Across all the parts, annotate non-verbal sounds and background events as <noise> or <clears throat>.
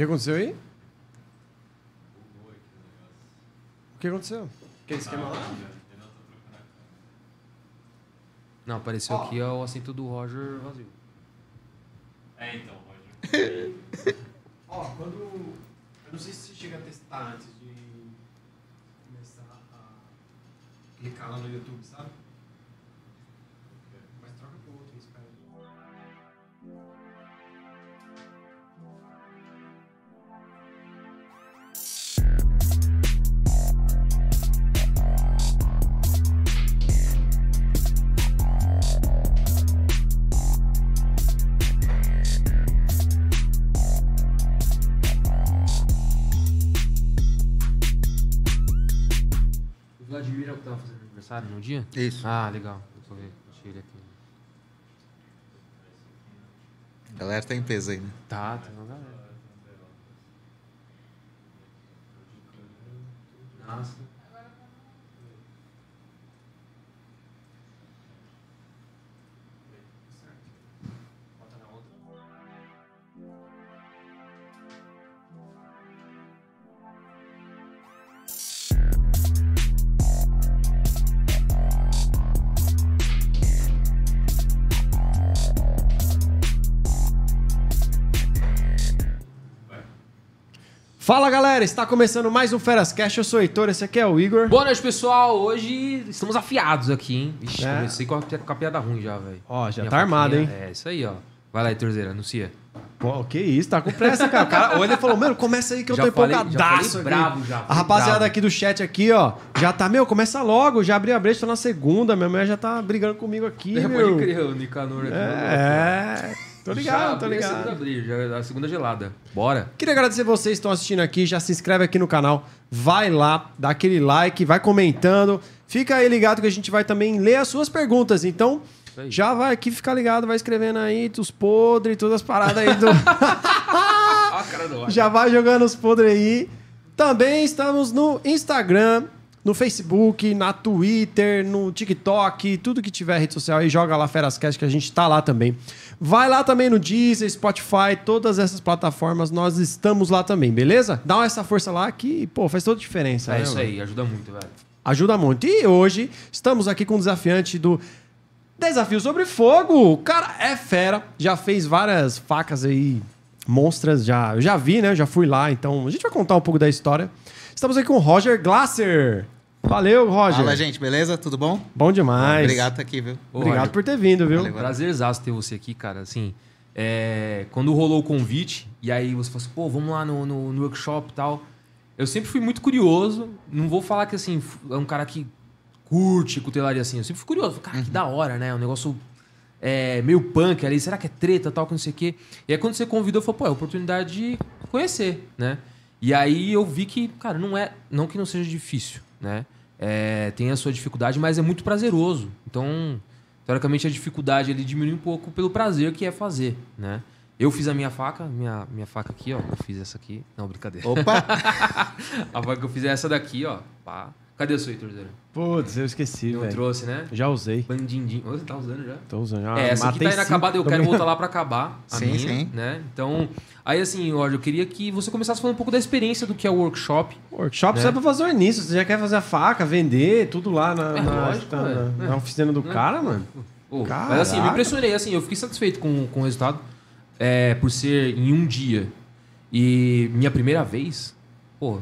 O que aconteceu aí? O que aconteceu? Que esquema lá? Não, apareceu aqui ó, o assento do Roger vazio. É, então, Roger. <laughs> Ó, quando. Eu não sei se você chega a testar antes de começar a clicar lá no YouTube, sabe? Aniversário no dia? Isso. Ah, legal. Eu tô vendo. Achei ele aqui. A galera tá em peso aí, né? Tá, tem uma galera. Nossa. Fala galera, está começando mais um Feras Cash. Eu sou o Heitor, esse aqui é o Igor. Boa noite, pessoal. Hoje estamos afiados aqui, hein? Vixe, É. comecei com a, com a piada ruim já, velho. Ó, já tá armado, hein? É, isso aí, ó. Vai lá, Heitorzeira, anuncia. Pô, que isso, tá com pressa, cara. O cara olha e falou, mano, começa aí que eu Já tô falei- já empolgadaço falei aqui. bravo já, A rapaziada bravo. aqui do chat aqui, ó, já tá, meu, começa logo, já abri a brecha, tô na segunda, minha mulher já tá brigando comigo aqui, É, meu. pode crer, o Nicanor aqui. É, tô ligado, Já tô abri A segunda, ligado. abri, já, a segunda gelada. Bora. Queria agradecer vocês que estão assistindo aqui, já se inscreve aqui no canal, vai lá, dá aquele like, vai comentando, fica aí ligado que a gente vai também ler as suas perguntas, então... Já vai aqui ficar ligado, vai escrevendo aí os podres, todas as paradas aí do <laughs> <laughs> Já vai jogando os podres aí. Também estamos no Instagram, no Facebook, na Twitter, no TikTok, tudo que tiver rede social aí, joga lá Ferascast que a gente tá lá também. Vai lá também no Deezer, Spotify, todas essas plataformas, nós estamos lá também, beleza? Dá essa força lá que, pô, faz toda a diferença. É né, isso mano? aí, ajuda muito, velho. Ajuda muito. E hoje estamos aqui com o desafiante do Desafio sobre Fogo. O cara é fera, já fez várias facas aí, monstras, já, eu já vi, né? Já fui lá, então a gente vai contar um pouco da história. Estamos aqui com o Roger Glasser. Valeu, Roger. Fala, gente, beleza? Tudo bom? Bom demais. Obrigado por estar aqui, viu? Ô, Obrigado Roger. por ter vindo, viu? Valeu. Prazerzaço ter você aqui, cara. Assim, é, quando rolou o convite, e aí você falou assim, pô, vamos lá no, no, no workshop e tal. Eu sempre fui muito curioso. Não vou falar que, assim, é um cara que curte cutelaria assim. Eu sempre fui curioso. Falei, Cara, que da hora, né? Um negócio é, meio punk ali. Será que é treta tal, que não sei o quê. E aí quando você convidou, eu falei, pô, é a oportunidade de conhecer, né? E aí eu vi que, cara, não é... Não que não seja difícil, né? É, tem a sua dificuldade, mas é muito prazeroso. Então, teoricamente, a dificuldade ele diminui um pouco pelo prazer que é fazer, né? Eu fiz a minha faca, minha, minha faca aqui, ó. Eu fiz essa aqui. Não, brincadeira. Opa! <laughs> A faca que eu fiz é essa daqui, ó. Pá. Cadê o seu, Heitorzeiro? Putz, eu esqueci, Não velho. trouxe, né? Já usei. Bandindim. Ô, Você tá usando já? Tô usando. Já é, essa aqui matei tá cinco. inacabada, eu quero voltar lá pra acabar a Sim, minha, sim. né? Então, aí assim, Roger, eu queria que você começasse falando um pouco da experiência do que é o workshop. Workshop Né? serve pra fazer o início. Você já quer fazer a faca, vender, tudo lá na, É, na, lógico, na- é. na- É. na oficina do Né? cara, mano. Pô, Caraca. mas assim, me impressionei, assim, eu fiquei satisfeito com, com o resultado é, por ser em um dia. E minha primeira vez, pô,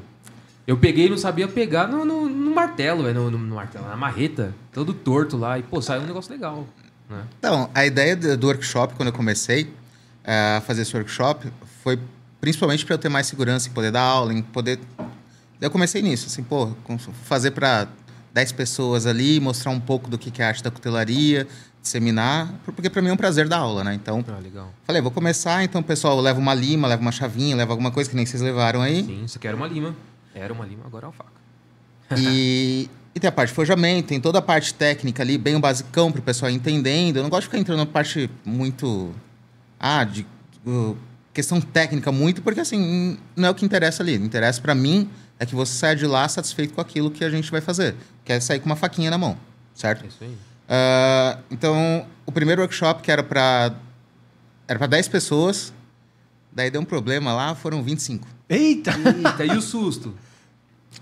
eu peguei e não sabia pegar no, no- no martelo, velho, no, no- no martelo, na marreta, todo torto lá, e pô, saiu um negócio legal, né? Então, a ideia do workshop, quando eu comecei eh, a fazer esse workshop, foi principalmente para eu ter mais segurança em poder dar aula, em poder. Eu comecei nisso, assim, pô, fazer para 10 pessoas ali, mostrar um pouco do que é a arte da cutelaria, disseminar, porque para mim é um prazer dar aula, né? Então, Ah, legal. falei, vou começar, então pessoal leva uma lima, leva uma chavinha, leva alguma coisa que nem vocês levaram aí. Sim, você quer uma lima. Era uma lima, agora é uma faca. E, <laughs> e tem a parte de forjamento, tem toda a parte técnica ali, bem o basicão para o pessoal ir entendendo. Eu não gosto de ficar entrando na parte muito. Ah, de. uh, questão técnica muito, porque assim, não é o que interessa ali. O que interessa para mim é que você saia de lá satisfeito com aquilo que a gente vai fazer. Que é sair com uma faquinha na mão, certo? É isso aí. Ah, então, o primeiro workshop que era para era para 10 pessoas, Daí deu um problema lá, foram 25. Eita! Eita, e o susto?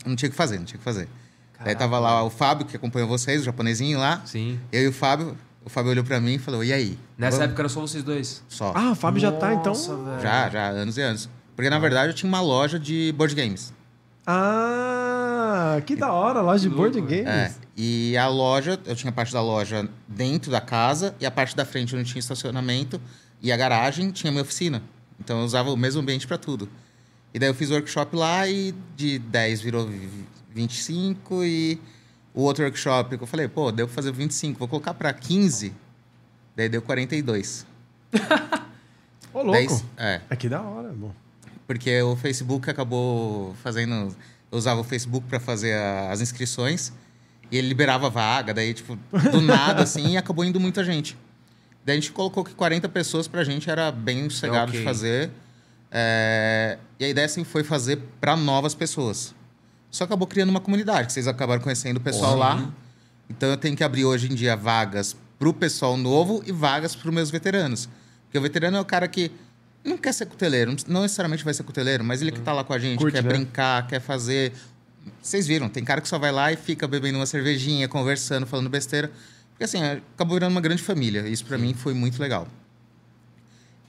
Não tinha o que fazer, não tinha o que fazer. Daí Caraca. tava lá o Fábio, que acompanhou vocês, o japonesinho lá. Sim. Eu e o Fábio, o Fábio olhou pra mim e falou, e aí? Nessa Vamos? época era só vocês dois. Só. Ah, o Fábio já tá, então. Nossa, velho. Já, já, anos e anos. Porque, na verdade, eu tinha uma loja de board games. Ah, que da hora, loja de board games. É, e a loja, eu tinha parte da loja dentro da casa e a parte da frente onde tinha estacionamento e a garagem tinha minha oficina. Então eu usava o mesmo ambiente para tudo. E daí eu fiz workshop lá e de 10 virou vi- 25 e o outro workshop que eu falei, pô, deu pra fazer 25, vou colocar para 15. Daí deu 42. <laughs> Ô, louco. Daí- é, É que da hora, bom. porque o Facebook acabou fazendo. Eu usava o Facebook para fazer a- as inscrições e ele liberava vaga, daí, tipo, do <laughs> nada, assim, e acabou indo muita gente. Daí a gente colocou que 40 pessoas pra gente era bem sossegado Ok. de fazer. É, E a ideia, assim, foi fazer para novas pessoas. Só acabou criando uma comunidade, que vocês acabaram conhecendo o pessoal lá. Então eu tenho que abrir hoje em dia vagas pro pessoal novo e vagas para meus veteranos. Porque o veterano é o cara que não quer ser cuteleiro, não necessariamente vai ser cuteleiro, mas ele que tá lá com a gente, Curte, quer né? brincar, quer fazer. Vocês viram, tem cara que só vai lá e fica bebendo uma cervejinha, conversando, falando besteira. Porque assim, acabou virando uma grande família. Isso para mim foi muito legal.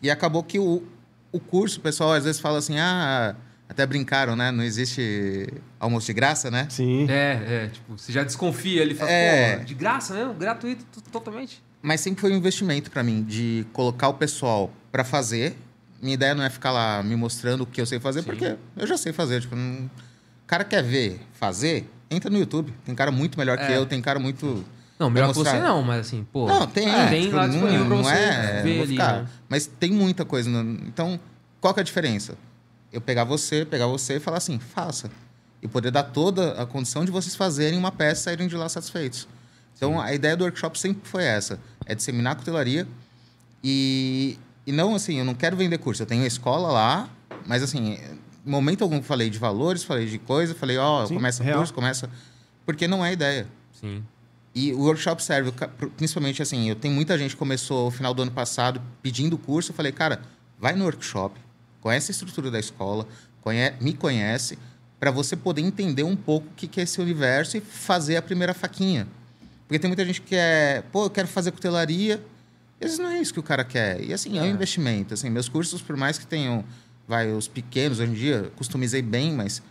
E acabou que o, o curso, o pessoal às vezes fala assim, ah, até brincaram, né? Não existe almoço de graça, né? Sim. É, é, tipo, você já desconfia, ele fala, É. pô, de graça mesmo, gratuito, totalmente. Mas sempre foi um investimento para mim de colocar o pessoal para fazer. Minha ideia não é ficar lá me mostrando o que eu sei fazer, Sim. porque eu já sei fazer. Tipo, não... o cara quer ver fazer, entra no YouTube. Tem cara muito melhor que É. eu, tem cara muito. Não, melhor que você não, mas assim, pô. Não, tem, é, tem tipo, lá não- disponível pra não você é, ver ali, né? Mas tem muita coisa. no- Então, qual que é a diferença? Eu pegar você, pegar você e falar assim, faça. E poder dar toda a condição de vocês fazerem uma peça e saírem de lá satisfeitos. Então, a ideia do workshop sempre foi essa. É disseminar a cutelaria e, e não, assim, eu não quero vender curso. Eu tenho escola lá, mas, assim, momento algum falei de valores, falei de coisa, falei, ó, Sim, começa real. curso, começa... Porque não é ideia. Sim. E o workshop serve, principalmente assim, eu tenho muita gente que começou no final do ano passado pedindo o curso. Eu falei, cara, vai no workshop, conhece a estrutura da escola, conhe- me conhece, para você poder entender um pouco o que que é esse universo e fazer a primeira faquinha. Porque tem muita gente que é, pô, eu quero fazer cutelaria. E às vezes não é isso que o cara quer. E assim, é, um É. investimento. Assim, meus cursos, por mais que tenham, vai, os pequenos hoje em dia, customizei bem, mas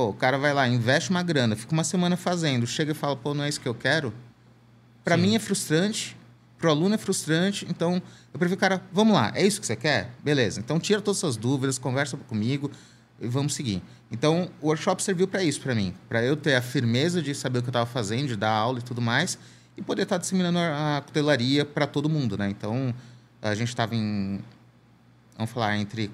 Pô, o cara vai lá, investe uma grana, fica uma semana fazendo, chega e fala, pô, não é isso que eu quero. Sim. mim é frustrante, pro aluno é frustrante, então eu prefiro, cara, vamos lá, é isso que você quer? Beleza. Então tira todas as suas dúvidas, conversa comigo e vamos seguir. Então, o workshop serviu para isso para mim, para eu ter a firmeza de saber o que eu estava fazendo, de dar aula e tudo mais, e poder estar disseminando a a cutelaria para todo mundo, né? Então, a gente estava em vamos falar entre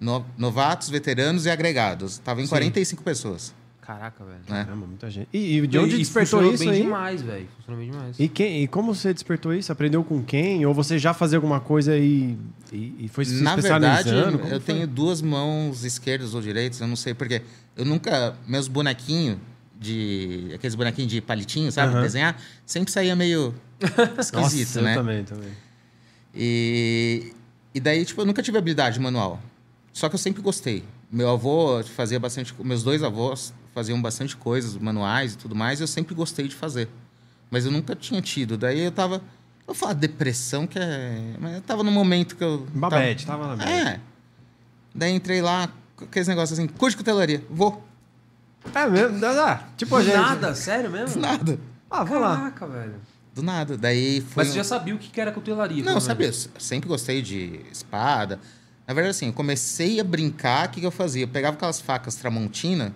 no- novatos, veteranos e agregados. Estava em Sim. 45 pessoas, Caraca, velho. né? Caramba, muita gente. E, e de onde E despertou funcionou isso bem aí? demais, velho. Funcionou bem demais. E, quem, e como você despertou isso? Aprendeu com quem? Ou você já fazia alguma coisa e, e, e foi se Na verdade? Como eu foi? tenho duas mãos esquerdas ou direitas, eu não sei porque. Eu nunca. Meus bonequinhos de. Aqueles bonequinhos de palitinho, sabe? Aham. Desenhar, sempre saía meio <laughs> esquisito, Nossa, né? Eu também, também. E, e daí, tipo, eu nunca tive habilidade manual. Só que eu sempre gostei. Meu avô fazia bastante. Meus dois avós faziam bastante coisas, manuais e tudo mais, e eu sempre gostei de fazer. Mas eu nunca tinha tido. Daí eu tava. Eu vou falar depressão, que é. Mas eu tava num momento que eu. Babette, tava na Tava, média. é. Daí entrei lá, com aqueles negócios assim, curte cutelaria, vou. É mesmo? Ah, tipo a Do gente. nada, sério mesmo? Do nada. Ah, vou lá. Caraca, velho. Do nada. Daí foi. Mas um- você já sabia o que era cutelaria? Não, pelo sabia, menos. eu sempre gostei de espada. Na verdade, assim, eu comecei a brincar, o que, que eu fazia? Eu pegava aquelas facas Tramontina,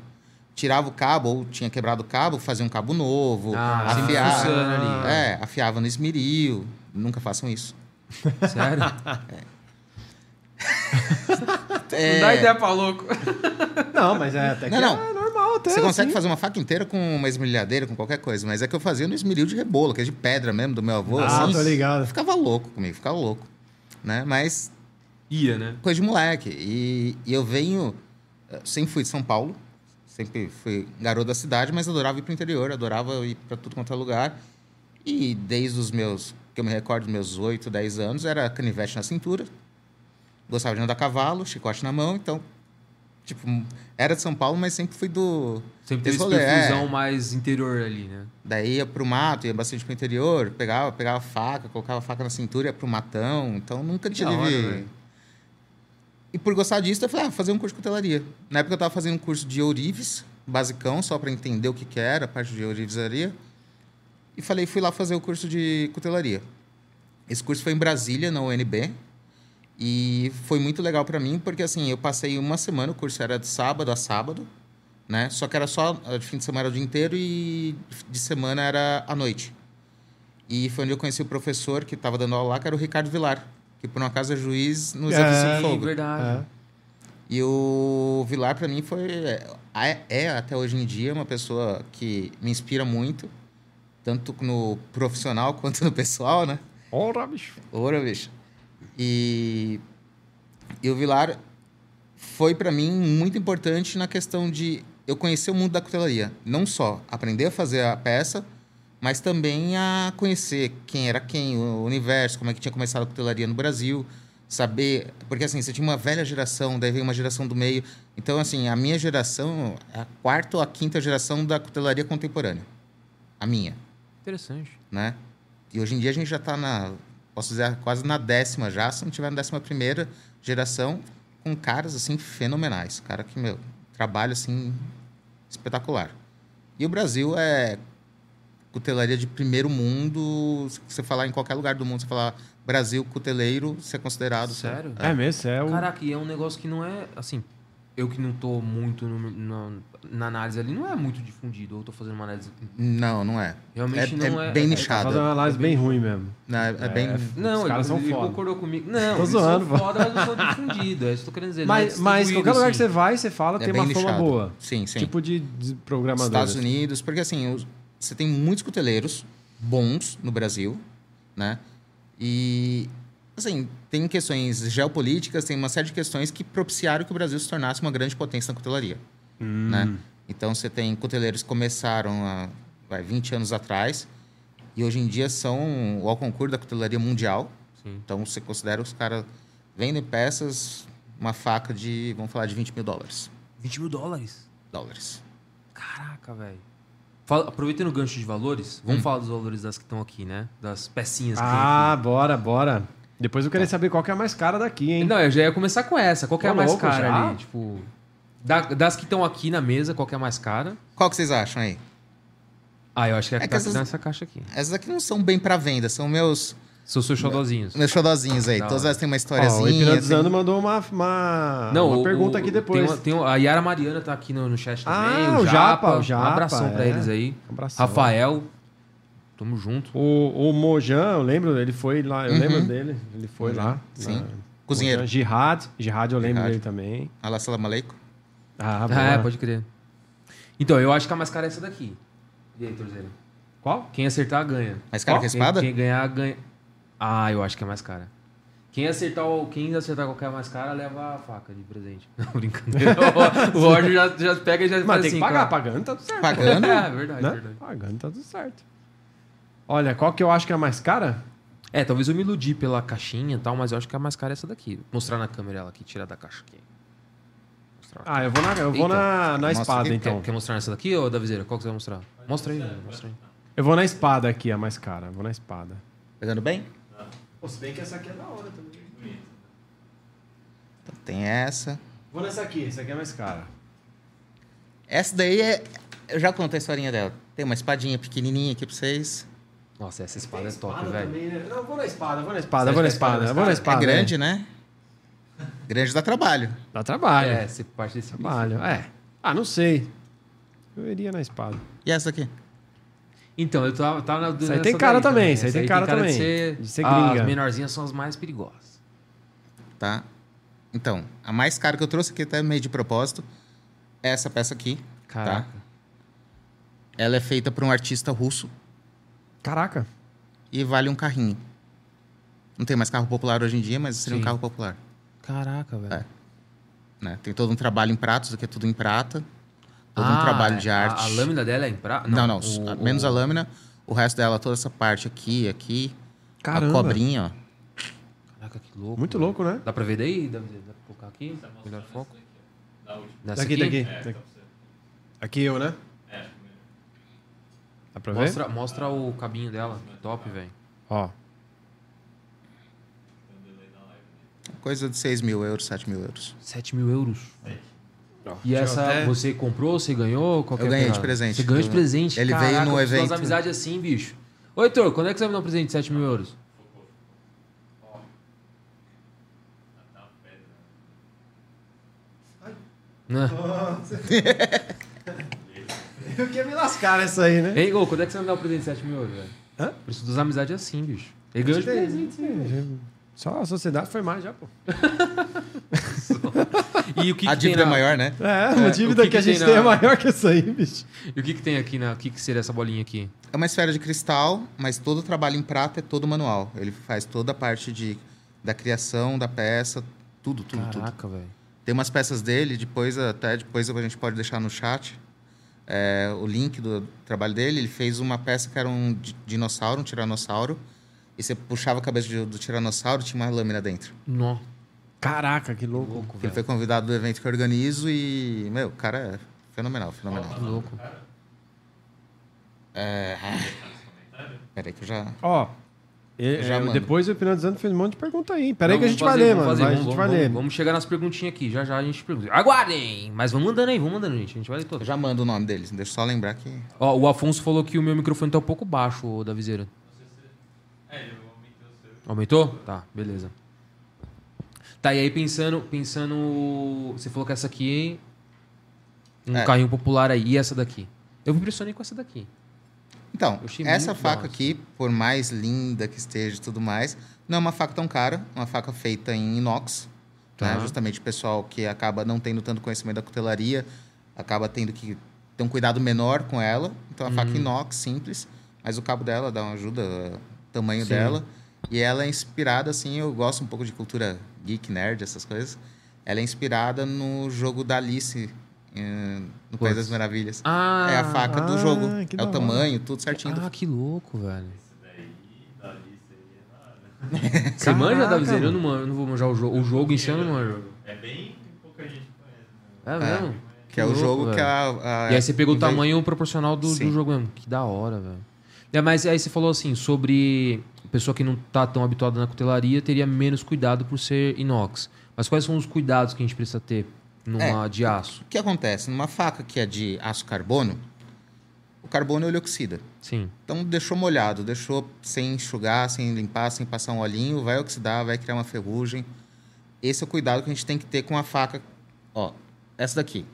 tirava o cabo, ou tinha quebrado o cabo, fazia um cabo novo, Ah, afiava. funciona ali. É, afiava no esmeril. Nunca façam isso. Sério? <laughs> É, Não dá ideia pra louco. Não, mas é até que Não, não. é normal até. Você consegue assim. fazer uma faca inteira com uma esmerilhadeira, com qualquer coisa, mas é que eu fazia no esmeril de rebolo, que é de pedra mesmo, do meu avô. Ah, assim. tô ligado. Ficava louco comigo, ficava louco. Né? Mas Ia, né? coisa de moleque. E, e eu venho. eh, Sempre fui de São Paulo, sempre fui garoto da cidade, mas adorava ir para o interior, adorava ir para tudo quanto é lugar. E desde os meus, que eu me recordo, dos meus 8, 10 anos, era canivete na cintura, gostava de andar a cavalo, chicote na mão, então, tipo, era de São Paulo, mas sempre fui do... Sempre teve Esse esse rolê, é. mais interior ali, né? Daí ia pro mato, ia bastante pro interior, pegava, pegava faca, colocava faca na cintura, ia pro matão, então nunca tive... hora. E por gostar disso, eu falei, ah, vou fazer um curso de cutelaria. Na época eu tava fazendo um curso de ourives, basicão, só para entender o que que era, a parte de ourivesaria. E falei, fui lá fazer o curso de cutelaria. Esse curso foi em Brasília, na UNB. E foi muito legal para mim, porque assim, eu passei uma semana, o curso era de sábado a sábado, né? Só que era só, de fim de semana era o dia inteiro e de semana era à noite. E foi onde eu conheci o professor que estava dando aula lá, que era o Ricardo Vilar, que por um acaso é juiz no É, Exército de Fogo. verdade. É. E o Vilar, para mim, foi. É, é, até hoje em dia uma pessoa que me inspira muito, tanto no profissional <laughs> quanto no pessoal, né? Ora, bicho. Ora, bicho. E, e o Vilar foi para mim muito importante na questão de eu conhecer o mundo da cutelaria. Não só aprender a fazer a peça, mas também a conhecer quem era quem, o universo, como é que tinha começado a cutelaria no Brasil, saber, porque assim, você tinha uma velha geração, daí veio uma geração do meio. Então, assim, a minha geração é a quarta ou a quinta geração da cutelaria contemporânea. A minha Interessante. né? E hoje em dia a gente já está na, posso dizer, quase na décima já, se não tiver na décima primeira geração, com caras, assim, fenomenais. Cara que, meu, trabalho, assim, espetacular. E o Brasil é cutelaria de primeiro mundo. Se você falar em qualquer lugar do mundo, você falar Brasil cuteleiro, você é considerado... Sério? É, mesmo, é o... Caraca, e é um negócio que não é, assim, eu que não tô muito no- na, na análise ali, não é muito difundido, ou eu tô fazendo uma análise... Não, não é. Realmente é, não é- bem é- Tá nichado. fazendo uma análise bem ruim mesmo. Não, é, é bem... É, Não, Os caras ele, são foda. concordou comigo. <laughs> Não, Tô eles zoando, são foda, mas não são difundidos, é isso que eu tô querendo dizer. é Mas, mas qualquer lugar que assim. você vai, você fala, É tem bem uma fama nichado. boa. Sim, sim. Tipo de, de programador. Estados. Unidos, porque assim, os- você tem muitos cuteleiros bons no Brasil, né? E, assim, tem questões geopolíticas, tem uma série de questões que propiciaram que o Brasil se tornasse uma grande potência na cutelaria, Hum. né? Então, você tem cuteleiros que começaram há vai, 20 anos atrás e hoje em dia são o concurso da cutelaria mundial. Sim. Então, você considera os caras vendem peças, uma faca de, vamos falar, de 20 mil dólares. 20 mil dólares? Dólares. Caraca, velho. Fala- Aproveitando o gancho de valores, vamos falar dos valores das que estão aqui, né? Das pecinhas que Ah, bora, bora. Depois eu queria saber qual que é a mais cara daqui, hein? Não, eu já ia começar com essa. Qual que é a mais louco, cara já? ali? Tipo, da- das que estão aqui na mesa, qual que é a mais cara? Qual que vocês acham aí? Ah, eu acho que é a É que que tá essas- nessa caixa aqui. Essas aqui não são bem para venda, são meus São seus xodozinhos. meus xodozinhos aí. Da Todas elas têm uma Ó, historiazinha. o Hipnotizando tem- mandou uma, uma, Não, uma o- pergunta o- aqui depois. Tem, uma- tem uma- a Yara Mariana tá aqui no, no chat também. Ah, o o Japa. Japa, o Japa, Um abração pra é. eles aí. Abração. Rafael. Tamo junto. O, o Mojan, eu lembro, ele foi lá, eu Uhum. lembro dele, ele foi lá. sim. na- Cozinheiro. Mojan. Jihad, Jihad eu lembro Jihad. dele também. Alá, salam aleikum. Ah, Ah, é, pode crer. Então, eu acho que a mais cara é essa daqui. E aí, Torzeira? Qual? Quem acertar, ganha. Mais cara Ó, que a Quem- espada? Quem, ganhar, ganha. Ah, eu acho que é mais cara. Quem acertar, o- quem acertar qualquer mais cara, leva a faca de presente. <laughs> Não, brincadeira. <laughs> o Roger já, já pega e já Mas faz tem assim. que pagar, claro. pagando tá tudo certo. Pagando? <laughs> É, verdade, né? verdade. Pagando tá tudo certo. Olha, qual que eu acho que é a mais cara? É, talvez eu me iludi pela caixinha e tal, mas eu acho que a mais cara é essa daqui. Vou mostrar na câmera ela aqui, tirar da caixa aqui. Mostrar. Ah, eu vou na, eu vou na, na espada, aqui, então. Quer, quer mostrar nessa daqui ou da viseira? Qual que você vai mostrar? Mostra aí, mostra aí. Eu vou na espada aqui, a mais cara. Eu vou na espada. Pegando bem? Pô, se bem que essa aqui é da hora também. Então, tem essa. Vou nessa aqui, essa aqui é mais cara. Essa daí é. Eu já contei a historinha dela. Tem uma espadinha pequenininha aqui pra vocês. Nossa, essa espada é top, Espada velho. também, né? Não, vou na espada, vou na espada, vou na espada espada, é vou na espada. é grande, né? Grande dá trabalho. Dá trabalho. É, você parte desse. Trabalho, é. Ah, não sei. Eu iria na espada. E essa aqui? Então, eu tava, tava na Isso aí tem cara daí também, isso aí tem cara de também, ser, de ser As menorzinhas são as mais perigosas. Tá? Então, a mais cara que eu trouxe aqui até meio de propósito é essa peça aqui. Caraca. Tá? Ela é feita por um artista russo Caraca. e vale um carrinho. Não tem mais carro popular hoje em dia, mas seria Sim. um carro popular. Caraca, velho. É. Né? Tem todo um trabalho em pratos, aqui é tudo em prata. Todo um Ah, trabalho de a- arte. A, lâmina dela é em prata? Não, não. o- a- o- menos a lâmina. O resto dela, toda essa parte aqui, aqui. Caramba. A cobrinha, ó. Caraca, que louco. Muito velho. louco, né? Dá pra ver daí? Dá, dá pra colocar aqui? Tá Melhor foco? Nessa Daqui, aqui? daqui. É, daqui. tá. Aqui eu, né? É, melhor. Dá pra ver? Mostra, mostra o cabinho dela. Que top, velho. Ó. Um né? Coisa de 6 mil euros, 7 mil euros. 7 mil euros. E essa até- você comprou, você ganhou? Qual Eu é ganhei de pegada? presente. Você ganhou de presente. Ele veio Caraca, no eu preciso evento. das amizades assim, bicho. Ô, Heitor, quando é que você vai me dar um presente de 7 mil euros? Tá pedra. Né? <laughs> Eu queria me lascar nessa aí, né? Ei, ô, quando é que você vai me dar um presente de 7 mil euros, velho? Hã? Preciso das amizades assim, bicho. Ele ganhou de presente. Só a sociedade foi mais já, pô. <laughs> E o que, a que tem dívida na... é maior, né? É, É, a dívida o que que, a que tem gente tem é na- maior que essa aí, bicho. E o que, que tem aqui na. O que, que seria essa bolinha aqui? É uma esfera de cristal, mas todo o trabalho em prata é todo manual. Ele faz toda a parte de, da criação da peça, tudo, tudo, tudo. Caraca, velho. Tem umas peças dele, depois até depois a gente pode deixar no chat é, o link do trabalho dele. Ele fez uma peça que era um di- dinossauro, um tiranossauro. E você puxava a cabeça do, do tiranossauro, tinha uma lâmina dentro. Nó. Caraca, que louco. Louco, Ele velho. foi convidado do evento que eu organizo e, meu, o cara é fenomenal, fenomenal. Que louco. É... <laughs> Peraí que eu já... Ó, e- Já é, depois o Hipnotizando fez um monte de pergunta aí. Pera aí Não, que a gente vamos vai fazer, ler, vamos mano. fazer, Vai, a vamos, gente vai vamos, ler. Vamos chegar nas perguntinhas aqui. Já já a gente pergunta. Aguardem! Mas vamos mandando aí, vamos mandando, gente. A gente vai ler Eu todas. já mando o nome deles, deixa eu só lembrar que... Ó, o Afonso falou que o meu microfone tá um pouco baixo, da viseira. É, eu aumentei o seu. Aumentou? Tá, beleza. Tá, e aí pensando, pensando. Você falou que essa aqui é um É. carrinho popular aí. E essa daqui? Eu me impressionei com essa daqui. Então, essa faca massa. aqui, por mais linda que esteja e tudo mais, não é uma faca tão cara, uma faca feita em inox, Tá. né? Justamente o pessoal que acaba não tendo tanto conhecimento da cutelaria, acaba tendo que ter um cuidado menor com ela. Então, a Uhum. faca inox, simples, mas o cabo dela dá uma ajuda, o tamanho Sim. dela. E ela é inspirada, assim, eu gosto um pouco de cultura geek, nerd, essas coisas. Ela é inspirada no jogo da Alice, eh, no País das Maravilhas. Ah, é a faca ah, do jogo. que É o hora. tamanho, tudo certinho. Ah, que louco, velho. Esse daí, da Alice aí, é. <laughs> Você manja da Caraca, viseira? Eu não, manjo, eu não vou manjar o jogo. O jogo em si eu não manjo. É bem pouca gente conhece, né? É É. mesmo? Que é o louco, jogo que a, a- E aí você pegou o tamanho proporcional do, do jogo mesmo. Que da hora, velho. É, mas aí você falou assim, sobre pessoa que não tá tão habituada na cutelaria teria menos cuidado por ser inox. Mas quais são os cuidados que a gente precisa ter numa de aço? O que acontece? Numa faca que é de aço carbono, o carbono ele oxida. Sim. Então deixou molhado, deixou sem enxugar, sem limpar, sem passar um olhinho, vai oxidar, vai criar uma ferrugem. Esse é o cuidado que a gente tem que ter com a faca. Ó, essa daqui.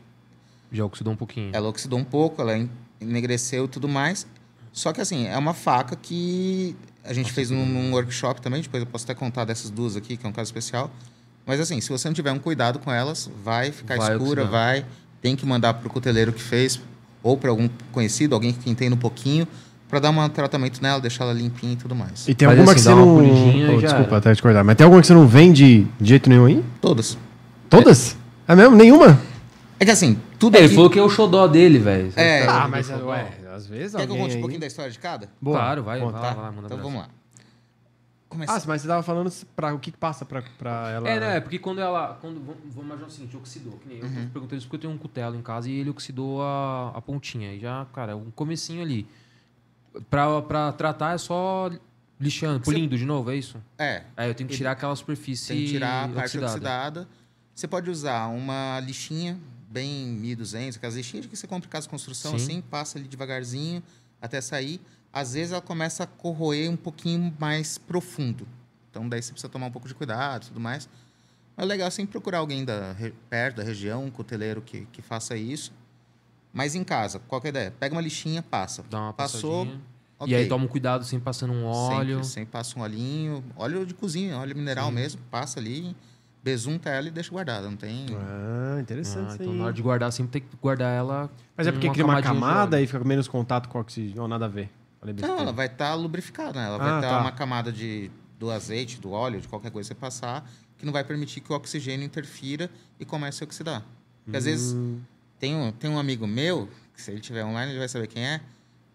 Já oxidou um pouquinho. Ela oxidou um pouco, ela en- enegreceu e tudo mais. Só que assim, é uma faca que a gente fez num, num workshop também, depois eu posso até contar dessas duas aqui, que é um caso especial. Mas assim, se você não tiver um cuidado com elas, vai ficar Vai escura, oxidar. vai. Tem que mandar pro cuteleiro que fez, ou para algum conhecido, alguém que entenda um pouquinho, para dar um tratamento nela, deixar ela limpinha e tudo mais. E tem Mas alguma assim, que você não. Oh, desculpa era. até te cortar. Mas tem alguma que você não vende de jeito nenhum aí? Todas. Todas? É, mesmo? Nenhuma? É que assim, tudo É, ele aqui... falou que é o xodó dele, velho. Você É. Ah, mas é ué, às vezes Quer que eu conte um pouquinho da história de cada? Boa. Claro, vai, Conta. vai, Tá? vai, manda então abraço. vamos lá. Começa... Ah, mas você tava falando pra, o que, passa pra, pra ela. É, não, é porque quando ela. Quando, vamos, vamos imaginar o seguinte, oxidou. Que nem eu Uhum. perguntei isso porque eu tenho um cutelo em casa e ele oxidou a, a pontinha. E já, cara, um comecinho ali. Pra, pra tratar é só lixando, polindo de novo, é isso? É, Aí eu tenho que tirar aquela superfície Tem que tirar a parte oxidada. oxidada. Você pode usar uma lixinha bem 1200, aquelas lixinhas que você compra em casa de construção, Sim. assim, passa ali devagarzinho até sair. Às vezes ela começa a corroer um pouquinho mais profundo. Então daí você precisa tomar um pouco de cuidado e tudo mais. Mas é legal sempre procurar alguém da, perto da região, um cuteleiro que, que faça isso. Mas em casa, qual que é a ideia? Pega uma lixinha, passa. Dá uma Passou, passadinha. ok. E aí toma um cuidado sempre passando um óleo. Sempre, sempre passa um olhinho, óleo de cozinha, óleo mineral Sim. mesmo, passa ali, besunta ela e deixa guardada, não tem... Ah, interessante Ah, então aí. na hora de guardar, sempre tem que guardar ela. Mas é porque cria uma camada e fica com menos contato com o oxigênio. Ou nada a ver. Não, ela vai estar lubrificada, né? Ela vai Ah, ter tá. uma camada de, do azeite, do óleo, de qualquer coisa que você passar, que não vai permitir que o oxigênio interfira e comece a oxidar. Porque às vezes Hum. tem um, tem um amigo meu, que se ele estiver online, ele vai saber quem é.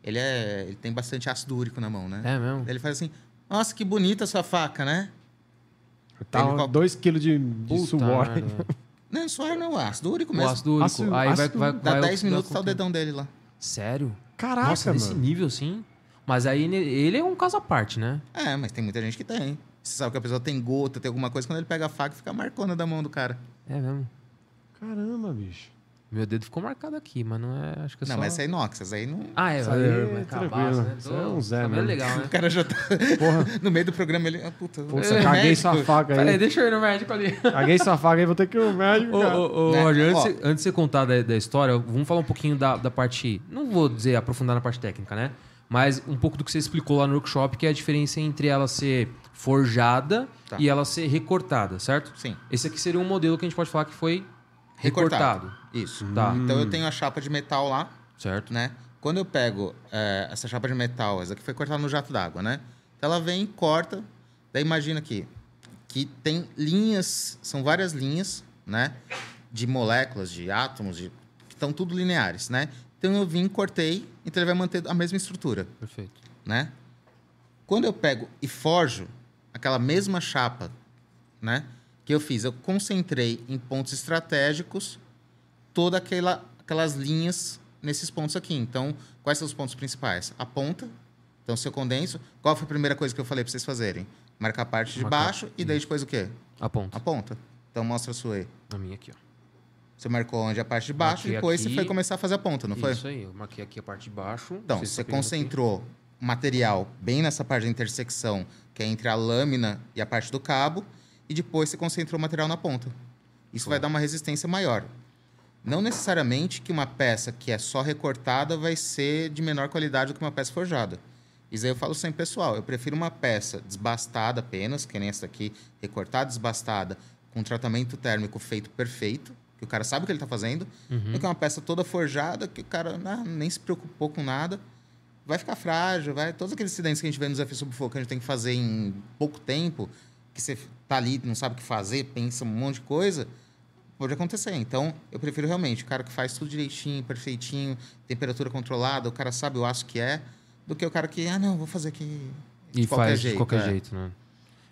Ele, é, ele tem bastante ácido úrico na mão, né? É mesmo? Ele faz assim, nossa, que bonita a sua faca, né? Tá Ele qual- 2kg de, de Puta suor. merda. Não, suor não, ácido úrico O mesmo. ácido úrico. Ácido- aí vai, ácido- vai, Dá vai 10 oxidar minutos, tá o dedão dele lá. Sério? Caraca, Nossa, nesse mano. nível, sim. Mas aí ele é um caso à parte, né? É, mas tem muita gente que tem. Você sabe que a pessoa tem gota, tem alguma coisa, quando ele pega a faca, fica marcona da mão do cara. É mesmo. Caramba, bicho. Meu dedo ficou marcado aqui, mas não é. Acho que é não, só. mas essa é inox, essa aí não... Ah, é, aí é tranquilo. cabaço, né? Isso é um Zé cabelo mesmo. legal, né? O cara já tá <laughs> Porra. <laughs> no meio do programa, ele... Ah, puta, é eu caguei médico. sua faca Peraí, aí. deixa eu ir no médico ali. Caguei sua faca aí, vou ter que ir no médico, Ô, ô, ô, Né? Roger, antes, antes de você contar da, da história, vamos falar um pouquinho da, da parte. Não vou dizer aprofundar na parte técnica, né? Mas um pouco do que você explicou lá no workshop, que é a diferença entre ela ser forjada Tá. e ela ser recortada, certo? Sim. Esse aqui seria um modelo que a gente pode falar que foi recortado. Recortado. Isso. Tá. Então eu tenho a chapa de metal lá, Certo? né? Quando eu pego é, essa chapa de metal, essa aqui foi cortada no jato d'água, né? Então ela vem, corta, daí imagina aqui, que tem linhas, são várias linhas, né? De moléculas, de átomos, de, que estão tudo lineares, né? Então eu vim, cortei, então ele vai manter a mesma estrutura, Perfeito. né? Quando eu pego e forjo aquela mesma chapa, né? Que eu fiz, eu concentrei em pontos estratégicos toda aquela, aquelas linhas nesses pontos aqui. Então, quais são os pontos principais? A ponta. Então, se eu condenso, qual foi a primeira coisa que eu falei para vocês fazerem? Marcar a parte de Marcar. baixo e daí depois o quê? A ponta. A ponta. Então, mostra a sua aí. A minha aqui, ó. Você marcou onde a parte de baixo e depois aqui. você foi começar a fazer a ponta, não foi? Isso aí, eu marquei aqui a parte de baixo. Então, você concentrou material bem nessa parte da intersecção, que é entre a lâmina e a parte do cabo, e depois você concentrou o material na ponta. Isso vai dar uma resistência maior. Não necessariamente que uma peça que é só recortada vai ser de menor qualidade do que uma peça forjada. Isso aí eu falo sempre, pessoal, eu prefiro uma peça desbastada apenas, que nem essa aqui, recortada, desbastada, com tratamento térmico feito perfeito, que o cara sabe o que ele está fazendo, Uhum. do que uma peça toda forjada, que o cara ah, nem se preocupou com nada, vai ficar frágil, vai. Todos aqueles acidentes que a gente vê no desafio sob fogo, que a gente tem que fazer em pouco tempo, que você tá ali, não sabe o que fazer, pensa um monte de coisa, pode acontecer. Então, eu prefiro realmente o cara que faz tudo direitinho, perfeitinho, temperatura controlada, o cara sabe o aço que é, do que o cara que, ah, não, vou fazer aqui E de qualquer faz jeito. de qualquer é. jeito, né?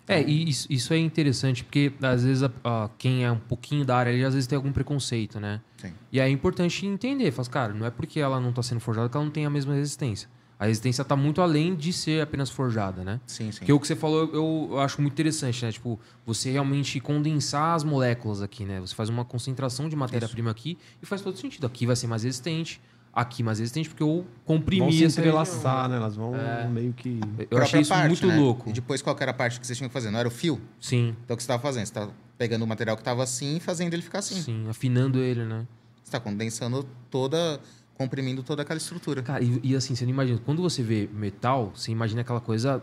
É, e isso, isso é interessante, porque às vezes a- a- quem é um pouquinho da área ali, às vezes tem algum preconceito, né? Sim. E aí é importante entender, faz, cara, não é porque ela não está sendo forjada que ela não tem a mesma resistência. A resistência está muito além de ser apenas forjada, né? Sim, sim. Porque o que você falou eu, eu acho muito interessante, né? Tipo, você realmente condensar as moléculas aqui, né? Você faz uma concentração de matéria-prima aqui e faz todo sentido. Aqui vai ser mais resistente, aqui mais resistente, porque eu comprimi Vão se entrelaçar, né? Elas vão meio que... Eu achei isso parte, muito né? louco. E depois, qual que era a parte que vocês tinham que fazer? Não era o fio? Sim, Então, o que você estava fazendo? Você estava pegando o material que estava assim e fazendo ele ficar assim. sim, afinando ele, né? Você está condensando toda, comprimindo toda aquela estrutura. Cara, e, e assim, você não imagina. Quando você vê metal, você imagina aquela coisa.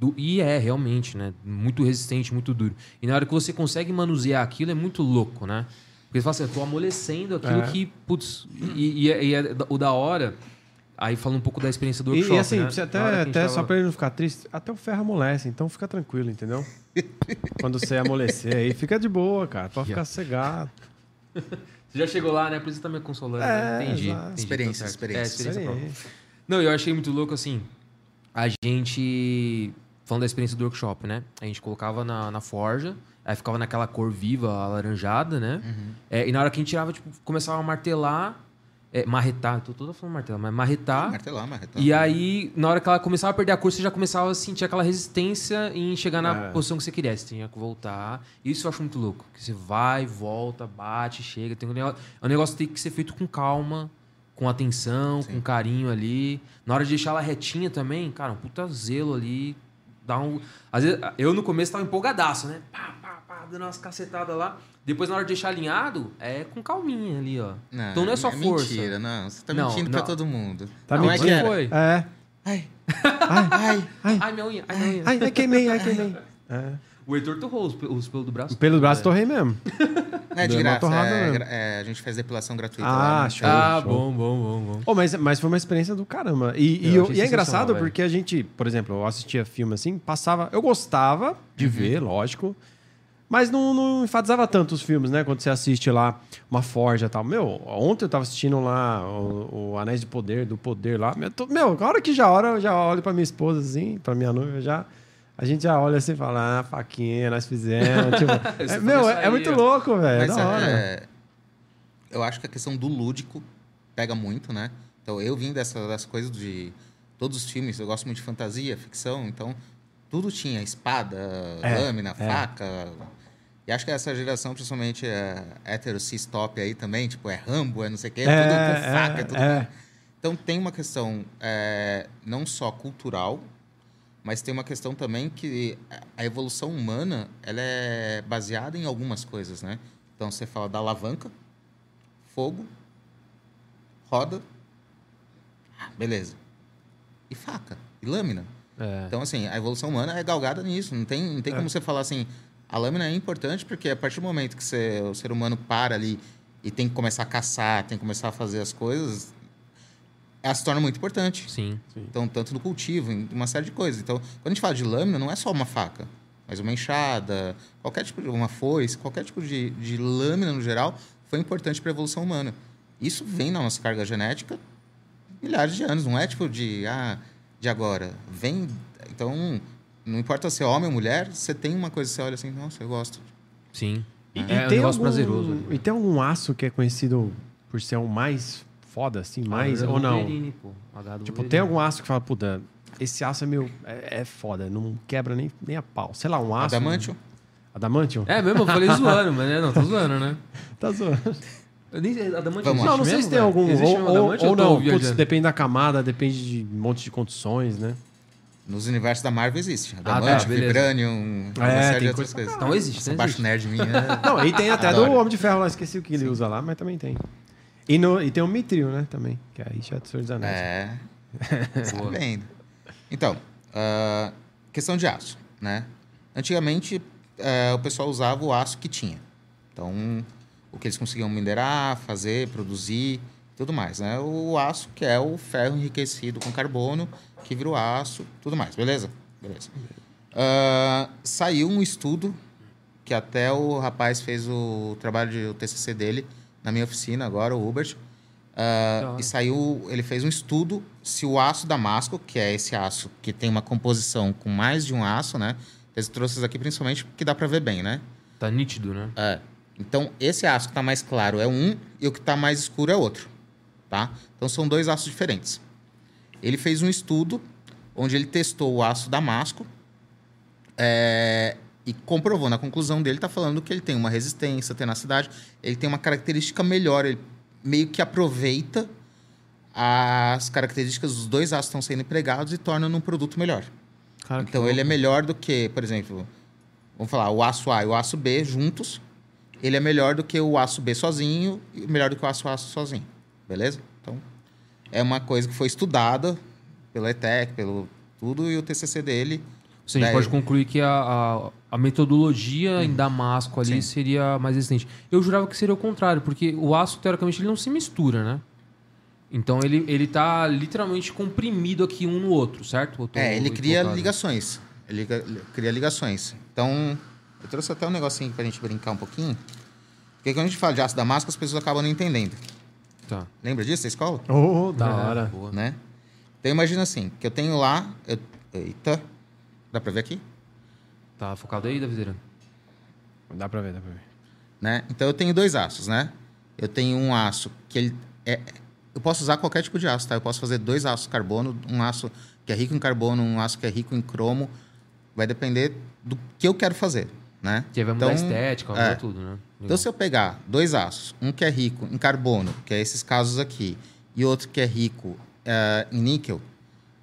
Do, e é realmente, né? Muito resistente, muito duro. E na hora que você consegue manusear aquilo, é muito louco, né? Porque você fala assim, eu tô amolecendo aquilo É. que, putz, e, e é, e é o da hora. Aí fala um pouco da experiência do E, workshop. e assim, né? até, até tava- só pra ele não ficar triste, até o ferro amolece, então fica tranquilo, entendeu? <laughs> Quando você amolecer aí, fica de boa, cara. Pode ficar cegado. <laughs> Você já chegou lá, né? Por isso você tá me consolando. É, né? Entendi, entendi. Experiência, tá experiência. É, experiência própria. Não, eu achei muito louco assim. A gente. Falando da experiência do workshop, né? A gente colocava na, na forja, aí ficava naquela cor viva, alaranjada, né? É, e na hora que a gente tirava, tipo, começava a martelar, é, marretar, tô toda falando martelar, mas marretar. Martelar, marretar. E aí, na hora que ela começava a perder a cor, você já começava a sentir aquela resistência em chegar na É. posição que você queria. Você tinha que voltar. Isso eu acho muito louco. Que você vai, volta, bate, chega. Tem um negócio, é um negócio que tem que ser feito com calma, com atenção, com carinho ali. Na hora de deixar ela retinha também, cara, um puta zelo ali. Dá um... Às vezes, eu no começo tava empolgadaço, né? Pá, pá, pá, dando umas cacetadas lá. Depois, na hora de deixar alinhado, é com calminha ali, ó. então não é só força. Mentira, não. Você tá Não, mentindo pra não. todo mundo. Tá não mentindo? é que. Foi. É. Ai, Ai, ai. ai, Ai, minha unha, ai, minha unha. ai, ai, queimei, ai, queimei. É. O Heitor torrou os, os pelos do braço. Pelo braço É. torrei mesmo. Não é de graça. torrada é, mesmo. gra- é, a gente faz depilação gratuita Ah, lá. né? show. Ah, show. bom, bom, bom, bom. Oh, mas, mas foi uma experiência do caramba. E, e, Eu e é engraçado velho. porque a gente, por exemplo, eu assistia filme assim, passava. Eu gostava de ver, lógico. Mas não, não enfatizava tanto os filmes, né? Quando você assiste lá uma forja e tal. Meu, ontem eu tava assistindo lá o, o Anéis de Poder, do Poder lá. Meu, tô- meu, a hora que já hora, eu já olho pra minha esposa assim, pra minha noiva, já. a gente já olha assim e fala, ah, faquinha, nós fizemos. <laughs> tipo, é, meu, é, é muito louco, velho. É da hora. é, eu acho que a questão do lúdico pega muito, né? Então, eu vim dessa, das coisas de todos os filmes, eu gosto muito de fantasia, ficção, então tudo tinha espada, É, lâmina, é. faca. E acho que essa geração, principalmente é, hétero cis top aí também, tipo, é Rambo, é não sei o quê, é, tudo com faca, é, tudo é. Então tem uma questão é, não só cultural, mas tem uma questão também que a evolução humana ela é baseada em algumas coisas, né? Então você fala da alavanca, fogo, roda, ah, beleza, e faca e lâmina. É. Então assim a evolução humana é galgada nisso. Não tem, não tem É. como você falar assim. A lâmina é importante porque a partir do momento que você, o ser humano para ali e tem que começar a caçar, tem que começar a fazer as coisas, ela se torna muito importante. Sim. Então, tanto no cultivo, em uma série de coisas. Então, quando a gente fala de lâmina, não é só uma faca, mas uma enxada, qualquer tipo de uma foice, qualquer tipo de, de lâmina no geral, foi importante para a evolução humana. Isso vem na nossa carga genética milhares de anos, não é tipo de ah, de agora. Vem, então, não importa se é homem ou mulher, você tem uma coisa que você olha assim, nossa, eu gosto. Sim. E, é e um tem negócio algum, prazeroso. ali. E tem algum aço que é conhecido por ser o mais foda, assim, mais Ah, ou não? Pô. Tipo, tem algum aço que fala, puta, esse aço é meu. É, é foda, não quebra nem, nem a pau. Sei lá, um aço. Adamantium, Adamantium? É mesmo, eu falei <laughs> zoando, mas né, não, tô zoando, né? <laughs> Tá zoando. Nem lá. Não, não sei mesmo, se tem algum. Existe ou ou, ou não. Putz, depende da camada, depende de um monte de condições, né? Nos universos da Marvel existe. tá, Adamante, beleza. Vibranium, uma É, série tem de coisa outras coisas. Então existe, Essa né? baixo Existe. nerd minha. é- <laughs> Não, e tem até Adoro. do Homem de Ferro lá, esqueci o que ele usa lá, mas também tem. E, no, e tem o Mithril, né, também, que aí já é do Senhor dos Anéis. É. <laughs> Você tá vendo. Então, ah, questão de aço, né? Antigamente, eh, o pessoal usava o aço que tinha. Então, o que eles conseguiam minerar, fazer, produzir, tudo mais, né? O aço, que é o ferro enriquecido com carbono, que vira o aço, tudo mais, beleza? Beleza. Ah, saiu um estudo que até o rapaz fez o trabalho de o TCC dele na minha oficina agora, o Hubert. Hora. e saiu, ele fez um estudo se o aço damasco, que é esse aço que tem uma composição com mais de um aço, né? Eles trouxe isso aqui principalmente porque dá para ver bem, né? Tá nítido, né? É. Então, esse aço que está mais claro é um e o que está mais escuro é outro. Tá? Então, são dois aços diferentes. Ele fez um estudo onde ele testou o aço damasco é, e comprovou. Na conclusão dele, está falando que ele tem uma resistência, tenacidade. Ele tem uma característica melhor. Ele meio que aproveita as características dos dois aços que estão sendo empregados e torna num produto melhor. Cara, Então ele é melhor do que, por exemplo, vamos falar, o aço A e o aço B juntos. Ele é melhor do que o aço B sozinho e melhor do que o aço A sozinho. Beleza? Então, é uma coisa que foi estudada pelo ETEC, pelo tudo, e o TCC dele. Você a gente Daí- pode concluir que a, a, a metodologia em Damasco ali Sim. seria mais resistente. Eu jurava que seria o contrário, porque o aço, teoricamente, ele não se mistura, né? Então ele, ele tá literalmente comprimido aqui um no outro, certo? É, ele cria ligações. Ele cria ligações. Então, eu trouxe até um negocinho aqui pra gente brincar um pouquinho. Porque quando a gente fala de aço damasco, as pessoas acabam não entendendo. Tá. Lembra disso da escola? Oh, da É, hora. boa. né? Então imagina assim, que eu tenho lá, eu- eita, dá pra ver aqui, Tá focado aí, Davideira? Dá pra ver, dá pra ver. né? Então eu tenho dois aços, né? Eu tenho um aço que ele é, eu posso usar qualquer tipo de aço, tá? Eu posso fazer dois aços carbono, um aço que é rico em carbono, um aço que é rico em cromo, vai depender do que eu quero fazer, né? Que vai mudar Então, a estética, vai é. mudar tudo, né? Então, se eu pegar dois aços, um que é rico em carbono, que é esses casos aqui, e outro que é rico eh, em níquel,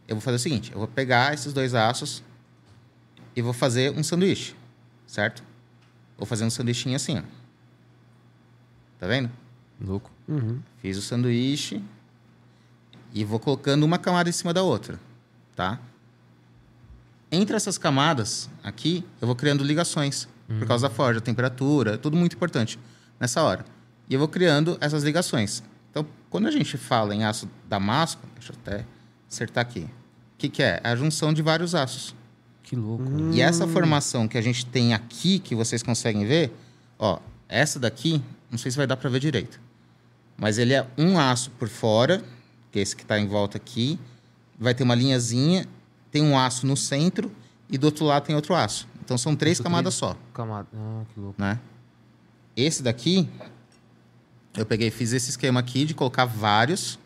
eu vou fazer o seguinte: eu vou pegar esses dois aços e vou fazer um sanduíche, certo? Vou fazer um sanduichinho assim, ó. Tá vendo? Louco. Uhum. Fiz o sanduíche e vou colocando uma camada em cima da outra, tá? Entre essas camadas aqui, eu vou criando ligações por causa da forja, temperatura, tudo muito importante nessa hora. E eu vou criando essas ligações. Então, quando a gente fala em aço damasco, deixa eu até acertar aqui. O que, que é? É a junção de vários aços. Que louco. E essa formação que a gente tem aqui, que vocês conseguem ver, ó, essa daqui, não sei se vai dar para ver direito. Mas ele é um aço por fora, que é esse que está em volta aqui. Vai ter uma linhazinha, tem um aço no centro e do outro lado tem outro aço. Então são três camadas três- só, Camada. Ah, que louco. né? Esse daqui, eu peguei fiz esse esquema aqui de colocar vários,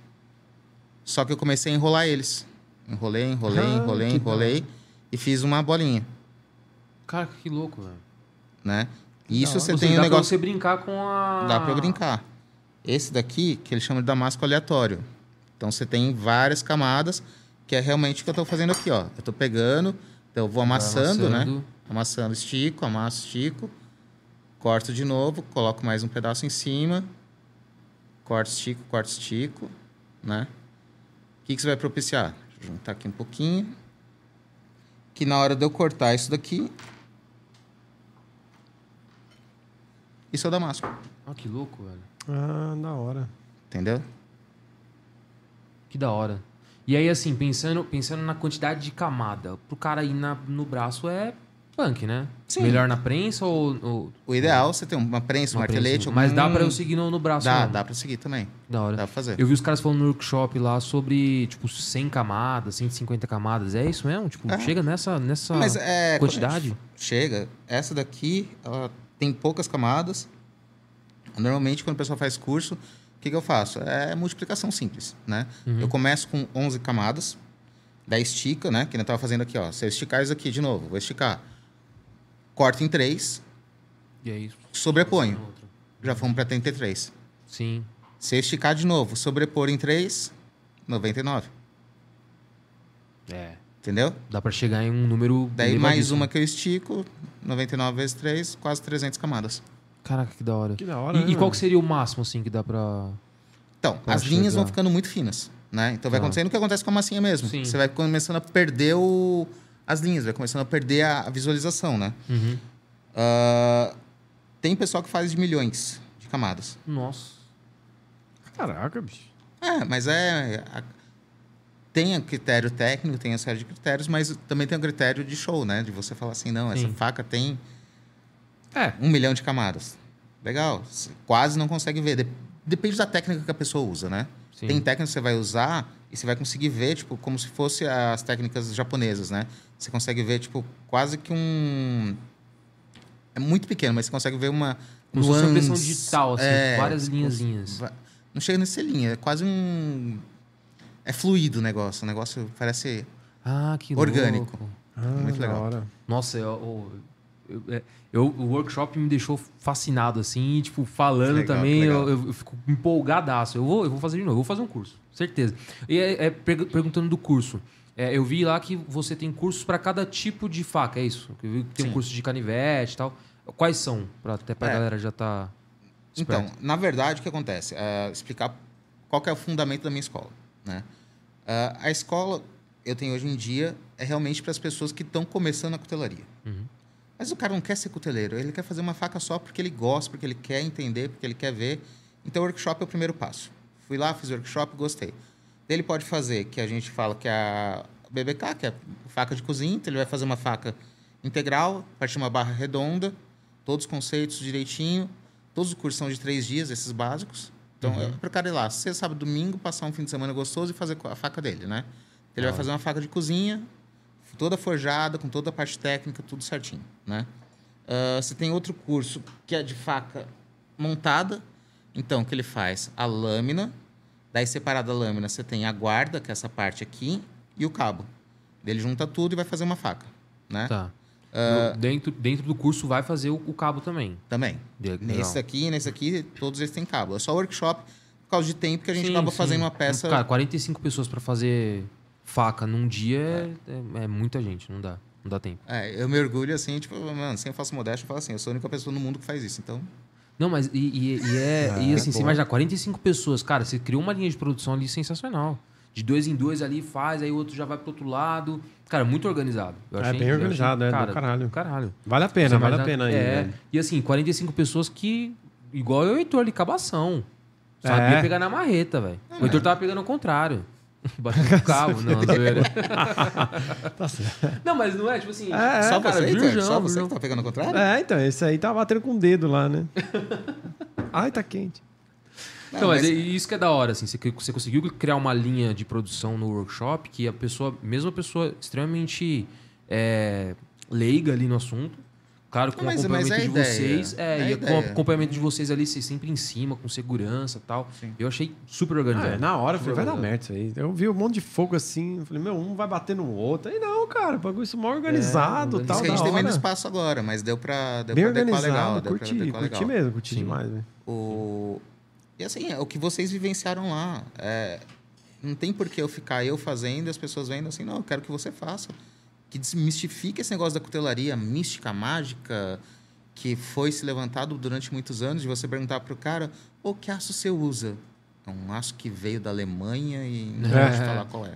só que eu comecei a enrolar eles. Enrolei, enrolei, Ah, enrolei, enrolei e fiz uma bolinha, Cara, que louco, velho. né? E isso você tem seja, um dá pra negócio... você brincar com a... Dá pra brincar. Esse daqui, que ele chama de damasco aleatório. Então você tem várias camadas, que é realmente o que eu tô fazendo aqui, ó. Eu tô pegando, então eu vou amassando, né? amassando. Amassando, estico, amasso, estico. Corto de novo, coloco mais um pedaço em cima. Corto, estico, corto, estico, né? O que, que você vai propiciar? Vou juntar aqui um pouquinho. Que na hora de eu cortar isso daqui... Isso é o damasco, Ah, que louco, velho. Ah, da hora. entendeu? Que da hora. E aí, assim, pensando, pensando na quantidade de camada, pro cara ir na- no braço é punk, né? Sim. Melhor na prensa ou... ou O ideal é você ter uma prensa, um uma martelete. prensa? Mas dá algum- pra eu seguir no, no braço Dá, mesmo. dá pra seguir também. Da hora. Dá pra fazer. Eu vi os caras falando no workshop lá sobre, tipo, 100 camadas, 150 camadas. É isso mesmo? Tipo, É. chega nessa, nessa Mas é. quantidade? Chega. Essa daqui, ela tem poucas camadas. Normalmente, quando o pessoal faz curso, que, que eu faço? É multiplicação simples, né? Uhum. Eu começo com 11 camadas, daí estica, né? Que eu tava fazendo aqui, ó. Se eu esticar isso aqui de novo, vou esticar. Corto em 3, E aí... sobreponho. Já fomos para 33. Sim. Se eu esticar de novo, sobrepor em 3, 99. É. Entendeu? Dá pra chegar em um número Daí mais uma que eu estico, 99 vezes 3, quase 300 camadas. Caraca, que da hora. Que da hora. E, e né, qual mano? que seria o máximo, assim, que dá pra... Então, Pra as linhas chegar. vão ficando muito finas, né? Então vai Tá. acontecendo o que acontece com a massinha mesmo. Sim. Você vai começando a perder o... as linhas, vai começando a perder a, visualização, né? Uhum. Ah, tem pessoal que faz de milhões de camadas. Nossa. Caraca, bicho. É, mas é... a- tem o critério técnico, tem a série de critérios, mas também tem o critério de show, né? De você falar assim, não, essa Sim. faca tem É. um milhão de camadas. Legal. Você quase não consegue ver. Dep- Depende da técnica que a pessoa usa, né? Sim. Tem técnica que você vai usar e você vai conseguir ver, tipo, como se fosse as técnicas japonesas, né? Você consegue ver, tipo, quase que um... É muito pequeno, mas você consegue ver uma Como uma impressão digital, assim, É, várias você linhazinhas. Não chega nesse linha, é quase um... É fluido o negócio, o negócio parece... Ah, que Orgânico. louco. Ah, Muito legal. hora. Nossa, eu, eu, eu- é, eu- o workshop me deixou fascinado, assim, e, tipo, falando Legal, também, eu, eu fico empolgadaço. Eu vou, eu vou fazer de novo, eu vou fazer um curso, certeza. E é, é, pergu- perguntando do curso. é, eu vi lá que você tem cursos para cada tipo de faca, é isso? Eu vi que tem um Sim. curso de canivete e tal. Quais são? Pra, até pra É. galera já tá. Então, na verdade, o que acontece? É, explicar qual que é o fundamento da minha escola. Né? Ah, a escola, eu tenho hoje em dia, é realmente para as pessoas que estão começando a cutelaria. Uhum. Mas o cara não quer ser cuteleiro, ele quer fazer uma faca só porque ele gosta, porque ele quer entender, porque ele quer ver. Então, o workshop é o primeiro passo. Fui lá, fiz o workshop, gostei. Ele pode fazer, que a gente fala que é a BBK, que é faca de cozinha, então ele vai fazer uma faca integral, a partir de uma barra redonda, todos os conceitos direitinho. Todos os cursos são de três dias, esses básicos. Então, é para o cara ir lá, sexta, sábado, domingo, passar um fim de semana gostoso e fazer a faca dele, né? Ele Da vai fazer uma faca de cozinha, toda forjada, com toda a parte técnica, tudo certinho, né? Ah, você tem outro curso que é de faca montada. Então, o que ele faz? A lâmina. Daí, separada a lâmina, você tem a guarda, que é essa parte aqui, e o cabo. Ele junta tudo e vai fazer uma faca, né? Tá. No- dentro, dentro do curso vai fazer o, o cabo também. Também. Legal. Nesse aqui, nesse aqui, todos eles têm cabo. É só workshop por causa de tempo que a gente Sim, acaba sim. fazendo uma peça. Cara, 45 pessoas pra fazer faca num dia é, é- é muita gente, não dá. Não dá tempo. É, eu me orgulho assim, tipo, mano, sem falsa modéstia, eu falo assim, eu sou a única pessoa no mundo que faz isso. Então, Não, mas e, e- e é. <laughs> Ah, e assim, você boa. imagina, 45 pessoas, cara, você criou uma linha de produção ali sensacional. De dois em dois ali, faz, aí o outro já vai pro outro lado. Cara, muito organizado. Eu É achei- bem eu organizado, achei, é do cara, caralho. Caralho. Vale a pena, Você vale a pena aí. É, e assim, 45 pessoas que, igual eu e o Heitor ali, cabação. Sabia É. pegar na marreta, velho. O Heitor tava pegando ao contrário. <laughs> Batendo o cabo, não, <laughs> zoeira. <laughs> Tá certo. Não, mas não é, tipo assim. É, só cara, você, Heitor? virgão, Só você que tá pegando ao contrário? É, então, esse aí tá batendo com o dedo lá, né? Ai, tá quente. Não, Não, mas, mas- é isso que é da hora, assim. Você, você conseguiu criar uma linha de produção no workshop que a pessoa, mesmo a pessoa extremamente é, leiga ali no assunto. Claro, com o acompanhamento é de ideia. vocês. É, É e com o acompanhamento de vocês ali, vocês sempre em cima, com segurança e tal. Sim. Eu achei super Ah, organizado. é, na hora eu falei, vai dar merda isso aí. Eu vi um monte de fogo assim, eu falei, meu, um vai bater no outro. Aí não, cara, bagulho isso mal organizado, É, tal, Isso que a gente tem hora. menos espaço agora, mas deu pra, deu Bem pra organizado, legal. Deu curti, pra curti legal. mesmo, curti Sim. demais, velho. O... E assim, é o que vocês vivenciaram lá. É, Não tem por que eu ficar eu fazendo e as pessoas vendo assim, não, eu quero que você faça. Que desmistifique esse negócio da cutelaria mística, mágica, que foi se levantado durante muitos anos, de você perguntar pro cara, ô, que aço você usa? É um aço que veio da Alemanha e <laughs> não É. de falar qual é.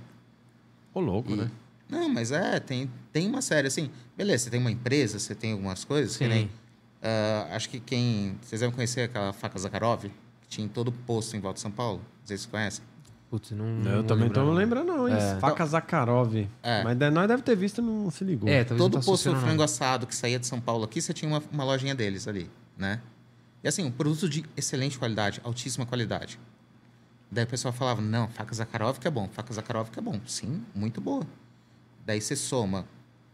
Ô, louco, E- né? Não, mas é, tem, tem uma série assim. Beleza, você tem uma empresa, você tem algumas coisas, que Sim. nem. ah, acho que quem. Vocês devem conhecer aquela faca Zakharov, que tinha em todo posto em volta de São Paulo. Vocês conhecem. Putz, não, eu não também tô lembro, não lembrando, não, hein? É. Faca Zakharov. É. Mas nós deve ter visto e não se ligou. É, todo tá posto frango não. assado que saía de São Paulo aqui, você tinha uma, uma lojinha deles ali, né? E assim, um produto de excelente qualidade, altíssima qualidade. Daí o pessoal falava, não, faca Zakharov que é bom, faca Zakharov que é bom. Sim, muito boa. Daí você soma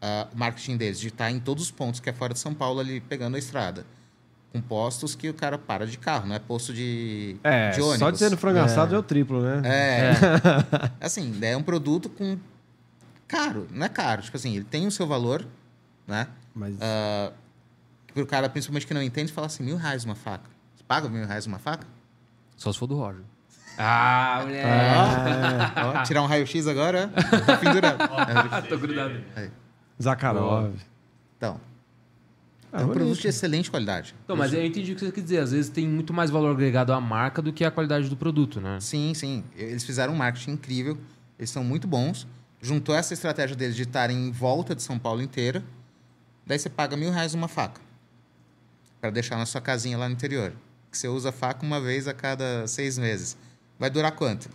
ah, o marketing deles de estar em todos os pontos que é fora de São Paulo ali pegando a estrada. Com postos que o cara para de carro, não é posto de, É, de ônibus. só de ser no frango assado é o triplo, né? É. <laughs> assim, daí é um produto com. Caro, não é caro. Tipo assim, ele tem o seu valor, né? Mas Ah, pro cara, principalmente que não entende, fala assim: mil reais uma faca. Você paga mil reais uma faca? Só se for do Roger. Ah, moleque. é, Ó, tirar um raio-x agora, tá pendurado. <laughs> Tô grudado. Zakharov. Então, Ah, é um produto de excelente qualidade. Então, mas eu entendi o que você quer dizer. Às vezes tem muito mais valor agregado à marca do que a qualidade do produto, né? Sim, sim. Eles fizeram um marketing incrível. Eles são muito bons. Juntou essa estratégia deles de estarem em volta de São Paulo inteira. Daí você paga mil reais uma faca. Para deixar na sua casinha lá no interior. Que você usa a faca uma vez a cada seis meses. Vai durar quanto?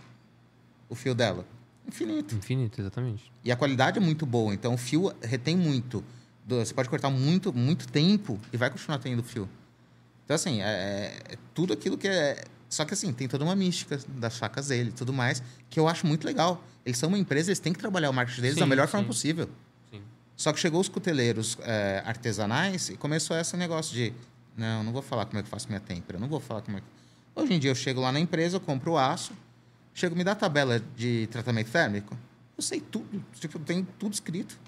O fio dela? Infinito. Infinito, exatamente. E a qualidade é muito boa. Então o fio retém muito. Você pode cortar muito, muito tempo e vai continuar tendo fio. Então, assim, é, é tudo aquilo que é. Só que, assim, tem toda uma mística das facas dele e tudo mais, que eu acho muito legal. Eles são uma empresa, eles têm que trabalhar o marketing deles da Sim, melhor sim. forma possível. Sim. Só que chegou os cuteleiros é, artesanais e começou esse negócio de: não, não vou falar como é que eu faço minha têmpera, não vou falar como é que. Hoje em dia eu chego lá na empresa, eu compro o aço, chego, me dá a tabela de tratamento térmico. Eu sei tudo, tipo, tem tudo escrito.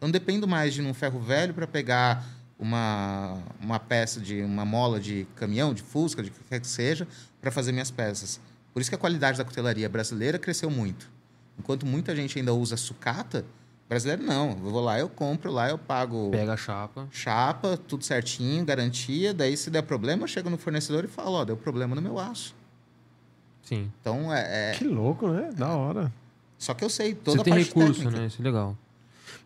Eu não dependo mais de num ferro velho para pegar uma, uma peça de uma mola de caminhão, de fusca, de o que quer que seja, para fazer minhas peças. Por isso que a qualidade da cutelaria brasileira cresceu muito. Enquanto muita gente ainda usa sucata, brasileiro não. Eu vou lá, eu compro lá, eu pago Pega a chapa. chapa, tudo certinho, garantia. Daí, se der problema, eu chego no fornecedor e falo, ó, deu problema no meu aço. Sim. Então, é... é- Que louco, né? Da hora. Só que eu sei toda Você a tem parte recurso, técnica. né? Isso é legal.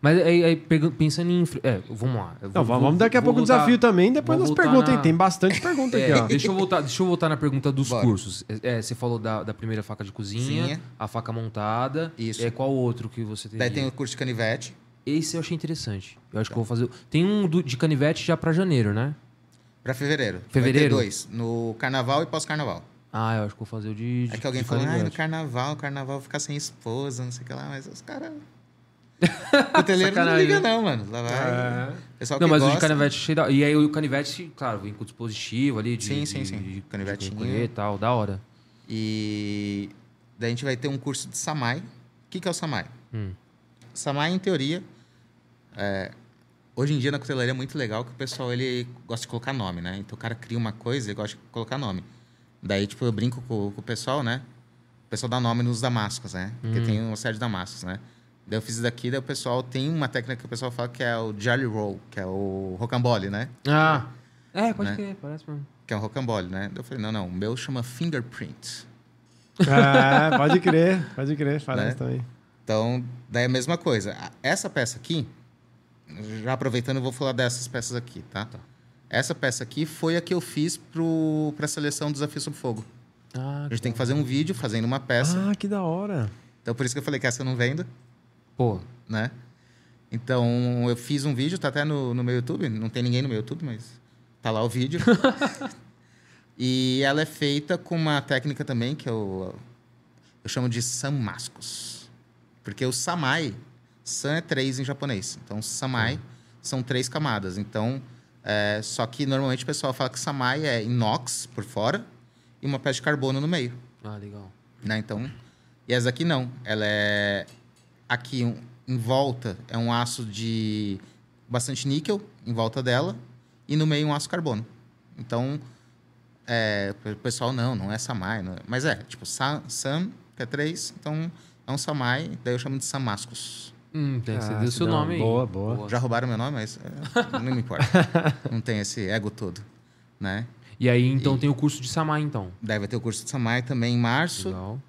Mas aí, aí pensando em. infra- É, vamos lá. Eu Não, vou- vamos daqui a vou pouco o voltar- desafio também, depois vou voltar perguntas, na- hein? Tem bastante <laughs> pergunta É, aqui, ó. deixa, eu voltar, deixa eu voltar na pergunta dos Bora. cursos. É, você falou da, da primeira faca de cozinha, Sim. a faca montada. Isso. É, qual outro que você tem? Daí tem o curso de canivete. Esse eu achei interessante. Eu acho Tá. que eu vou fazer. Tem um do- de canivete já pra janeiro, né? Pra fevereiro. Fevereiro? Vai ter dois. No carnaval e pós-carnaval. Ah, eu acho que eu vou fazer o de. É de- que alguém de fala, ah, no canivete. carnaval, o carnaval ficar sem esposa, não sei o que lá, mas os caras. <laughs> Cuteleiro não liga, não, mano. Lá vai. É. Pessoal Não, que mas o gosta, de canivete achei da... E aí o canivete, claro, vem com dispositivo ali de. Sim, sim, sim. De, Canivetinho. de e tal, da hora. E daí a gente vai ter um curso de Samai. O que, que é o Samai? Hum. Samai, em teoria, é, hoje em dia na cutelaria é muito legal que o pessoal ele gosta de colocar nome, né? Então o cara cria uma coisa e gosta de colocar nome. Daí, tipo, eu brinco com, com o pessoal, né? O pessoal dá nome nos damascos, né? Porque Hum. tem uma série de damascos, né? Daí eu fiz isso daqui, daí o pessoal tem uma técnica que o pessoal fala que é o Jolly Roll, que é o rocambole, né? Ah! É, pode Né? crer, parece mesmo. Que é o rocambole, né? Daí eu falei, não, não, o meu chama fingerprint. É, pode crer, pode crer, parece Né? também. Então, daí é a mesma coisa. Essa peça aqui, já aproveitando, eu vou falar dessas peças aqui, tá? Essa peça aqui foi a que eu fiz para a seleção do Desafio Sob Fogo. Ah, A gente tem que fazer um vídeo fazendo uma peça. Ah, que da hora. Então, por isso que eu falei que essa eu não vendo, pô. né? Então, eu fiz um vídeo, tá até no, no meu YouTube. Não tem ninguém no meu YouTube, mas tá lá o vídeo. <laughs> e ela é feita com uma técnica também que eu, eu chamo de samascos. Porque o samai, San é três em japonês. Então, samai são três camadas. Então, é, só que normalmente o pessoal fala que samai é inox por fora e uma peça de carbono no meio. Ah, legal. Né? Então, e essa aqui não. Ela é aqui um- em volta é um aço de bastante níquel em volta dela e no meio um aço carbono. Então, é, o pessoal não, não é samai, não é- mas é tipo Sa- Sam que é três, então é um samai, daí eu chamo de samascos. Hum, tem, Ah, deu se seu nome aí. boa, boa. Já roubaram meu nome, mas é, não me importa. <laughs> não tem esse ego todo, né? E aí, então, E- tem o curso de Samai, então. Vai ter o curso de samai também em março. Legal.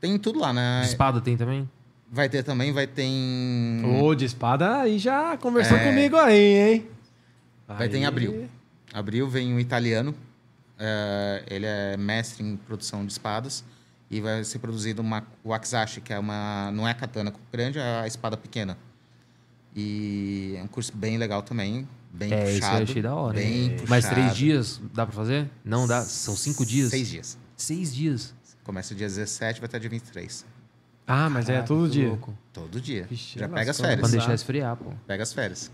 Tem tudo lá, né? De espada tem também? Vai ter também, vai ter em Ô, de espada aí já conversou É. comigo aí, hein? Vai ter em Aí- abril. Abril vem um italiano. é, ele é mestre em produção de espadas. E vai ser produzido uma wakizashi, que é uma... Não é a katana grande, é a espada pequena. E é um curso bem legal também. Bem é, isso puxado. eu achei da hora. Bem É. Mas três puxado. dias dá pra fazer? Não dá? São cinco dias? Seis dias. Seis dias. Começa dia 17, vai até dia 23. Ah, mas é Caraca, todo que dia. louco. Todo dia. Vixe, Já lascou. pega as Pra férias. deixar esfriar, pô. Pega as férias.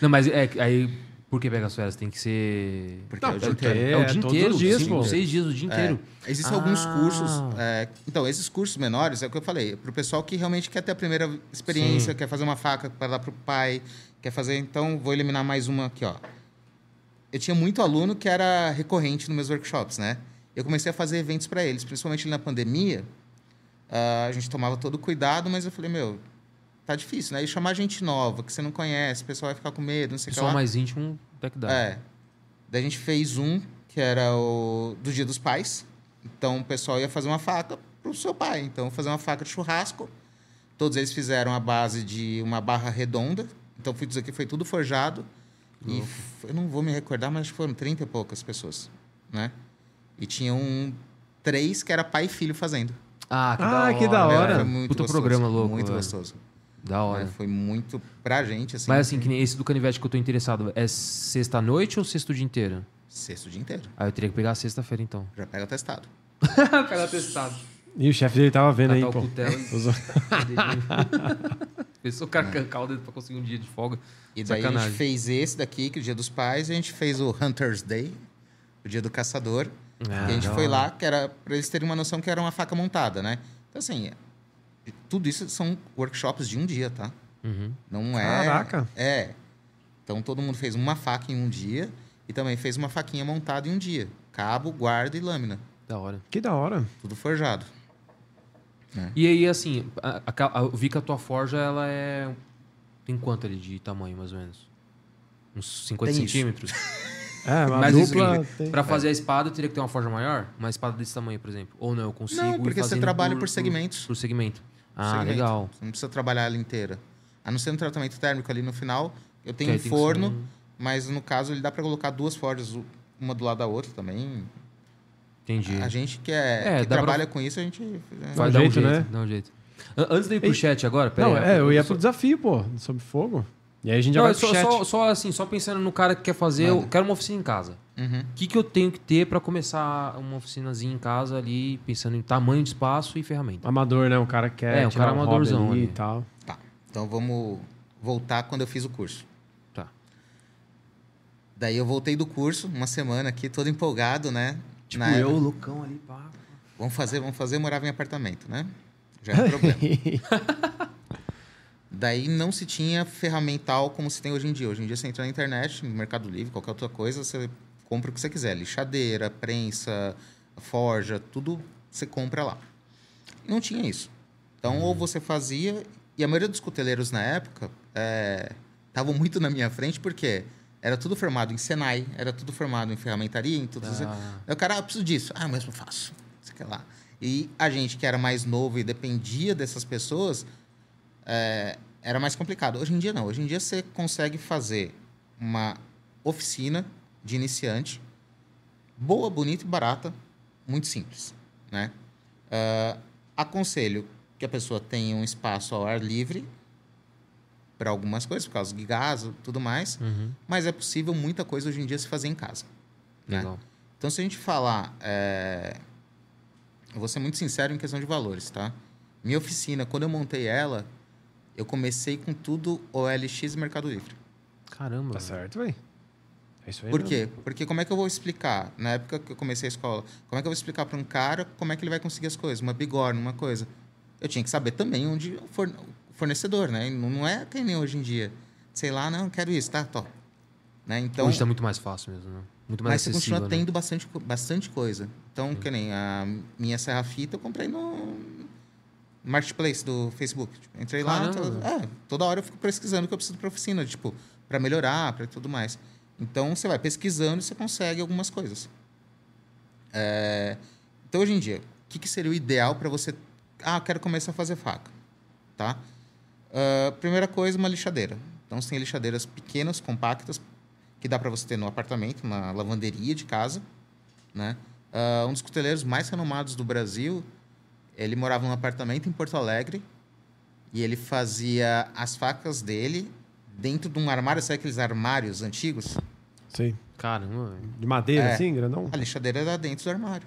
Não, mas é que aí... Por que pega as férias? Tem que ser... Porque Não, é o dia inteiro. É o dia todos inteiro. os dias, cinco, pô. seis dias, o dia inteiro. É, existem alguns Ah. cursos. é, então, esses cursos menores, é o que eu falei, para o pessoal que realmente quer ter a primeira experiência, Sim. quer fazer uma faca para dar para o pai, quer fazer. Então, vou eliminar mais uma aqui, ó. Eu tinha muito aluno que era recorrente nos meus workshops, né? Eu comecei a fazer eventos para eles, principalmente na pandemia. Ah, a gente tomava todo o cuidado, mas eu falei, meu, tá difícil, né? E chamar gente nova, que você não conhece, o pessoal vai ficar com medo, não sei o que lá. mais íntimo, até que dá. É. Daí a gente fez um que era o do Dia dos Pais. Então o pessoal ia fazer uma faca pro seu pai. Então fazer uma faca de churrasco. Todos eles fizeram a base de uma barra redonda. Então fui dizer que foi tudo forjado. E f- eu não vou me recordar, mas foram 30 e poucas pessoas, né? E tinham três que era pai e filho fazendo. Ah, que Ah, da hora. que da hora. muito Puta gostoso, programa louco, Muito velho. gostoso. Da hora. né? Foi muito pra gente, assim. Mas assim, que nem esse do canivete que eu tô interessado, é sexta-noite ou sexta o dia inteiro? Sexto dia inteiro. Ah, eu teria que pegar a sexta-feira então. Já pega testado. <laughs> Pega testado. E o chefe dele tava vendo aí, Catar o pô. cutelo e... Usou- Pensou o cara arrancar o dedo pra conseguir um dia de folga. E daí a Sacanagem. gente fez esse daqui, que é o Dia dos Pais, e a gente fez o Hunter's Day, o Dia do Caçador. Ah, a gente foi lá, que era para eles terem uma noção que era uma faca montada, né? Então, assim, tudo isso são workshops de um dia, tá? Uhum. Não é. Caraca. É. Então todo mundo fez uma faca em um dia e também fez uma faquinha montada em um dia. Cabo, guarda e lâmina. Da hora. Que da hora. Tudo forjado. E aí, assim, a, a, a, eu vi que a tua forja, ela é... Tem quanto ali de tamanho, mais ou menos? Uns 50 Tem isso. <laughs> É, Mas isso dupla. aqui, tem- pra fazer a espada, eu teria que ter uma forja maior? Uma espada desse tamanho, por exemplo? Ou não, eu consigo Não, ir porque você trabalha por segmentos. Por, segmento. Ah, Segmento. legal. Você não precisa trabalhar ela inteira. A não ser no tratamento térmico ali no final. Eu tenho um forno, ser um- mas no caso ele dá para colocar duas forjas, uma do lado da outra também. Entendi. A gente que, É, é, que dá pra- trabalha com isso, a gente. é, Vai um dar um jeito, jeito, né? Dá um jeito. An- Antes de ir pro Ei. chat agora, pera Não, aí, é, eu ia só- pro desafio, pô, sobre fogo. E aí a gente já Não, vai pro só, chat. só, só assim, só pensando no cara que quer fazer, eu Manda. quero uma oficina em casa. Uhum. O que, que eu tenho que ter pra começar uma oficinazinha em casa ali, pensando em tamanho de espaço e ferramenta? Amador, né? O cara que quer É, um tirar cara um amadorzão ali ali. e tal. Tá. Então vamos voltar quando eu fiz o curso. Tá. Daí eu voltei do curso, uma semana aqui, todo empolgado, né? Tipo, Na eu, época, loucão ali, pá. Vamos fazer, vamos fazer, eu morava em apartamento, né? Já é um <laughs> problema. <laughs> Daí não se tinha ferramental como se tem hoje em dia. Hoje em dia você entra na internet, no Mercado Livre, qualquer outra coisa, você compra o que você quiser. Lixadeira, prensa, forja, tudo você compra lá. Não tinha isso. Então, ou você fazia... E a maioria dos cuteleiros na época estavam muito na minha frente, porque era tudo formado em Senai, era tudo formado em ferramentaria, em tudo isso. Ah. Aí o cara, ah, preciso disso. Ah, mas eu faço. Isso que lá. E a gente que era mais novo e dependia dessas pessoas, é, era mais complicado. Hoje em dia não. Hoje em dia você consegue fazer uma oficina de iniciante boa, bonita e barata, muito simples, né? Ah, aconselho que a pessoa tenha um espaço ao ar livre para algumas coisas, por causa de gás e tudo mais, Uhum. mas é possível muita coisa hoje em dia se fazer em casa. né? Legal. Então, se a gente falar. é, Eu vou ser muito sincero em questão de valores, tá? Minha oficina, quando eu montei ela, eu comecei com tudo OLX e Mercado Livre. Caramba. Tá certo, velho. É isso aí. Por mesmo. quê? Porque como é que eu vou explicar? Na época que eu comecei a escola, como é que eu vou explicar para um cara como é que ele vai conseguir as coisas? Uma bigorna, uma coisa. Eu tinha que saber também onde fornecedor, né? Não é que nem hoje em dia. Sei lá, não, quero isso, tá? Top. Né? Então, Hoje tá muito mais fácil mesmo, né? Muito mais mas você continua né? tendo bastante, bastante coisa. Então, que nem a minha serra fita, eu comprei no marketplace do Facebook. Tipo, entrei lá, Caramba. to- é, toda hora eu fico pesquisando o que eu preciso para oficina, tipo, para melhorar, para tudo mais. Então, você vai pesquisando e você consegue algumas coisas. É, então, hoje em dia, o que, que seria o ideal para você... Ah, quero começar a fazer faca, tá? Ah, primeira coisa, uma lixadeira. Então, você tem lixadeiras pequenas, compactas, que dá para você ter no apartamento, na lavanderia de casa, né? Ah, um dos cuteleiros mais renomados do Brasil, ele morava num apartamento em Porto Alegre e ele fazia as facas dele dentro de um armário, sabe aqueles armários antigos? Sim. Caramba. De madeira, É. assim, grandão? A lixadeira era dentro do armário,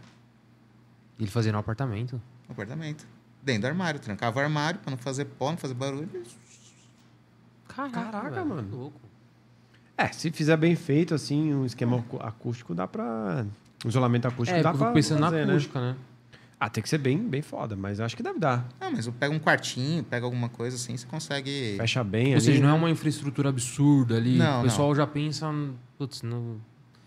Ele fazia no apartamento. no apartamento. Dentro do armário, trancava o armário para não fazer pó, não fazer barulho. Caraca, Caraca, velho, mano. que Louco. É, se fizer bem feito, assim, um esquema acu- acústico, dá pra. Um isolamento acústico É, dá pra. pensando fazer, na né? acústica, né? Ah, tem que ser bem, bem foda, mas acho que deve dar. Ah, mas eu pego um quartinho, pega alguma coisa assim, você consegue. Fecha bem Ou ali. seja, não é uma infraestrutura absurda ali. Não, o pessoal já pensa. Putz, no...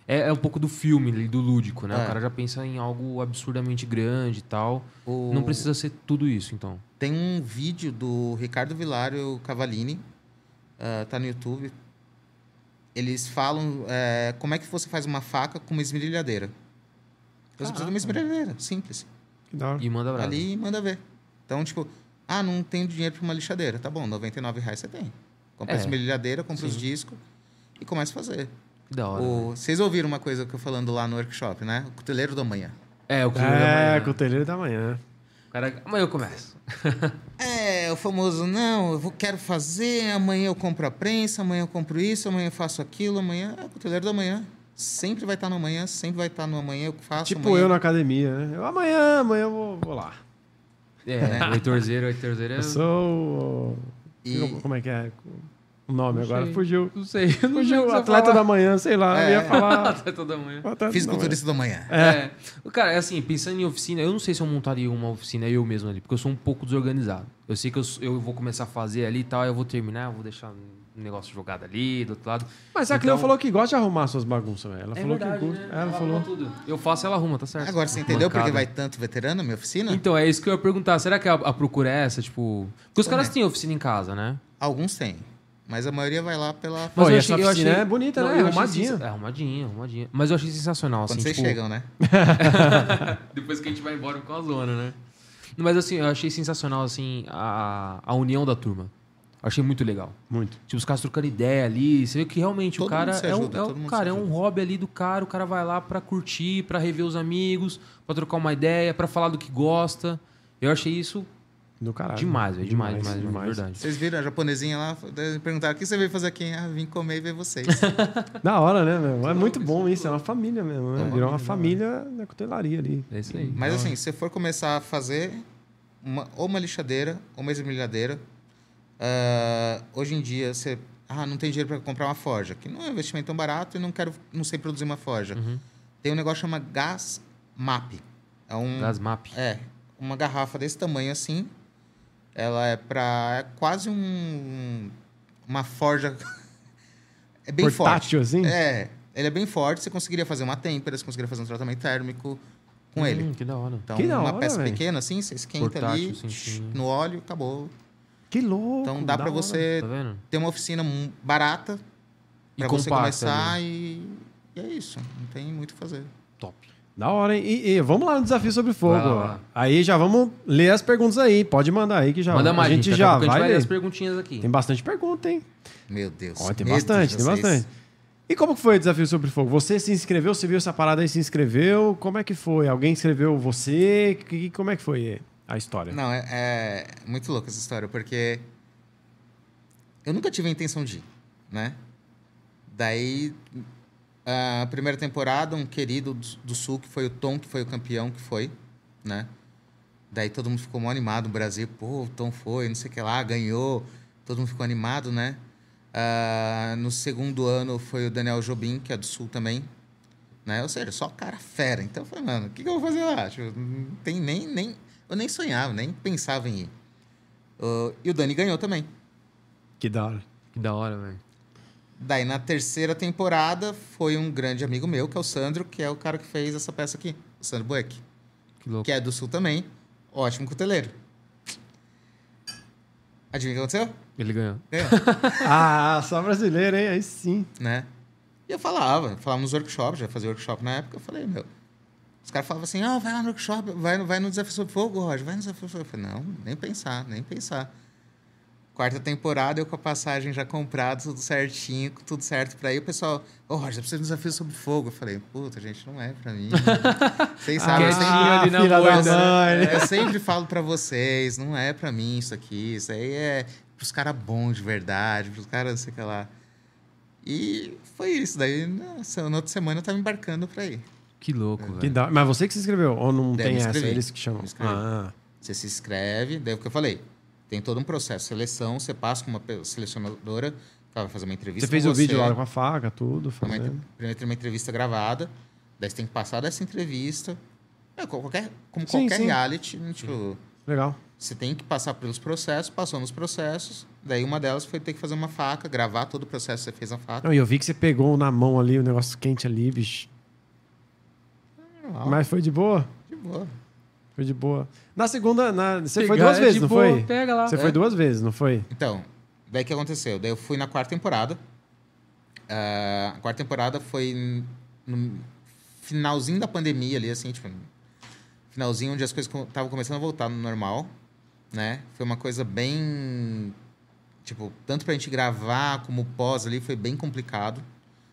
é, é um pouco do filme, ali, do lúdico, né? É. O cara já pensa em algo absurdamente grande e tal. O- Não precisa ser tudo isso, então. Tem um vídeo do Ricardo Vilário Cavalini, ah, tá no YouTube. Eles falam é, como é que você faz uma faca com uma esmerilhadeira. Você precisa de uma esmerilhadeira, simples. Que da hora. E manda brasa. Ali manda ver. Então, tipo, ah, não tenho dinheiro para uma lixadeira. Tá bom, 99 reais você tem. Compra É. a esmerilhadeira, compra os Sim. discos e começa a fazer. Que da hora. né? O- vocês ouviram uma coisa que eu falando lá no workshop, né? O cuteleiro do amanhã. É, o da É, manhã. cuteleiro da manhã. Cara... Amanhã eu começo. <laughs> É, o famoso, não, eu vou, quero fazer, amanhã eu compro a prensa, amanhã eu compro isso, amanhã eu faço aquilo, amanhã é o cuteleiro do amanhã. Sempre vai estar no amanhã, sempre vai estar no amanhã eu faço. Tipo amanhã. eu na academia, né? Eu, amanhã, amanhã eu vou, vou lá. É, o Heitorzeiro, o Heitorzeiro é... Eu sou. E- Como é que é? O nome Não agora sei. fugiu. Não sei. eu Não sei Fugiu, você atleta falar. da manhã, sei lá. Eu É. ia falar. <laughs> Atleta da manhã. atleta da Fisiculturista do amanhã. É. Cara, é assim, pensando em oficina, eu não sei se eu montaria uma oficina eu mesmo ali, porque eu sou um pouco desorganizado. Eu sei que eu, eu vou começar a fazer ali e tal, eu vou terminar, eu vou deixar um negócio jogado ali, do outro lado. Mas a Então- Cleo falou que gosta de arrumar suas bagunças, velho. Ela É falou verdade, que curte. né? Ela, falou. arruma tudo. Eu faço, ela arruma, tá certo. Agora você entendeu por que Mancada. vai tanto veterano na minha oficina? Então, é isso que eu ia perguntar. Será que a, a procura é essa? Tipo. Porque os caras É. têm oficina em casa, né? Alguns têm, mas a maioria vai lá pela... Pô, e eu essa oficina é bonita, né? eu achei Arrumadinha. É, arrumadinha, arrumadinha. Mas eu achei sensacional, Quando assim, vocês tipo, chegam, né? <laughs> Depois que a gente vai embora com a zona, né? Mas assim, eu achei sensacional, assim, a, a união da turma. Achei muito legal. Muito. Tipo, os caras trocando ideia ali. Você vê que realmente Todo o cara é, um, ajuda, é, um- mundo cara, é um hobby ali do cara. O cara vai lá pra curtir, pra rever os amigos, pra trocar uma ideia, pra falar do que gosta. Eu achei isso Do caralho. demais, velho. Demais, demais, demais, verdade. Vocês viram a japonesinha lá? Perguntaram, o que você veio fazer aqui? Ah, vim comer e ver vocês. <laughs> Da hora, né, meu? É muito bom isso. É uma família mesmo, né? É uma Virou uma família na cutelaria ali. É isso aí. Mas assim, se você for começar a fazer uma, ou uma lixadeira ou uma esmerilhadeira, ah, hoje em dia você... Ah, não tem dinheiro para comprar uma forja. Que não é um investimento tão barato e não quero, não sei produzir uma forja. Uhum. Tem um negócio que chama Gas Map. É um... Das map. É, uma garrafa desse tamanho assim. Ela é para é quase um uma forja <laughs> é bem Portátil, forte. assim? É, ele é bem forte, você conseguiria fazer uma têmpera, você conseguiria fazer um tratamento térmico com ele. Hum, que da hora. Então, da uma hora, peça velho. pequena assim, você esquenta Portátil, ali sim, sim. no óleo, acabou. Que louco. Então dá para você Tá ter uma oficina barata E para você compacta começar e, e é isso, não tem muito o que fazer. Top. Da hora, hein? E, e vamos lá no Desafio Sobre Fogo. Vai lá, vai lá. Aí já vamos ler as perguntas aí. Pode mandar aí que já Manda mais, a gente daqui já gente vai vai ler as perguntinhas aqui. Tem bastante pergunta, hein? Meu Deus. Ó, tem medo bastante, tem bastante. E como que foi o Desafio Sobre Fogo? Você se inscreveu? Você viu essa parada aí, se inscreveu? Como é que foi? Alguém inscreveu você? Que- como é que foi a história? Não, é, é muito louco essa história, porque eu nunca tive a intenção de ir, né? Daí, a primeira temporada, um querido do, Sul, que foi o Tom, que foi o campeão, que foi, né? Daí todo mundo ficou mó animado no Brasil. Pô, o Tom foi, não sei o que lá, ganhou. Todo mundo ficou animado, né? Ah, no segundo ano foi o Daniel Jobim, que é do Sul também. Né? Ou seja, só cara fera. Então eu falei, mano, o que, que eu vou fazer lá? Tipo, não tem nem, nem... Eu nem sonhava, nem pensava em ir. Ah, e o Dani ganhou também. Que da hora. Que da hora, velho. Daí na terceira temporada foi um grande amigo meu, que é o Sandro, que é o cara que fez essa peça aqui. O Sandro Bueck. Que louco. Que é do Sul também. Ótimo cuteleiro. Adivinha o que aconteceu? Ele ganhou. Ganhou. <laughs> Ah, só brasileiro, hein? Aí sim. né? E eu falava, falava nos workshops, já fazia workshop na época, eu falei, meu. Os caras falavam assim, ah, vai lá no workshop, vai, no- vai no Desafio Sob Fogo, Roger, vai no Desafio Sob Fogo. Eu falei, não, nem pensar, nem pensar. Quarta temporada, eu com a passagem já comprada, tudo certinho, tudo certo pra ir. O pessoal, ô, Roger, precisa de um Desafio Sob Fogo. Eu falei, puta, gente, não é pra mim. <laughs> Vocês sabem, eu Quietinho sempre, na filha da mãe. eu sempre falo pra vocês, não é pra mim isso aqui. Isso aí é pros caras bons de verdade, pros caras não sei o que lá. E foi isso. Daí, na outra semana, eu tava embarcando pra ir. Que louco, Que velho. da... Mas você que se inscreveu? Ou não Deve tem essa? escrever. Eles que chamam. Ah, Você se inscreve, daí é o que eu falei. Tem todo um processo de seleção, você passa com uma selecionadora, que ela vai fazer uma entrevista você fez com o vídeo lá com a faca, tudo, Uma fazendo. Primeiro tem uma entrevista gravada, daí você tem que passar dessa entrevista. É, qualquer, como Sim, qualquer sim. reality, tipo, Legal. você tem que passar pelos processos, passou nos processos, daí uma delas foi ter que fazer uma faca, gravar todo o processo que você fez na faca. Não, e eu vi que você pegou na mão ali o negócio quente ali, bicho. Normal, Mas foi de boa? de boa. Foi de boa. Na segunda, na... você foi Pegar duas é vezes, não boa, foi? Pega lá. Você É. foi duas vezes, não foi? Então, daí o que aconteceu? Daí eu fui na quarta temporada. Ah, a quarta temporada foi no finalzinho da pandemia ali, assim, tipo, finalzinho onde as coisas estavam começando a voltar no normal, né? Foi uma coisa bem, tipo, tanto pra gente gravar como pós ali foi bem complicado,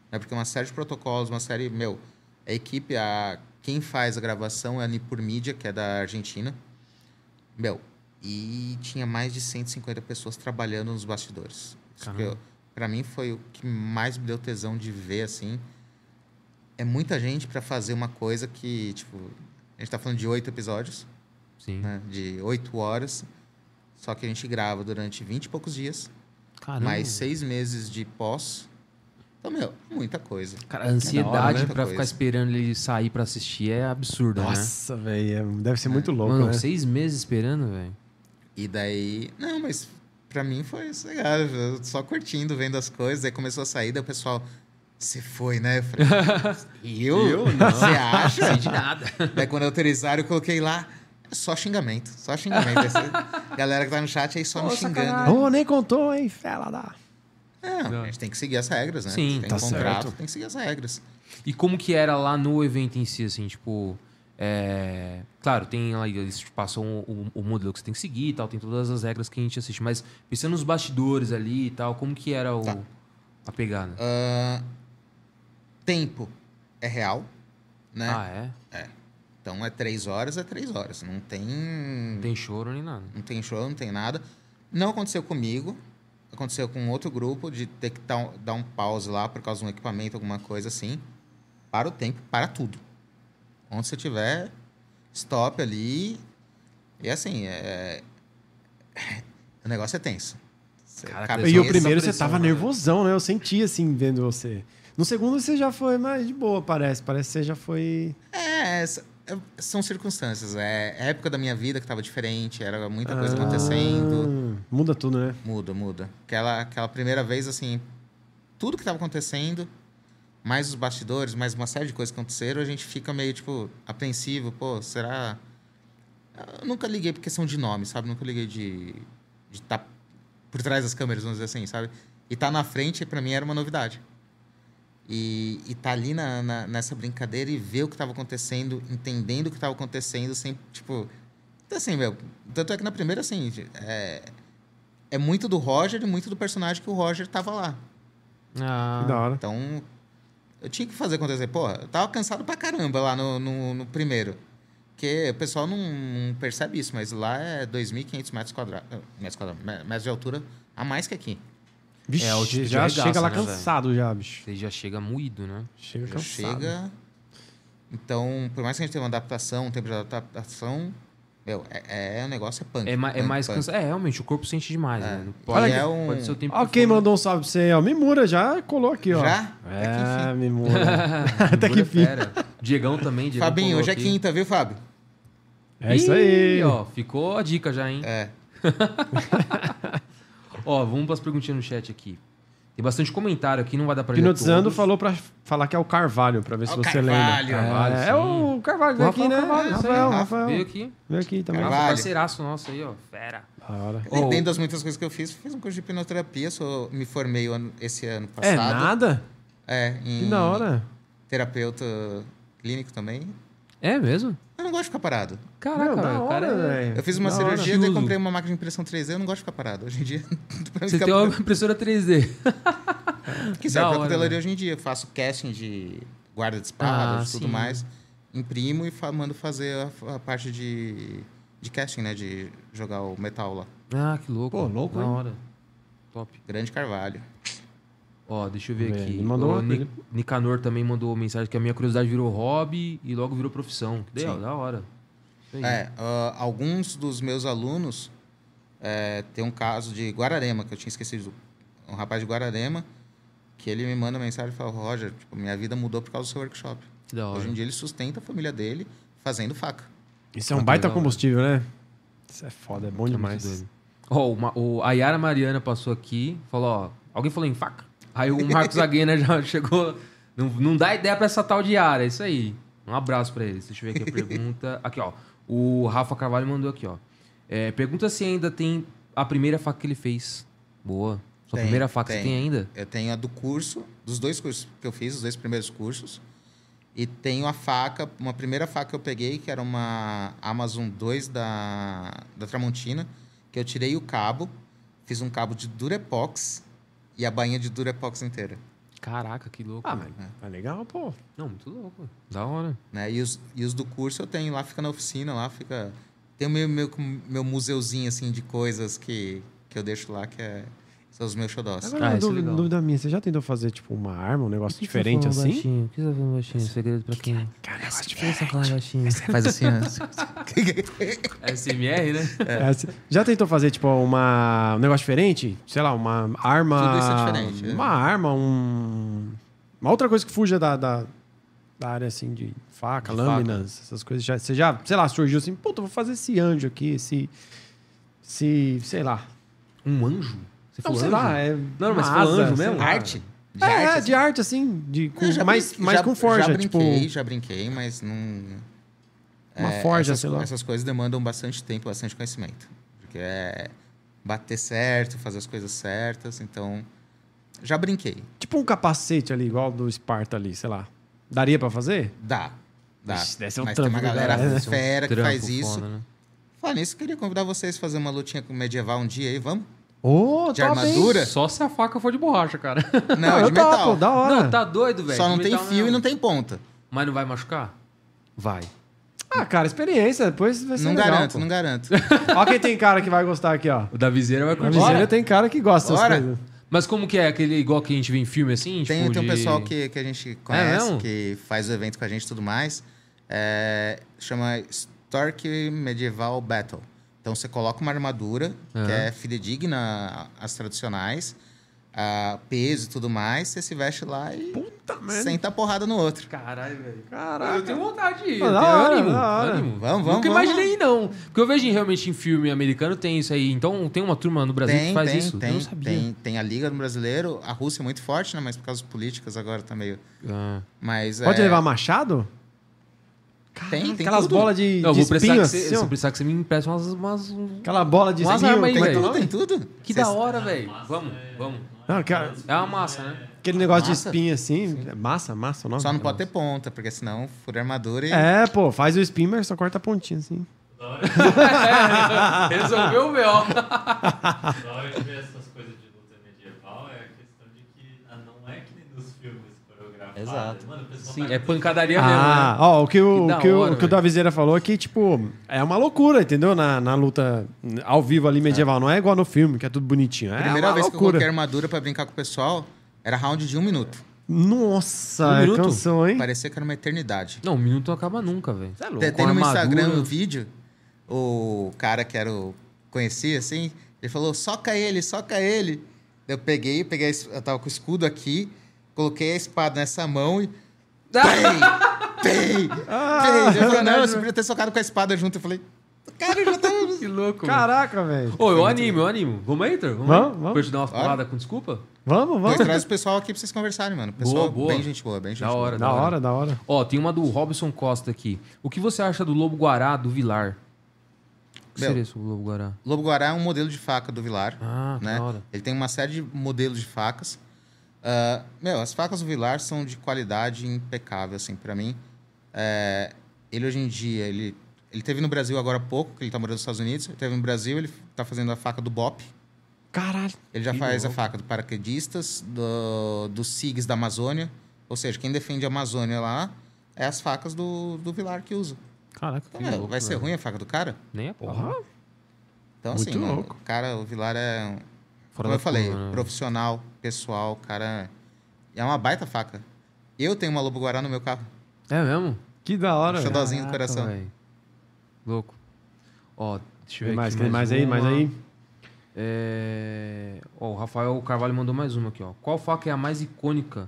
né? Porque uma série de protocolos, uma série, meu, a equipe, a quem faz a gravação é a Nipur Media, que é da Argentina. Meu, e tinha mais de 150 pessoas trabalhando nos bastidores. Pra mim foi o que mais me deu tesão de ver, assim. É muita gente pra fazer uma coisa que, tipo... A gente tá falando de oito episódios, Sim. né? De oito horas. Só que a gente grava durante vinte e poucos dias. Caramba. Mais seis meses de pós. Então, meu, muita coisa. Cara, a ansiedade né? pra ficar esperando ele sair pra assistir é absurda, né? Nossa, velho. Deve ser muito louco, Mano, né? seis meses esperando, velho. E daí... Não, mas pra mim foi legal. Só curtindo, vendo as coisas. Aí começou a sair, daí o pessoal... Você foi, né? Eu falei... <laughs> eu? Eu? Não. Você acha? Não sei de nada. <laughs> Daí quando autorizaram, eu coloquei lá... Só xingamento. Só xingamento. Essa <laughs> galera que tá no chat aí só me xingando. Ô, nem contou, hein? Fela da. Não. a gente tem que seguir as regras, né? Sim, tem tá contrato, certo. tem que seguir as regras. E como que era lá no evento em si, assim, tipo... é, Claro, tem lá, eles passam o, o modelo que você tem que seguir e tal, tem todas as regras que a gente assiste, mas pensando nos bastidores ali e tal, como que era o... Tá. a pegada? Ah, tempo é real, né? Ah, é? Então é três horas, é três horas. Não tem, Não tem choro nem nada. não tem show, não tem nada. Não aconteceu comigo. Aconteceu com outro grupo de ter que dar um, pause lá por causa de um equipamento, alguma coisa assim. Para o tempo, para tudo. Onde você tiver, stop ali. E assim, é... o negócio é tenso. Você Caraca, E o essa primeiro você pressão, tava né? nervosão, né? Eu senti assim, vendo você. No segundo você já foi mais de boa, parece. Parece que você já foi. É, essa- é- são circunstâncias. É época da minha vida que estava diferente, era muita coisa Ah, acontecendo. Muda tudo, né? Muda, muda. Aquela, aquela primeira vez, assim, tudo que estava acontecendo, mais os bastidores, mais uma série de coisas que aconteceram, a gente fica meio, tipo, apreensivo. Pô, será... Eu nunca liguei por questão de nome, sabe? Nunca liguei de estar por trás das câmeras, vamos dizer assim, sabe? E tá na frente, pra mim, era uma novidade. E, e tá ali na, na- nessa brincadeira e ver o que estava acontecendo, entendendo o que estava acontecendo, sem, tipo... Então, assim, meu... Tanto é que na primeira, assim, é, é muito do Roger e muito do personagem que o Roger tava lá. Ah, Que da hora. Então, eu tinha que fazer acontecer. Pô, eu tava cansado pra caramba lá no, no, no primeiro. Porque o pessoal não, não percebe isso, mas lá é 2.500 metros quadrados, metros quadrados, me- metros de altura a mais que aqui. Vixe, É, o de já arregaça, chega lá né, cansado já, bicho. Você já chega moído, né? Chega Já cansado. chega. Então, por mais que a gente tenha uma adaptação, um tempo de adaptação, Meu, é, é, o negócio é punk. É, ma- é punk, mais punk. cansado. É, realmente, o corpo sente demais, É. né? Olha Pode, que- é um- pode ser o tempo Ó, que quem for. mandou um salve pra você aí, ó. Mimura já colou aqui, ó. Já? É, Até Mimura. <laughs> Até que Mimura é fim. Diegão também, Diegão Fabinho, hoje é aqui. quinta, viu, Fábio? É isso aí. Ih, ó, ficou a dica já, hein? É. <laughs> Ó, vamos para as perguntinhas no chat aqui. Tem bastante comentário aqui, não vai dar pra ler Pinotizando todos. falou pra falar que é o Carvalho, pra ver se você Carvalho. lembra. Carvalho, é, é o Carvalho, veio aqui, né? Carvalho, Rafael, Rafa. Rafael. Veio aqui. Veio aqui também. Rafa, Carvalho. parceiraço nosso aí, ó. Fera. Ô, Dentro das muitas coisas que eu fiz, fiz um curso de hipnoterapia, sou, me formei ano- esse ano É passado. nada? É, em Que da hora. terapeuta clínico também. É mesmo? Eu não gosto de ficar parado. Caraca, Meu, da velho, o hora, cara é- velho. Eu fiz uma Da cirurgia, hora. daí comprei uma máquina de impressão 3D, eu não gosto de ficar parado. Hoje em dia, <laughs> Você tem uma impressora 3D. <laughs> <laughs> que Da serve pra hora, cutelaria hoje em dia. Eu faço casting de guarda de espadas, Ah, tudo sim. mais. Imprimo e fa- mando fazer a, a parte de, de casting, né? De jogar o metal lá. Ah, que louco. Pô, louco, Da hein? hora. Top. Grande Carvalho. Ó, deixa eu ver Vê, aqui. ele mandou o uma- Ni- ele- Nicanor também mandou mensagem que a minha curiosidade virou hobby e logo virou profissão. Que da, hora. É, ah, alguns dos meus alunos é, tem um caso de Guararema, que eu tinha esquecido. Um rapaz de Guararema, que ele me manda mensagem e fala, Roger, tipo, minha vida mudou por causa do seu workshop. Que da hora. Hoje em dia ele sustenta a família dele fazendo faca. Isso é um baita combustível, né? Isso é foda, é bom É muito demais. Ó, o, Ma- o a Yara Mariana passou aqui, falou, ó, alguém falou em faca? Aí o Marcos Aguena já <laughs> chegou, não, não dá ideia pra essa tal de Yara, é isso aí. Um abraço pra eles. Deixa eu ver aqui a pergunta. Aqui, ó. O Rafa Carvalho mandou aqui, ó. É, pergunta se ainda tem a primeira faca que ele fez. Boa. Sua Tem, primeira faca você tem. tem ainda? Eu tenho a do curso, dos dois cursos que eu fiz, os dois primeiros cursos. E tenho a faca, uma primeira faca que eu peguei, que era uma Amazon 2 da, da Tramontina, que eu tirei o cabo, fiz um cabo de Durepox e a bainha de Durepox inteira. Caraca, que louco. Ah, tá legal, pô. Não, muito louco. Da hora. Né? E, os, e os do curso eu tenho lá, fica na oficina, lá fica... Tem o meu, meu, meu museuzinho, assim, de coisas que, que eu deixo lá, que é, são os meus xodós. Agora, Ah, uma isso é dúvida, legal. dúvida minha, você já tentou fazer, tipo, uma arma, um negócio diferente assim? O que você tá falando baixinho? Segredo pra quem? Cara, negócio O que você tá falando baixinho? Faz assim, né? SMR, <laughs> né? É, você já tentou fazer, tipo, uma, um negócio diferente? Sei lá, uma arma... Tudo isso é diferente, é. Uma arma, um... Uma outra coisa que fuja da, da, da área, assim, de faca, De lâminas, essas coisas. Já, você já, sei lá, surgiu assim, puta, vou fazer esse anjo aqui, esse... Esse, sei lá. Um anjo? Você Não, sei anjo? lá, é Não, mas falou anjo mesmo? Arte? De é, arte, é, assim. de arte, assim, de, com, já mais, brinquei- mais já- com forja, já tipo... brinquei, já brinquei, mas não. Uma forja, essas, sei lá. Essas coisas demandam bastante tempo, bastante conhecimento. Porque é bater certo, fazer as coisas certas. Então, já brinquei. Tipo um capacete ali, igual do Esparta ali, sei lá. Daria pra fazer? Dá. Dá. Ixi, deve ser um mas tem uma galera né? fera que Trampo faz isso. foda, né? Fala nisso, queria convidar vocês a fazer uma lutinha com medieval um dia aí, vamos? Ô, De tá armadura? Só se a faca for de borracha, cara. Não, Não, é de metal. topo, da hora. Não, tá doido, velho. Só não tem metal fio e mesmo. não tem ponta. Mas não vai machucar? Vai. Ah, cara, experiência, depois vai ser Não legal, garanto, pô. não garanto. <laughs> Ó quem tem cara que vai gostar aqui, ó. O da viseira vai curtir. viseira tem cara que gosta dessas coisas. Mas como que é? Aquele igual que a gente vê em filme assim? Tem, tipo, tem um de- pessoal que, que a gente conhece, mesmo? que faz o evento com a gente e tudo mais. É, chama Stork Medieval Battle. Então você coloca uma armadura que Aham. é fidedigna às tradicionais, a peso e tudo mais, você se veste lá e Puta merda. senta a porrada no outro. Caralho, velho. Caraca. Eu tenho vontade de ir. Ah, Eu da hora, ânimo. da hora. ânimo. Vamos, vamos, Nunca vamos. imaginei, não. Porque eu vejo realmente em filme americano tem isso aí. Então tem uma turma no Brasil que Tem, faz tem, isso. eu tem, não sabia. tem, tem a Liga do Brasileiro, a Rússia é muito forte, né? Mas por causa das políticas agora tá meio... Ah. Mas, Pode é, levar machado? Tem, tem Aquelas tudo. bolas de, Não, eu de vou precisar espinho que, você, assim, se ó. eu precisar que você me empreste umas... umas um- Aquela bola de Umas espinho. armas aí, é Tem é velho. tudo, tem tudo. Que Cês- da hora, velho. Vamos, vamos. Não, aquela- É uma massa, né? aquele negócio Massa. de espinho assim. é Massa, massa o nome? Só não pode ter ponta, porque senão fura a armadura e... É, pô, faz o espinho, mas só corta a pontinha assim. Hora, <laughs> Resolveu o B.O. da hora de ver essas coisas de luta medieval é a questão de que ah, não é que nem nos filmes coreografados. Exato. Mano, Sim, é pancadaria Ah, mesmo, né? ó, o que o, Que o, que hora, o que o falou é que, tipo, é uma loucura, entendeu? Na, na luta ao vivo ali medieval. Não é igual no filme, que é tudo bonitinho. É A primeira uma vez que eu loucura. coloquei armadura pra brincar com o pessoal, era round de um minuto. Nossa, Um é minuto? canção, hein? Parecia que era uma eternidade. Não, um minuto não acaba nunca, velho. Você é louco. Tem, tem no armadura. Instagram um vídeo o cara que era o conheci, assim, ele falou, soca ele, soca ele. Eu peguei, peguei, eu tava com o escudo aqui, coloquei a espada nessa mão e. Pei! <laughs> Pei! Ah, Pei! Ele falou, não, verdade, você podia ter socado com a espada junto. Eu falei, cara, já tá. <laughs> Que louco. Caraca, velho. Ô, eu animo, eu animo. Vamos aí, Heitor? Vamos, Vamos, aí? vamos. Pra eu te dar uma porrada com desculpa? Vamos, vamos. traz o pessoal aqui pra vocês conversarem, mano. Pessoal Boa, boa. bem gente boa, bem gente Da boa. hora, Da hora, da hora. Ó, tem uma do Robson Costa aqui. O que você acha do Lobo Guará do Vilar? O que Meu. seria esse Lobo Guará? Lobo Guará é um modelo de faca do Vilar. Ah, né? da hora. Ele tem uma série de modelos de facas. Ah, meu, as facas do Vilar são de qualidade impecável, assim, para mim. É, ele hoje em dia, ele, ele teve no Brasil agora há pouco, que ele tá morando nos Estados Unidos. Ele teve no Brasil, ele tá fazendo a faca do Bop. Caralho. Ele já faz a louco. faca do paraquedistas, do, dos SIGs da Amazônia. Ou seja, quem defende a Amazônia lá é as facas do, do Vilar que usa. Caraca. Então, Que meu, louco, vai ser velho. ruim a faca do cara? Nem a porra. Então, Muito assim, mano, louco. o cara, o Vilar é um, Fora Como eu falei, né? profissional, pessoal, cara. É uma baita faca. Eu tenho uma Lobo Guará no meu carro. É mesmo? Que da hora, velho. Xodózinho do coração. Louco. Ó, deixa eu ver Tem mais, aqui tem mais aí, uma. mais aí. É... Ó, o Rafael Carvalho mandou mais uma aqui, ó. Qual faca é a mais icônica?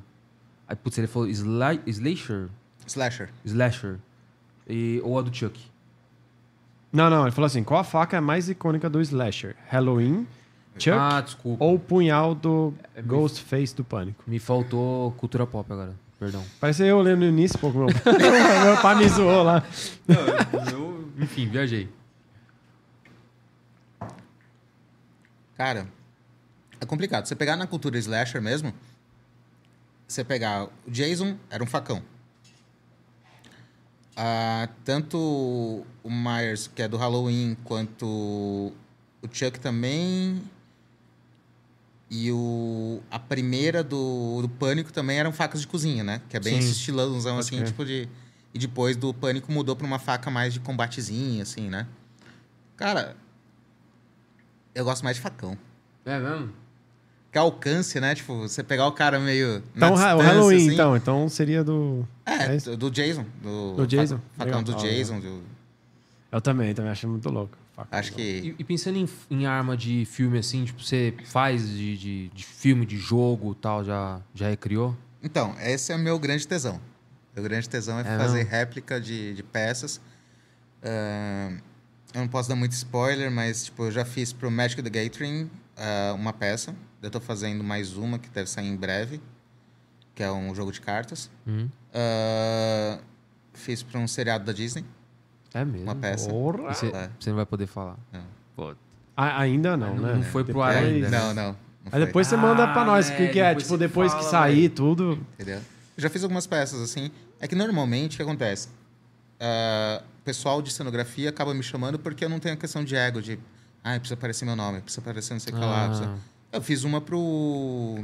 Aí, putz, ele falou Sli... Slasher? Slasher. Slasher. E... Ou a do Chuck? Não, não, ele falou assim: qual a faca é mais icônica do Slasher? Halloween, Chuck Ah, desculpa. ou punhal do É, Ghostface do Pânico? Me faltou cultura pop agora. Perdão. Parece eu lendo no início, pouco meu, <laughs> meu pai me zoou lá. eu, enfim, viajei. Cara, é complicado. Você pegar na cultura slasher mesmo, você pegar. O Jason era um facão. Ah, tanto o Myers, que é do Halloween, quanto o Chuck também. E o, a primeira do, do Pânico também eram facas de cozinha, né? Que é bem Sim. esse estilãozão, assim, crer. tipo de... E depois do Pânico mudou pra uma faca mais de combatezinho, assim, né? Cara, eu gosto mais de facão. É mesmo? Que alcance, né? Tipo, você pegar o cara meio. Então, na o Halloween, assim. então. Então seria do. É, É do Jason. Do, Do Jason? fa- Facão Legal. do Jason. do- Eu também, também acho muito louco. Facão. acho que. E, e pensando em, em arma de filme, assim, tipo, você faz de, de, de filme, de jogo tal, já, já recriou? Então, esse é o meu grande tesão. Meu grande tesão é, É fazer mesmo? réplica de, de peças. Ahn, eu não posso dar muito spoiler, mas tipo, eu já fiz pro Magic the Gathering ah, uma peça. Eu tô fazendo mais uma que deve sair em breve, que é um jogo de cartas. Uhum. Ah, fiz para um seriado da Disney, É mesmo. uma peça. Porra. Você, É. você não vai poder falar. Não. Pô, A- ainda não, Não- né? não foi pro ar ainda, né? Não, não. Aí depois você manda pra Ah, nós o que, é, que é. depois Tipo, depois que fala, sair velho. tudo. Entendeu? Eu já fiz algumas peças assim. É que normalmente o que acontece? Ah, o pessoal de cenografia acaba me chamando porque eu não tenho a questão de ego, de. Ah, precisa aparecer meu nome, precisa aparecer não sei o que lá. Ah. precisa-" Eu fiz uma pro.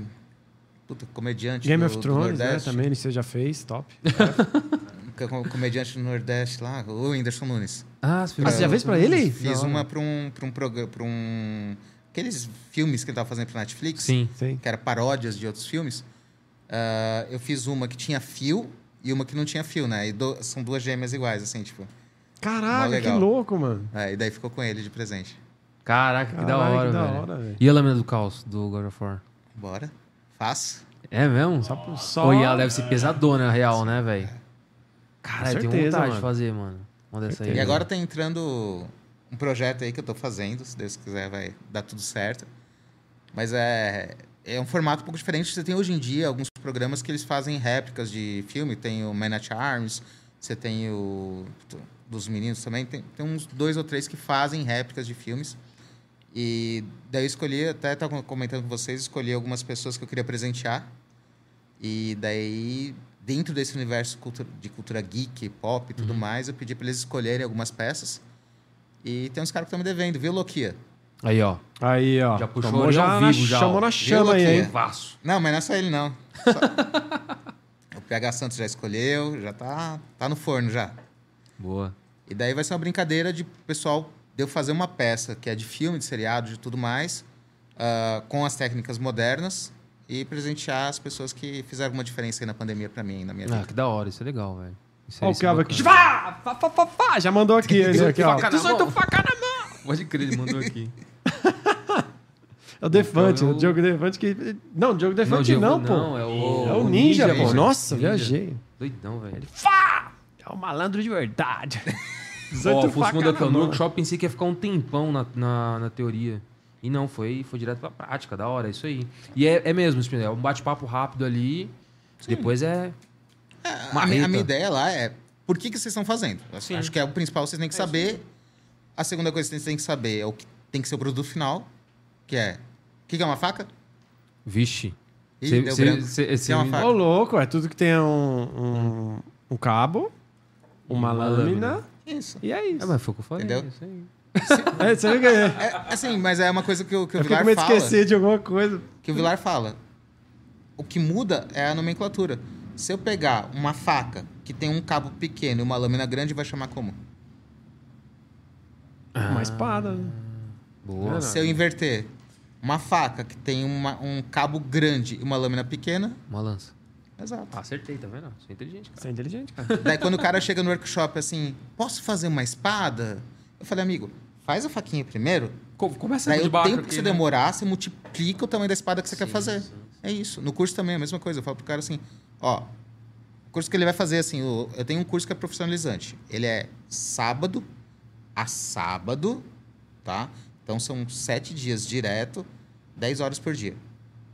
Puta, comediante. Game do, of do Thrones, né? Também você já fez, top. <laughs> Com- Comediante do Nordeste lá, o Whindersson Nunes. Ah, você Ah, você já fez pra ele? Fiz Da uma pra um, pra um programa. Pra um. Aqueles filmes que ele tava fazendo pra Netflix. Sim. Sim. que era paródias de outros filmes. Ah, eu fiz uma que tinha fio e uma que não tinha fio, né? E do- são duas gêmeas iguais, assim, tipo. Caraca, que louco, mano. É, e daí ficou com ele de presente. Caraca, que da Caralho, hora, que da velho. hora, velho. E a lâmina do caos do God of War? Bora. Faço. É mesmo? Só, por- só... Pô, e ela deve ser pesadona, real, né, velho? Cara, eu tenho certeza, vontade mano. de fazer, mano. Uma dessa aí. E agora tá entrando um projeto aí que eu tô fazendo, se Deus quiser vai dar tudo certo. Mas é, é um formato um pouco diferente. Você tem hoje em dia alguns programas que eles fazem réplicas de filme. Tem o Man at Arms, você tem o dos meninos também. Tem, tem uns dois ou três que fazem réplicas de filmes. E daí eu escolhi, até estava comentando com vocês, escolhi algumas pessoas que eu queria presentear. E daí, dentro desse universo de cultura geek, pop e tudo mais, eu pedi para eles escolherem algumas peças. E tem uns caras que estão me devendo, viu, Loquia? Aí, ó. Aí, ó. Já puxou Tomou já ao na, vivo, já, Chamou ó. na chama aí, Loquinha? hein? Não, mas não é só ele, não. Só- <laughs> o PH Santos já escolheu, já tá, tá no forno já. Boa. E daí vai ser uma brincadeira de pessoal de eu fazer uma peça que é de filme, de seriado, de tudo mais, ah, com as técnicas modernas e presentear as pessoas que fizeram alguma diferença aí na pandemia pra mim, na minha Ah, vida. que da hora, isso é legal, velho. Isso Olha aí, o é cabo aqui. Vá! Fá, fá, fá, fá. Já mandou aqui. ele aqui ó. faca na 18 mão. facas na mão. Pode crer, ele mandou aqui. <laughs> É o Defante, o Diogo Defante que... Não, o Diogo Defante não, pô. Não, é o, É o Ninja, pô. Ninja. Nossa, Ninja. viajei. Doidão, velho. Fá! É o malandro de verdade. <laughs> Ó, 18 o facas mandou aqui, no workshop pensei que ia ficar um tempão na, na, na teoria. E não, foi, foi direto pra prática, da hora, é isso aí. E é, é mesmo, Spinelli, é um bate-papo rápido ali. Depois é. A, Marreta. minha- a minha ideia lá é por que, que vocês estão fazendo. Sim. Acho que é o principal, vocês têm que saber. A segunda coisa que vocês têm que saber é o que tem que ser o produto final, que é. O que, que é uma faca? Vixe. Ih, Cê- deu cê- branco. cê- Que cê é uma faca. Ô, louco, é tudo que tem um, um, um cabo, uma, Uma lâmina, lâmina. Isso. e é É, isso. mas foi o que eu falei. Entendeu? é isso aí. É, você viu que é? É, assim, mas é uma coisa que, o- que o Eu Vilar com medo de fala. esquecer de alguma coisa. que o Vilar fala. O que muda é a nomenclatura. Se eu pegar uma faca que tem um cabo pequeno e uma lâmina grande, vai chamar como? Uma espada. né? Boa. Não. Se eu inverter uma faca que tem uma- um cabo grande e uma lâmina pequena, Uma lança. exato. Ah, acertei, tá vendo? Sou inteligente, cara. Você é inteligente, cara. Daí quando o cara chega no workshop assim, posso fazer uma espada? Eu falei, amigo, faz a faquinha primeiro. Co- Começa Daí de o baixo tempo aqui, que você né? demorar, você multiplica o tamanho da espada que você quer Sim, fazer. sim, sim. É isso. No curso também é a mesma coisa. Eu falo pro cara assim, ó, o curso que ele vai fazer assim, o- eu tenho um curso que é profissionalizante. Ele é sábado a sábado, tá? Então são sete dias direto, 10 horas por dia.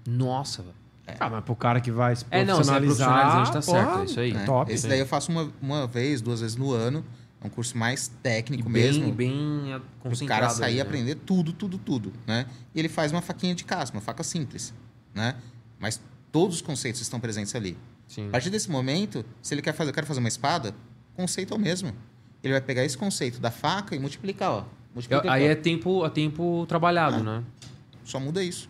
Nossa, velho. Ah, mas pro cara que vai se É, não, se é profissionalizar... profissionalizante, tá certo, é isso aí. é É. Top. Esse daí eu faço uma, uma vez, duas vezes no ano. É um curso mais E técnico bem, mesmo. bem Pro concentrado. cara sair e né? aprender tudo, tudo, tudo, né? E ele faz uma faquinha de casca, uma faca simples, né? Mas todos os conceitos estão presentes ali. Sim. A partir desse momento, se ele quer fazer, eu quero fazer uma espada, o conceito é o mesmo. Ele vai pegar esse conceito da faca e multiplicar, ó. Multiplica Aí é tempo, é tempo trabalhado, Ah. né? Só muda isso.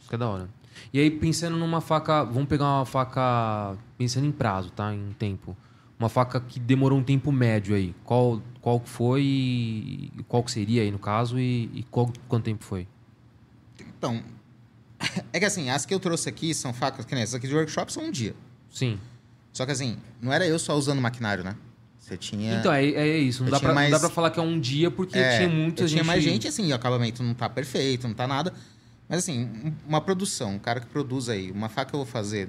Isso que é da hora. E aí, pensando numa faca. Vamos pegar uma faca. Pensando em prazo, tá? Em tempo. Uma faca que demorou um tempo médio aí. Qual, qual que foi e qual que seria aí no caso e, e qual, quanto tempo foi? Então, <laughs> é que assim, as que eu trouxe aqui são facas, que nem essas aqui de workshop são um dia. Sim. Só que assim, não era eu só usando maquinário, né? Você tinha... Então, é, é isso. Não dá, pra, não mais- dá pra falar que é um dia porque É, tinha muita gente. Tinha mais gente, assim, o acabamento não tá perfeito, não tá nada. Mas assim, um- uma produção, um cara que produz aí, uma faca que eu vou fazer,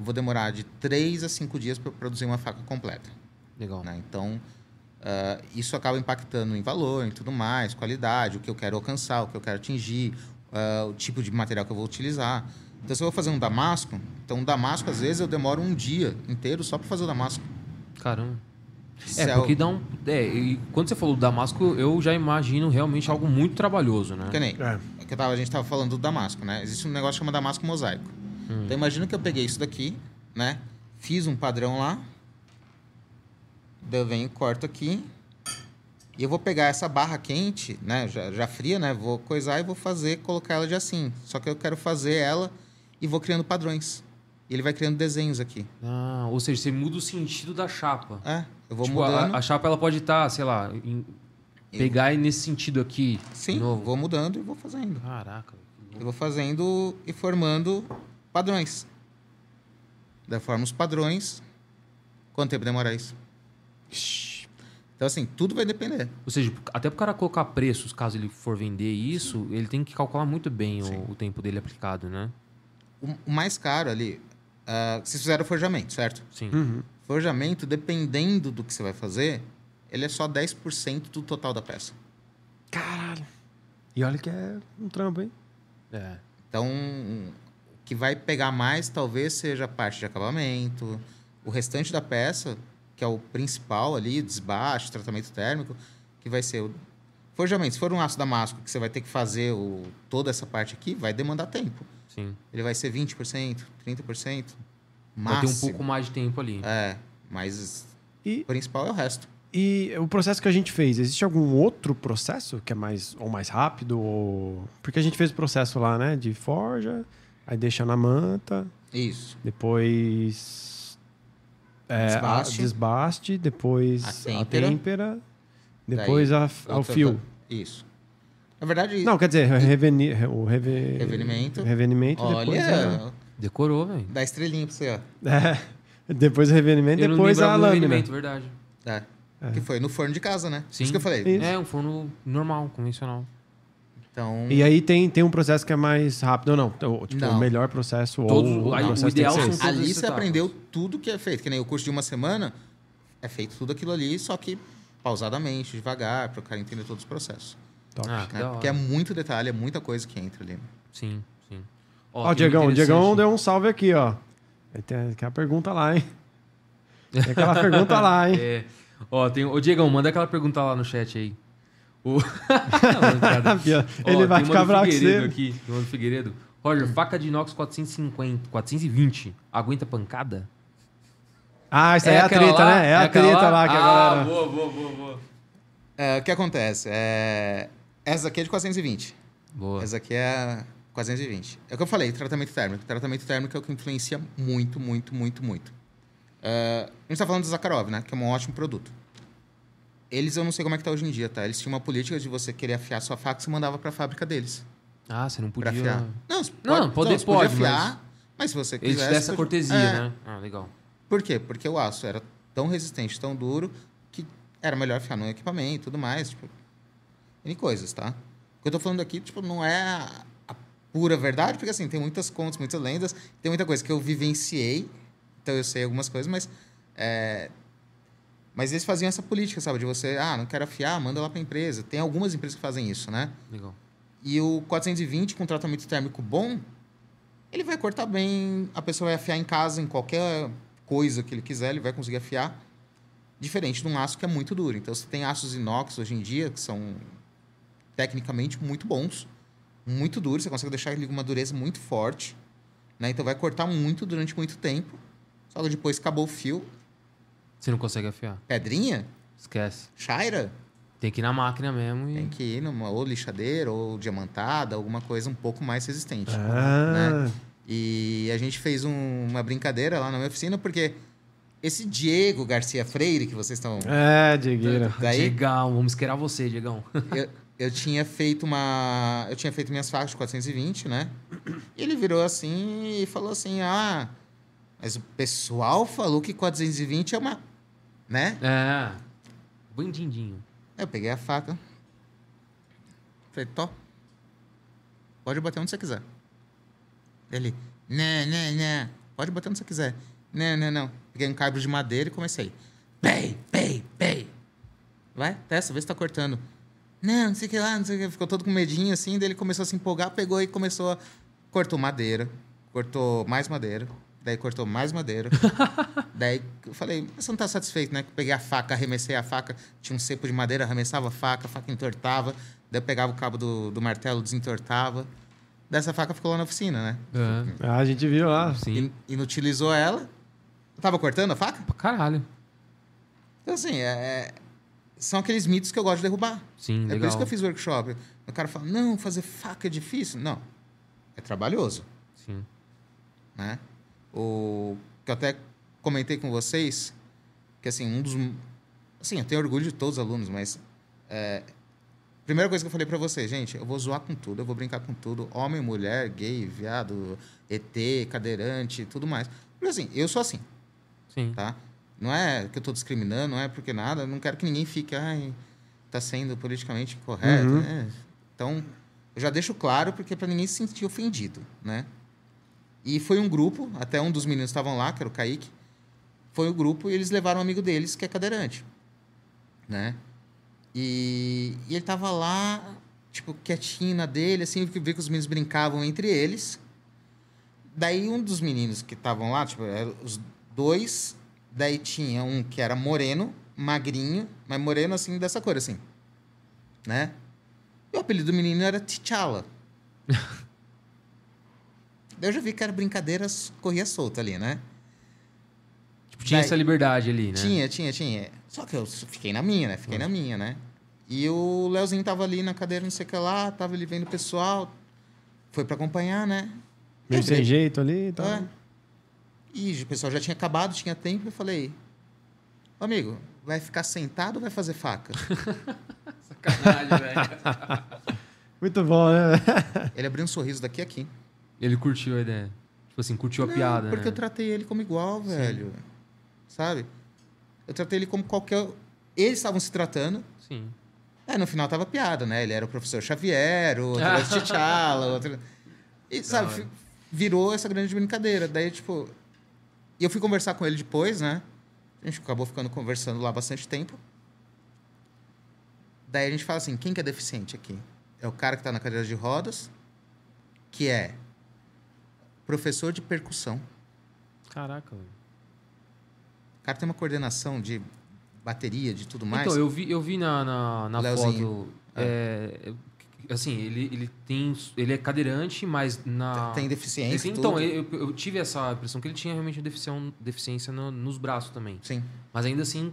eu vou demorar de 3 a 5 dias para produzir uma faca completa. Legal. né? Então, ah, isso acaba impactando em valor, em tudo mais, qualidade, o que eu quero alcançar, o que eu quero atingir, ah, o tipo de material que eu vou utilizar. Então, se eu vou fazer um damasco, então um damasco, às vezes, eu demoro um dia inteiro só para fazer o damasco. Caramba. É, o- porque dá um. É, e quando você falou do Damasco, eu já imagino realmente algo muito trabalhoso, né? Que nem, É. que eu tava, a gente tava falando do Damasco, né? Existe um negócio que chama Damasco Mosaico. Hum. Então imagina que eu peguei isso daqui, né? Fiz um padrão lá. Daí eu venho e corto aqui. E eu vou pegar essa barra quente, né? Já, já fria, né? Vou coisar e vou fazer, colocar ela de assim. Só que eu quero fazer ela e vou criando padrões. E ele vai criando desenhos aqui. Ah, ou seja, você muda o sentido da chapa. É, eu vou Tipo, a- mudando. A, chapa ela pode estar, sei lá, em- pegar nesse sentido aqui. Sim, de novo. vou mudando e vou fazendo. Caraca. Eu vou fazendo e formando padrões. Formo os padrões. Quanto tempo demora isso? Então, assim, tudo vai depender. Ou seja, até pro cara colocar preços, caso ele for vender isso, ele tem que calcular muito bem o, o tempo dele aplicado, né? O, o mais caro ali, ah, vocês fizeram forjamento, certo? Sim. Uhum. Forjamento, dependendo do que você vai fazer, ele é só 10% do total da peça. Caralho. E olha que é um trampo, hein? É. Então, o que vai pegar mais talvez seja a parte de acabamento. O restante da peça, que é o principal ali, desbaste, tratamento térmico, que vai ser o forjamento. Se for um aço damasco que você vai ter que fazer o, toda essa parte aqui, vai demandar tempo. Sim. Ele vai ser 20%, 30%, Vai máximo. ter um pouco mais de tempo ali. É, mas E, o principal é o resto. e o processo que a gente fez, existe algum outro processo que é mais ou mais rápido? Ou... Porque a gente fez o processo lá, né? De forja, aí deixa na manta, Isso. depois. É, Desbaste. A desbaste, depois A a têmpera. têmpera, depois a, ao fio. Isso. Na verdade, Não, quer dizer, reveni, o reve... Revenimento. revenimento, depois é... olha, Decorou, velho. dá estrelinha pra você, ó. É, Depois o revenimento, Eu depois a lâmina. revenimento, verdade. É. Que foi no forno de casa, né? Sim. Isso que eu falei. Isso. É, um forno normal, convencional. Então, E aí tem, tem um processo que é mais rápido ou não? O- Tipo, Não. o melhor processo Todos- ou o aí o processo tem ideal que ser ali você aprendeu tudo que é feito. Que nem o curso de uma semana, é feito tudo aquilo ali, só que pausadamente, devagar, para o cara entender todos os processos. Top. Ah, que né? Porque é muito detalhe, é muita coisa que entra ali. Sim, sim. Ó, o um Diegão, o Diegão deu um salve aqui, ó. Tem aquela pergunta lá, hein? Tem aquela <laughs> pergunta lá, hein? É. Ó, tem... Ô, Diegão, manda aquela pergunta lá no chat aí. O... <laughs> Não. Ele Ó, vai ficar bravo com Figueiredo você. aqui. Tem uma do Figueiredo. Roger, faca de inox 450, 420. Aguenta pancada? Ah, isso aí é, a aquela treta, lá? né? É, a aquela treta lá que a ah, galera... boa, boa, boa, boa. É, o que acontece? É, essa aqui é de 420. Boa. Essa aqui é a 420. É o que eu falei, tratamento térmico. Tratamento térmico é o que influencia muito, muito, muito, muito. É, a gente está falando do Zakharov, né? Que é um ótimo produto. Eles, eu não sei como é que tá hoje em dia, tá? Eles tinham uma política de você querer afiar sua faca, você mandava para a fábrica deles. Ah, você não Pra podia... afiar. Não, você Não, poder podia pode, afiar, mas... se você Eles quisesse... te essa cortesia, É. né? Ah, legal. Por quê? Porque o aço era tão resistente, tão duro, que era melhor afiar no equipamento e tudo mais. Tipo, N coisas, tá? O que eu tô falando aqui, tipo, não é a, a pura verdade, porque assim, tem muitas contas, muitas lendas, tem muita coisa que eu vivenciei, então eu sei algumas coisas, mas. é, Mas eles faziam essa política, sabe? De você, ah, não quero afiar, manda lá pra empresa. Tem algumas empresas que fazem isso, né? Legal. E o 420 com tratamento térmico bom, ele vai cortar bem, a pessoa vai afiar em casa, em qualquer coisa que ele quiser, ele vai conseguir afiar. Diferente de um aço que é muito duro. Então, você tem aços inox hoje em dia, que são tecnicamente muito bons, muito duros, você consegue deixar ele com uma dureza muito forte, né? Então, vai cortar muito durante muito tempo. Só que depois acabou o fio, Você não consegue afiar. pedrinha, Esquece. chaira, Tem que ir na máquina mesmo e... tem que ir numa ou lixadeira ou diamantada, alguma coisa um pouco mais resistente. Ah, né? E a gente fez um- uma brincadeira lá na minha oficina, porque esse Diego Garcia Freire, que vocês estão. é, Diegueira. Daí, Diegão, vamos esquerar você, Diegão. <laughs> eu, eu tinha feito uma. Eu tinha feito minhas faixas de 420, né? E ele virou assim e falou assim: ah, mas o pessoal falou que 420 é uma. Né? É. Bandindinho. Eu peguei a faca. Falei, Tó. Pode bater onde você quiser. Ele, não, não, não. Pode bater onde você quiser. Não, não, não. Peguei um cabo de madeira e comecei. Pei, pei, pei. Vai, testa, vê se tá cortando. Não, não sei o que lá, não sei o que. Ficou todo com medinho assim, daí ele começou a se empolgar, pegou e começou a. Cortou madeira, cortou mais madeira, daí cortou mais madeira. <laughs> daí eu falei, mas você não tá satisfeito, né? Peguei a faca, arremessei a faca, tinha um cepo de madeira, arremessava a faca, a faca entortava, daí eu pegava o cabo do, do martelo, desentortava. Dessa faca ficou lá na oficina, né? É. Ah, a gente viu lá. Sim. In- Inutilizou ela. Eu tava cortando a faca? Pra caralho. Então, assim, é- é- são aqueles mitos que eu gosto de derrubar. Sim, É por legal. isso que eu fiz workshop. O cara fala, não, fazer faca é difícil. Não, é trabalhoso, Sim. né? O que eu até comentei com vocês, que assim, um dos... Assim, eu tenho orgulho de todos os alunos, mas... é, primeira coisa que eu falei pra vocês, gente, eu vou zoar com tudo, eu vou brincar com tudo. Homem, mulher, gay, viado, ET, cadeirante, tudo mais. Porque assim, eu sou assim, Sim. tá? Não é que eu tô discriminando, não é porque nada, não quero que ninguém fique, ai, tá sendo politicamente correto, Uhum. né? Então, eu já deixo claro porque para ninguém se sentir ofendido, né? E foi um grupo, até um dos meninos estavam lá, que era o Kaique, foi o grupo e eles levaram um amigo deles que é cadeirante, né? E, e ele tava lá, tipo, quietinho na dele, assim, vi que os meninos brincavam entre eles. Daí um dos meninos que estavam lá, tipo, eram os dois, daí tinha um que era moreno, magrinho, mas moreno assim, dessa cor, assim. Né? E o apelido do menino era T'Challa. <laughs> Daí eu já vi que era brincadeiras, corria solta ali, né? Tipo, tinha Daí- essa liberdade ali, né? Tinha, tinha, tinha. Só que eu fiquei na minha, né? Fiquei na minha, né? E o Leozinho tava ali na cadeira, não sei o que lá, tava ali vendo o pessoal, foi pra acompanhar, né? Meio sem jeito ali e tal. É. E o pessoal já tinha acabado, tinha tempo, eu falei, "Ô, amigo, vai ficar sentado ou vai fazer faca? <laughs> Sacanagem, velho. <laughs> Muito bom, né? Ele abriu um sorriso daqui a aqui. Ele curtiu a ideia. Tipo assim, curtiu a Não, piada, porque né? eu tratei ele como igual, velho. sabe? Eu tratei ele como qualquer. Eles estavam se tratando. Sim. É, no final tava piada, né? Ele era o professor Xavier, o outro era o <laughs> T'Challa, outro... E, sabe, virou essa grande brincadeira. Daí, tipo... E eu fui conversar com ele depois, né? A gente acabou ficando conversando lá bastante tempo. Daí a gente fala assim, quem que é deficiente aqui? É o cara que tá na cadeira de rodas, que é professor de percussão. Caraca, velho. O cara tem uma coordenação de bateria, de tudo mais. Então, eu vi, eu vi na, na, na Leozinho. foto. é, assim, ele, ele tem. Ele é cadeirante, mas na. Tem deficiência, Sim, tudo. então, eu, eu tive essa impressão que ele tinha realmente deficiência, deficiência no- nos braços também. Sim. Mas ainda assim,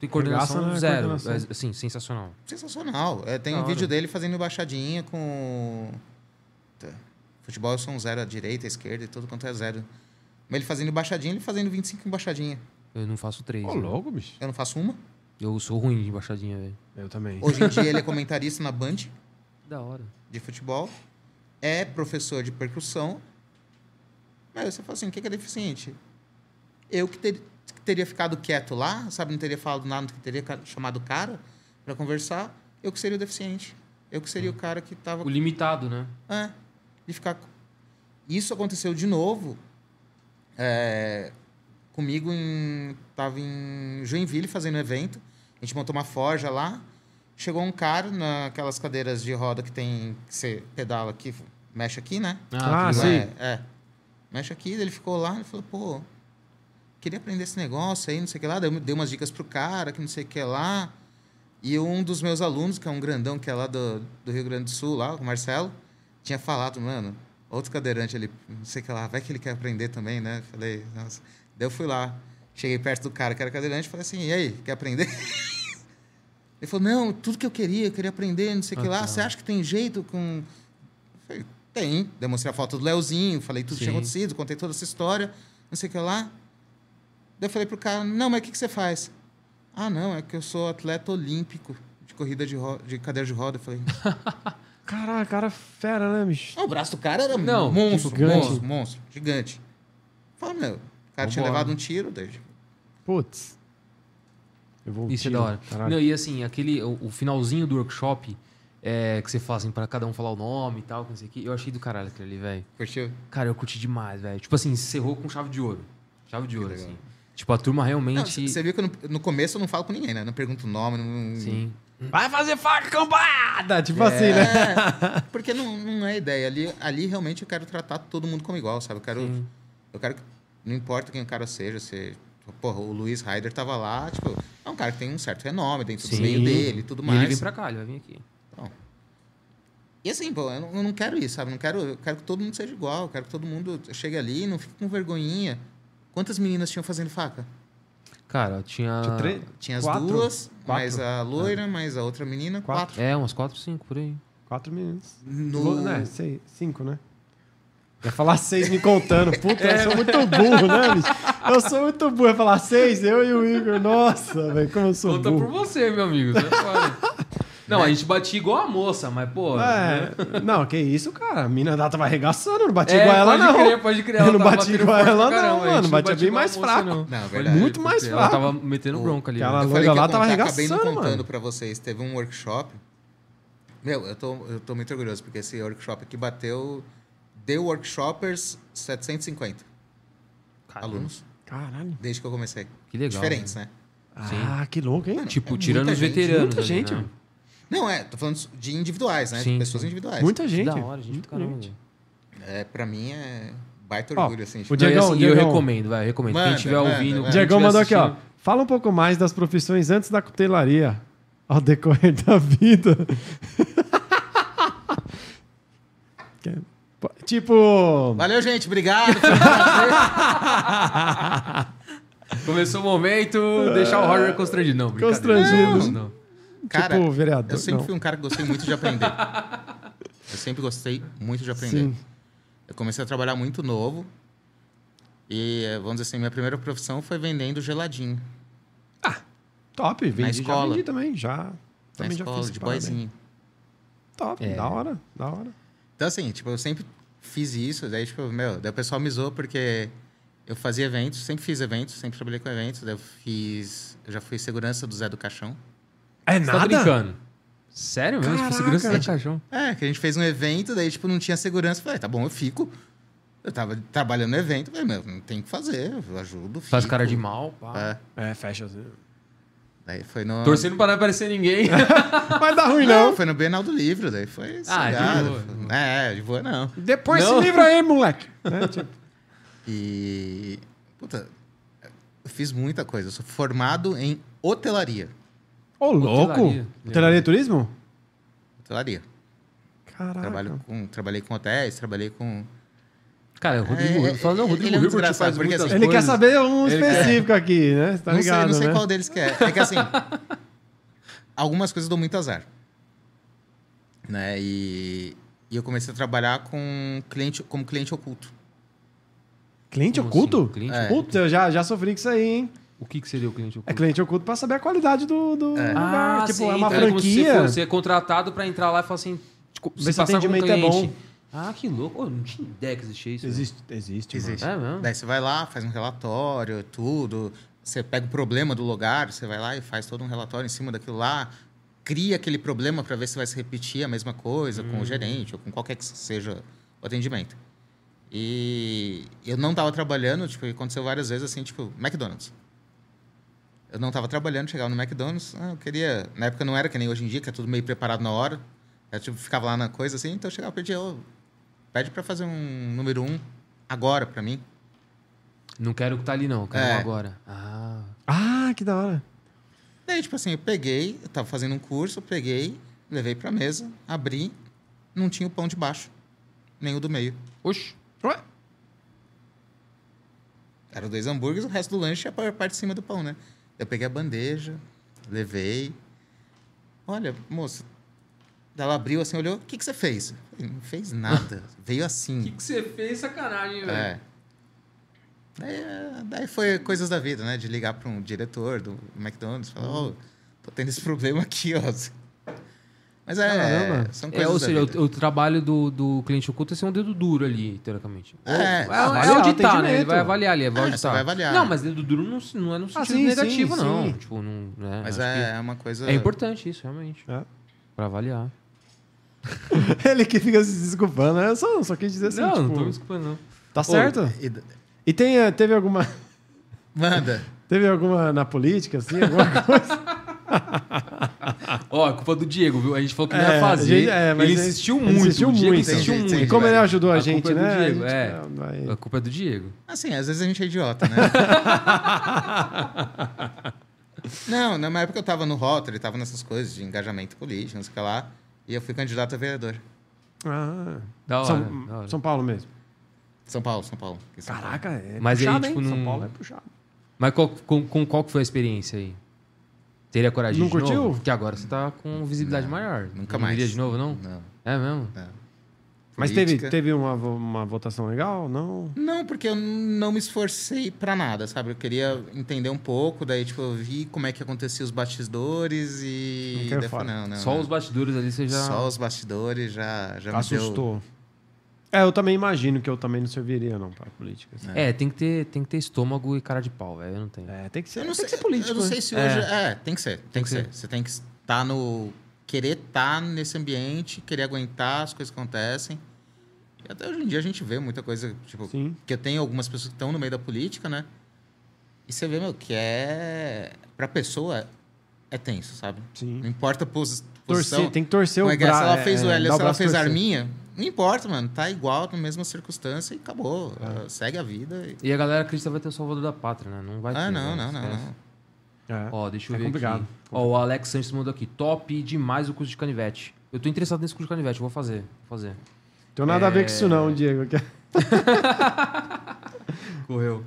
tem coordenação na zero. coordenação. É, assim, sensacional. Sensacional. É, tem Da um vídeo dele fazendo embaixadinha com. Futebol eu sou um zero à direita, à esquerda e tudo quanto é zero. Mas ele fazendo embaixadinha, ele fazendo 25 embaixadinha. Eu não faço três. Ô, né? louco, bicho. Eu não faço uma. Eu sou ruim de embaixadinha, velho. Eu também. Hoje em dia ele é <laughs> comentarista na Band Da hora. de futebol. É professor de percussão. Mas você fala assim, o que é deficiente? Eu que, ter- que teria ficado quieto lá, sabe? Não teria falado nada, que teria chamado o cara para conversar. Eu que seria o deficiente. Eu que seria o cara que tava O limitado, né? É, de ficar. Isso aconteceu de novo é, comigo em. Tava em Joinville fazendo evento. A gente montou uma forja lá. Chegou um cara naquelas cadeiras de roda que tem. que você pedala aqui, mexe aqui, né? Ah, que sim. É, é. Mexe aqui, ele ficou lá e falou, pô, queria aprender esse negócio aí, não sei o que lá. Daí eu dei umas dicas pro cara, que não sei o que lá. E um dos meus alunos, que é um grandão, que é lá do, do Rio Grande do Sul, lá, o Marcelo, tinha falado, mano, outro cadeirante ali, não sei o que lá, vai que ele quer aprender também, né? Falei, nossa. Daí eu fui lá, cheguei perto do cara que era cadeirante, falei assim, e aí, quer aprender? <laughs> Ele falou, não, tudo que eu queria, eu queria aprender, não sei o que Ah, lá. tá. Você acha que tem jeito com... Eu falei, tem. Demonstrei a foto do Leozinho, falei tudo que tinha Sim. acontecido, contei toda essa história, não sei o que lá. Daí eu falei pro cara, não, mas o que, que você faz? Ah, não, é que eu sou atleta olímpico de corrida de, de cadeira de roda. Eu falei, <laughs> Caralho, cara fera, né, bicho? não, o braço do cara era Não, monstro, gigante. monstro, monstro, gigante. Fala, meu, o cara tinha Vambora. levado um tiro, daí, Putz. Eu vou Isso é da hora. Não, e assim, aquele, o, o finalzinho do workshop, é, que você fala assim, pra cada um falar o nome e tal, que não sei o quê, eu achei do caralho aquele ali, velho. curtiu? Cara, eu curti demais, velho. Tipo assim, encerrou com chave de ouro. Chave de ouro, legal. assim. Tipo, a turma Não, realmente. Você viu que eu no, no começo eu não falo com ninguém, né? Não pergunto o nome, não... Sim. Vai fazer faca cambada! Tipo assim, né? É, <laughs> porque não, não é ideia. Ali, ali realmente eu quero tratar todo mundo como igual, sabe? Eu quero, Sim. eu quero que, não importa quem o cara seja, se, porra, o Luiz Ryder tava lá, tipo, é um cara que tem um certo renome dentro Sim. do meio dele e tudo E mais. ele vem pra cá, ele vai vir aqui. E assim, pô, eu não, eu não quero isso, sabe? Eu não quero, eu quero que todo mundo seja igual, eu quero que todo mundo chegue ali e não fique com vergonhinha. Quantas meninas tinham fazendo faca? Cara, tinha. Tinha três? Tinha as Quatro? duas, Quatro. mais a loira, mais a outra menina, Quatro. quatro. É, umas 4, 5 por aí. Quatro minutos. No... Né? Seis, cinco, né? Ia falar seis me contando. Puta, eu sou muito burro, né, bicho? Eu sou muito burro. Ia falar seis, eu e o Igor. Nossa, velho, como eu sou Conta por burro. você, meu amigo. Você pode. Não, a gente batia igual a moça, mas, pô. É, não, que isso, cara. A mina dela tava arregaçando, não bati É, igual ela, pode não. crer, pode crer. Eu não bati igual ela, não, mano. Batia batia bem mais fraco. não. Não, Pode verdade. Muito mais crer. Ela fraco. tava metendo bronca ali. Aquela né? Eu loira lá tava contar, acabei não arregaçando, contando mano. pra vocês. Teve um workshop. Meu, eu tô, eu tô muito orgulhoso, porque esse workshop aqui bateu... Deu workshoppers 750 Caramba, alunos, Caralho. desde que eu comecei. Que legal. Diferentes, né? né? Sim. Ah, que louco, hein? Tipo, É tirando os gente, veteranos. muita ali, gente, né? mano. Não, é, tô falando de individuais, né? Sim, de pessoas sim. individuais. Muita gente. Da hora, gente. Muita Caramba, gente. velho. É, pra mim é baita Ó, orgulho, assim. o tipo, Não, e Diegão, assim, eu recomendo, vai, eu recomendo. Manda, Quem estiver manda, ouvindo. manda. quem Diegão mandou aqui, ó. Fala um pouco mais das profissões antes da cutelaria. Ao decorrer da vida. <laughs> Tipo. Valeu, gente. Obrigado. <laughs> Começou o momento, deixar o horror constrangido. Não, brincadeira. Constrangido. Não, não. Cara, tipo, vereador. eu sempre não. fui um cara que gostei muito de aprender. <laughs> eu sempre gostei muito de aprender. Sim. Eu comecei a trabalhar muito novo. E, vamos dizer assim, minha primeira profissão foi vendendo geladinho. Top, vendi, já escola. vendi também, já. Na Também já escola, fiz de boizinho. Top, É. da hora, da hora. Então, assim, tipo, eu sempre fiz isso. Daí, tipo, meu, daí o pessoal me zoou porque Eu fazia eventos, sempre fiz eventos, sempre trabalhei com eventos. Daí eu fiz. Eu já fui segurança do Zé do Caixão. É Você tá nada? brincando? Sério mesmo? Caraca. Segurança do caixão. É, que a gente fez um evento, daí, tipo, não tinha segurança. Falei, tá bom, eu fico. Eu tava trabalhando no evento, falei, meu, não tem o que fazer, eu ajudo. Faz fico. cara de mal, pá. É. É, fecha. assim. Daí foi no. Torcendo pra não aparecer ninguém. <laughs> Vai dar ruim, Não, não. foi no Bienal do Livro, daí foi. Ah, de boa. É, de boa não. Depois Não. se livra aí, moleque. <laughs> É, tipo, E. Puta, eu fiz muita coisa. Eu sou formado em hotelaria. Ô, louco. Hotelaria. Hotelaria e turismo? Hotelaria. Caraca. Trabalho com, trabalhei com hotéis, trabalhei com. Cara, o Rodrigo, É, é, fala, não, o Rodrigo ele é Hilbert faz muitas assim- Ele quer saber um Ele quer- específico aqui, né? Você tá não ligado, sei, não sei né? qual deles que é. É que assim. <laughs> algumas coisas dou muito azar. Né? E, e eu comecei a trabalhar com cliente, como cliente oculto. Cliente Como oculto? assim? Cliente É. Puta, eu já, já sofri com isso aí, hein? O que, que seria o cliente oculto? É cliente oculto pra saber a qualidade do, do É. lugar. tipo, sim, é uma então como se franquia. você, for, você é contratado pra entrar lá e falar assim... Tipo, se passar como atendimento é cliente. bom. Ah, que louco. Eu não tinha ideia que existia isso. né? Existe, existe. Existe. É mesmo? Daí você vai lá, faz um relatório, tudo. Você pega o problema do lugar, você vai lá e faz todo um relatório em cima daquilo lá. Cria aquele problema para ver se vai se repetir a mesma coisa com o gerente ou com qualquer que seja o atendimento. E eu não estava trabalhando, tipo, aconteceu várias vezes assim, tipo, McDonald's. Eu não estava trabalhando, chegava no McDonald's, ah, eu queria... Na época não era que nem hoje em dia, que é tudo meio preparado na hora. Eu tipo, ficava lá na coisa assim, então eu chegava e pedia, "Ô, pede para fazer um número um agora para mim. Não quero que tá ali, não. Eu Quero É. agora. Ah. Ah, que da hora. Daí, tipo assim, eu peguei, eu tava fazendo um curso, eu peguei, levei pra mesa, abri, não tinha o pão de baixo, nem o do meio. Oxi. Ué? Eram dois hambúrgueres, o resto do lanche é a parte de cima do pão, né? Eu peguei a bandeja, levei. Olha, moça. Ela abriu assim, olhou, o que, que você fez? Falei, não fez nada, <laughs> veio O que, assim. que você fez? Sacanagem, velho. É. Daí, daí foi coisas da vida, né? De ligar para um diretor do McDonald's, falar, ó, tô tendo esse problema aqui, ó. Mas é, Caramba. são É, coisas ou da seja, o, o trabalho do, do cliente oculto é ser um dedo duro ali, teoricamente. É, Ou- é, avaliar é auditar, né? Ele vai avaliar ali, vai É, auditar. você vai avaliar. Não, mas dedo duro não, não é no sentido sim, negativo, sim, não. sim. Tipo, não, né? Mas é, é uma coisa... é importante isso, realmente. É. Pra avaliar. <laughs> Ele que fica se desculpando. né? Eu só, só quis dizer assim, não, tipo, não tô me desculpando, não. tá certo? E- E tem, eh, teve alguma... Manda. <laughs> Teve alguma na política, assim? Alguma coisa? <laughs> Ó, é culpa do Diego, viu? A gente falou que não É, ia fazer. a gente- é, ele insistiu ele muito. insistiu o Diego muito. insistiu muito. entendi. E como ele ajudou a, A gente, culpa é do né? Diego, a gente, é. vai- A culpa é do Diego. Assim, às vezes a gente é idiota, né? <laughs> não, na época eu tava no Rotary, tava nessas coisas de engajamento político, não sei o que lá. E eu fui candidato a vereador. Ah, Da hora, São, da hora. São Paulo mesmo. São Paulo, São Paulo. São. Caraca, é Mas aí, puxado, tipo, hein? São Paulo é puxado. Mas qual, com, com qual que foi a experiência aí? Teria coragem Não de curtiu? novo? Porque agora você tá com visibilidade maior. Nunca não mais. Iria de novo, não? Não, É mesmo? não. Mas teve, teve uma, uma votação legal? Não? Não, porque eu não me esforcei pra nada, sabe? Eu queria entender um pouco, daí, tipo, eu vi como é que acontecia os bastidores e... Não daí não, não, Só não. os bastidores ali você já. Só os bastidores já, já me deu... É, eu também imagino que eu também não serviria, não, pra política. assim. É, tem que, ter, tem que ter estômago e cara de pau, velho. Eu não tenho. É, tem que ser, Eu não tem sei, que ser político. Eu não né? sei se É. hoje... É, tem que ser, tem, Tem que, que ser. ser. Você tem que estar no... Querer estar nesse ambiente, querer aguentar as coisas que acontecem. E até hoje em dia a gente vê muita coisa, tipo... Sim. que eu tenho algumas pessoas que estão no meio da política, né? E você vê, meu, que é... Pra pessoa, é tenso, sabe? Sim. Não importa a pos- posição. Torcer, tem que torcer Como o é que é? Se ela fez o é, L, se ela fez a torcer. arminha, não importa, mano. Tá igual, na mesma circunstância e acabou. É. Uh, Segue a vida. E... E a galera acredita que vai ter o salvador da pátria, né? Não vai ter. Ah, não, né? não, não, não. É. Ó, deixa eu É ver complicado. aqui. Ó, o Alex Santos mandou aqui. Top demais o curso de canivete. Eu tô interessado nesse curso de canivete, vou fazer. Vou fazer. Tem nada a ver com isso É. não, Diego. <laughs> Correu.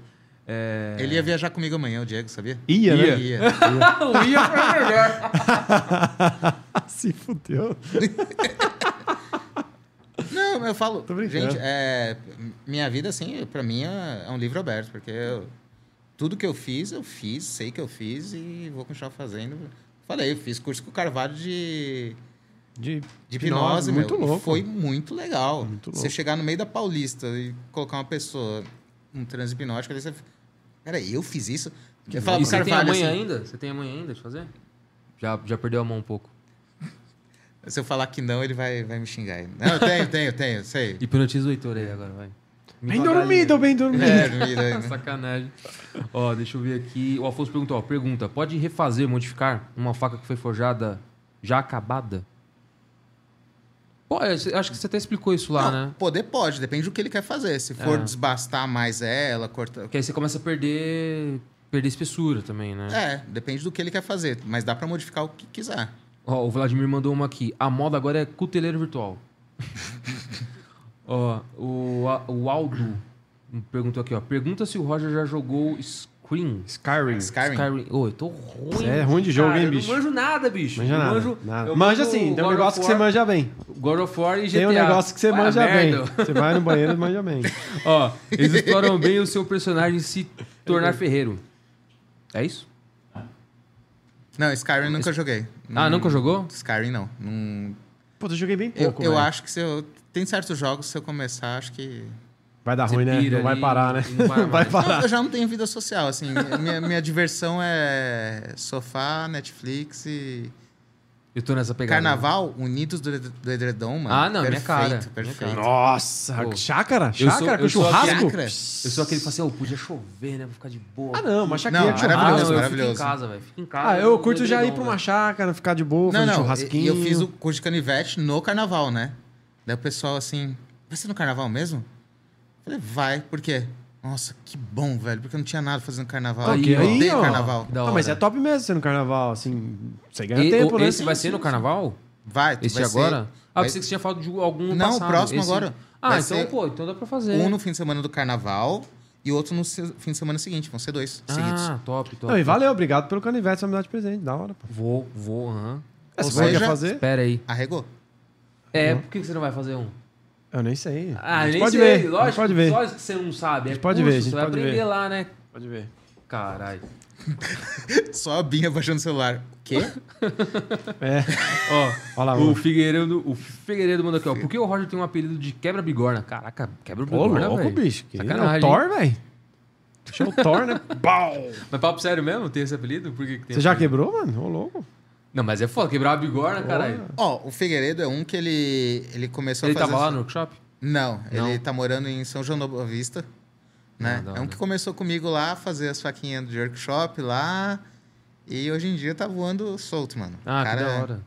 É... Ele ia viajar comigo amanhã, o Diego, sabia? Ia, né? Ia. <laughs> o Ia foi melhor. <laughs> Se fudeu. Não, eu falo... Tô brincando. Gente, é, minha vida, assim, pra mim é, é um livro aberto. Porque eu- tudo que eu fiz, eu fiz. Sei que eu fiz e vou continuar fazendo. Falei, eu fiz curso com o Carvalho de... De, De hipnose, muito meu, louco. Foi muito legal. Muito Você louco. chegar no meio da Paulista e colocar uma pessoa um transe hipnótico. Aí você Peraí, eu fiz isso? Eu E falo pro você tem a Carvalho manha assim, ainda? Você tem a manha ainda de fazer? Já, já perdeu a mão um pouco. Se eu falar que não, ele vai, vai me xingar. Não, eu tenho, tenho, tenho, sei. Hipnotiza o Heitor aí agora, vai. Bem dormido, bem dormido. É, dormido aí, né? <laughs> Sacanagem. Ó, deixa eu ver aqui. O Afonso perguntou, ó, pergunta, pode refazer, modificar uma faca que foi forjada já acabada? Pô, eu acho que você até explicou isso lá, Não, né? Poder pode, depende do que ele quer fazer. Se for É. desbastar mais ela, cortar. Porque aí você começa a perder, perder espessura também, né? É, depende do que ele quer fazer. Mas dá pra modificar o que quiser. Ó, o Vladimir mandou uma aqui. A moda agora é cuteleiro virtual. <laughs> ó, o, A- o Aldo perguntou aqui, ó. Pergunta se o Roger já jogou Scream. Skyrim. Skyrim. Skyrim. Ô, eu tô ruim. Você é ruim de jogo, cara, hein, eu bicho? não manjo nada, bicho. Manja Eu nada. manjo- nada. eu Manja manjo sim, tem um negócio que você manja bem. God of War e GTA. Tem um negócio que você Vai manja bem. merda. Você vai no banheiro e <laughs> manja bem. Ó, eles exploram bem o seu personagem se tornar ferreiro. É isso? Não, Skyrim nunca joguei. Ah, Não- nunca jogou? Skyrim não. Não- Pô, eu joguei bem Eu, pouco, eu velho. acho que se eu. Tem certos jogos, se eu começar, acho que. Vai dar Você ruim, né? pira Não vai ali parar, né? e não para <laughs> Vai mais. parar. Eu já não tenho vida social, assim. minha, minha diversão é sofá, Netflix e. Eu tô nessa pegada. Carnaval, Unidos do, do Edredom, mano. Ah, não, minha perfeito, cara, minha Perfeito. cara. Nossa, Pô. chácara? Eu sou- Chácara com eu churrasco? chácara. Eu sou aquele que fala assim, oh, podia chover, né? Vou ficar de boa. Ah, não, uma chácara Não, maravilhoso, churrasco. Ah, não, eu maravilhoso. fico em casa, velho. Fico em casa. Ah, eu curto já ir pra uma chácara, ficar de boa, Não, fazer não. churrasquinho. E eu fiz o curso de canivete no carnaval, né? Daí o pessoal assim, vai ser no carnaval mesmo? Eu falei, vai, por quê? Nossa, que bom, velho, porque eu não tinha nada fazendo carnaval. Ok, eu aí, odeio ó. carnaval. Ah, mas é top mesmo ser no carnaval, assim. Você ganha E- tempo, o- né? Esse vai ser no carnaval? Vai, Esse vai agora? Ser, Ah, vai- pensei que você tinha falado de algum Não, o passado. próximo Esse- agora. Ah, Vai então, ser pô, então dá pra fazer. um no fim de semana do carnaval e outro no se- fim de semana seguinte. Vão ser dois seguidos. Ah, top, top. Não, e valeu, obrigado pelo canivete, você vai me dar de presente, da hora, pô. Vou, vou, aham. É, se você quer fazer, Espera aí. Arregou. É, por que que você não vai fazer um? Eu nem sei. Ah, a gente nem pode sei, ver, lógico, pode ver. lógico que você não sabe. A É gente pode curso, ver, a gente você vai aprender ver. lá, né? Pode ver. Caralho. <laughs> Só a Binha baixando o celular. O quê? <laughs> É, Ó, olha lá, o. Figueiredo, o Figueiredo mandou aqui, ó. Por que o Roger tem um apelido de quebra-bigorna? Caraca, Ô, quebra-bigorna, louco, velho. bicho. Que é o Thor, velho. Achou o Thor, né? <laughs> Pau! Mas papo sério mesmo? Tem esse apelido? Por que que tem Você já apelido? quebrou, mano? Ô, louco. Não, mas é foda, quebrar uma bigorna, caralho. Ó, o Figueiredo é um que ele, ele começou Ele a fazer... tava lá no workshop? Não, Não? ele tá morando em São João da Boa Vista. Né? Ah, da é um que começou comigo lá, fazer as faquinhas de workshop lá. E hoje em dia tá voando solto, mano. Ah, O cara que da é hora.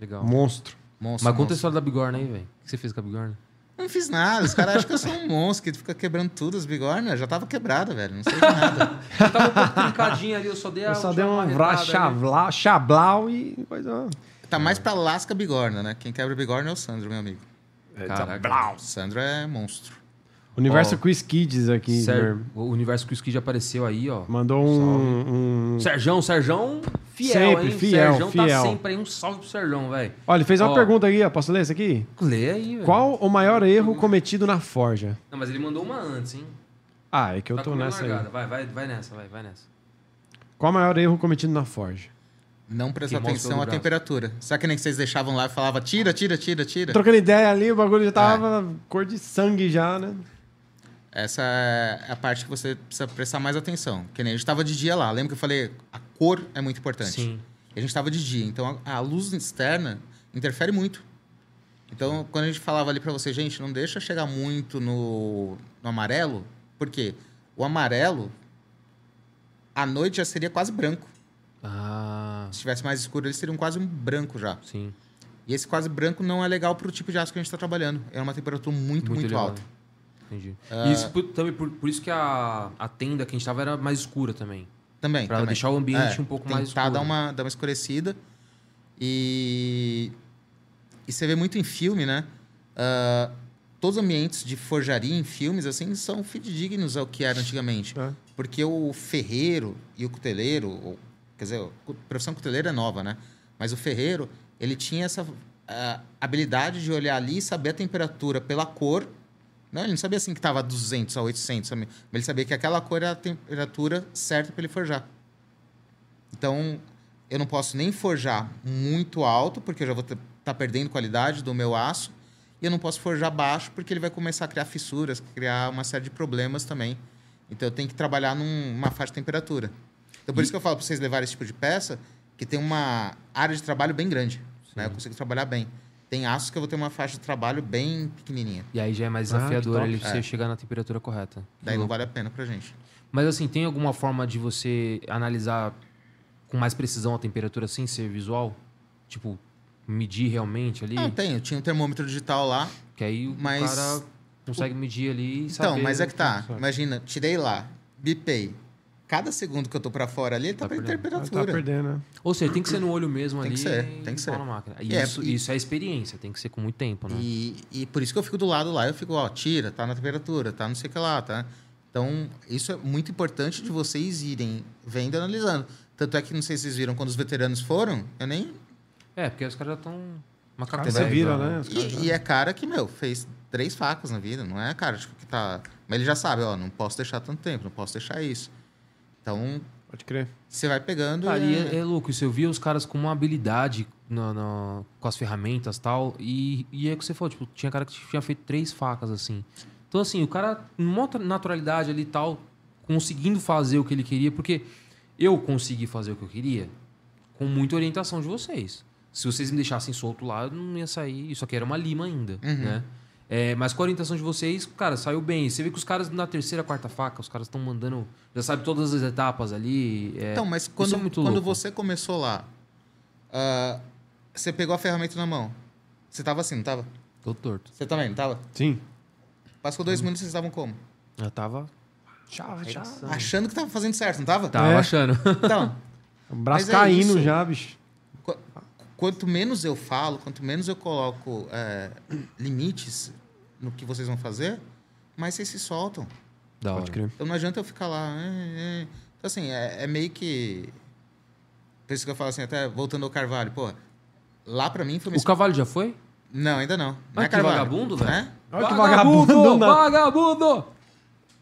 Legal. Monstro. Monstro, Mas conta a história da bigorna aí, velho. O que você fez com a bigorna? Não fiz nada. Os caras acham que eu sou um monstro que fica quebrando tudo, as bigornas. Já tava quebrada, velho. Não sei de nada. <laughs> Eu tava um pouco trincadinha ali, eu só dei a Eu só dei um vrachablau, chablau e coisa. tá mais pra lasca bigorna, né? Quem quebra bigorna é o Sandro, meu amigo. Caraca. O Sandro é monstro. Universo Ó, Quiz Kids aqui. Meu. o Universo Quiz Kid apareceu aí, ó. Mandou um, um- Serjão, Serjão, fiel, Sempre, hein? fiel, Serjão fiel. tá sempre aí. Um salve pro Serjão, velho. Olha, ele fez uma pergunta aqui, ó. Posso ler isso aqui? Lê aí, velho. Qual o maior erro cometido na Forja? Não, mas ele mandou uma antes, hein? Ah, é que eu Tá tô nessa aí. largada. Vai, vai, vai nessa, vai, vai nessa. Qual o maior erro cometido na Forja? Não prestou atenção à temperatura. Sabe que nem que vocês deixavam lá e falava tira, tira, tira, tira? Trocando ideia ali, o bagulho já tava cor de sangue já, né? Essa é a parte que você precisa prestar mais atenção. Que nem a gente tava de dia lá. Lembra que eu falei? A cor é muito importante. Sim. E a gente tava de dia. Então a, a luz externa interfere muito. Então, quando a gente falava ali pra você, gente, não deixa chegar muito no, no amarelo. Por quê? O amarelo, à noite já seria quase branco. Ah, Se tivesse mais escuro, eles seriam quase um branco já. sim. E esse quase branco não é legal pro tipo de aço que a gente está trabalhando. É uma temperatura muito, muito, elevado. alta. Entendi. Ah. E isso por, também, por, por isso que a, a tenda que a gente tava era mais escura também. Também. Pra também. deixar o ambiente É, um pouco mais Tentar escuro. dar uma, dar uma escurecida. E... E você vê muito em filme, né? Ah, todos os ambientes de forjaria em filmes, assim, são fidedignos ao que era antigamente. É. Porque o ferreiro e o cuteleiro... ou- quer dizer, a profissão cuteleira é nova, né? Mas o ferreiro, ele tinha essa ah, habilidade de olhar ali e saber a temperatura pela cor. Não, ele não sabia assim que estava a 200 a 800, sabe? mas ele sabia que aquela cor era a temperatura certa para ele forjar. Então, eu não posso nem forjar muito alto, porque eu já vou estar perdendo qualidade do meu aço. E eu não posso forjar baixo, porque ele vai começar a criar fissuras, criar uma série de problemas também. Então eu tenho que trabalhar num- numa faixa de temperatura. Então por isso que eu falo para vocês levarem esse tipo de peça, que tem uma área de trabalho bem grande. Né? Eu consigo trabalhar bem. Tem aços que eu vou ter uma faixa de trabalho bem pequenininha. E aí já é mais Ah, desafiador top. ele você É. chegar na temperatura correta. Daí não vale a pena pra gente. Mas assim, tem alguma forma de você analisar com mais precisão a temperatura sem ser visual? Tipo, medir realmente ali? Não, tem. Eu tinha um termômetro digital lá. Que aí o Mas- cara consegue medir ali e Então, saber mas é que tá. sabe. Imagina, tirei lá, bipei. Cada segundo que eu tô pra fora ali, ele tá, Tá perdendo perdendo. Tá temperatura. perdendo, né? Ou seja, tem que ser no olho mesmo Tem ali. que ser, e tem que ser. E E é- isso, e- isso é experiência, tem que ser com muito tempo, né? E, e por isso que eu fico do lado lá, eu fico, ó, tira, tá na temperatura, tá não sei o que lá, tá? Então, isso é muito importante de vocês irem vendo e analisando. Tanto é que, não sei se vocês viram, quando os veteranos foram, eu nem... É, porque os caras já estão macaco Cara, você vira, né? Os caras já- E, e é cara que, meu, fez três facas na vida, não é cara tipo, que tá... Mas ele já sabe, ó, não posso deixar tanto tempo, não posso deixar isso. Então, Pode crer. você vai pegando Cara, e e é, é louco, isso eu via os caras com uma habilidade na- na- com as ferramentas e tal. E, e é o que você falou, tipo, tinha cara que tinha feito três facas assim. Então, assim, o cara, numa naturalidade ali e tal, conseguindo fazer o que ele queria, porque eu consegui fazer o que eu queria com muita orientação de vocês. Se vocês me deixassem solto lá, eu não ia sair. Isso aqui era uma lima ainda, né? É, mas com a orientação de vocês, cara, saiu bem. Você vê que os caras na terceira, quarta faca, os caras estão mandando. Já sabe todas as etapas ali. é- Então, mas quando, é muito quando louco. você começou lá, ah, você pegou a ferramenta na mão. Você tava assim, não tava? Tô torto. Você também, não tava? Sim. Passou dois minutos, vocês estavam como? Já tava. Chave, chave. Achando que tava fazendo certo, não tava? Tava É. achando. Então, O braço é caindo isso. já, bicho. qu- quanto menos eu falo, quanto menos eu coloco é, limites no que vocês vão fazer, mais vocês se soltam. da hora. Pode crer. Então não adianta eu ficar lá. é, é. Então, assim, é, é meio que. Por isso que eu falo assim, até voltando ao Carvalho, porra. Lá pra mim foi O cavalo já foi? Não, ainda não. Não Olha é que Carvalho. vagabundo, velho. Né? Olha que vagabundo. na- Vagabundo!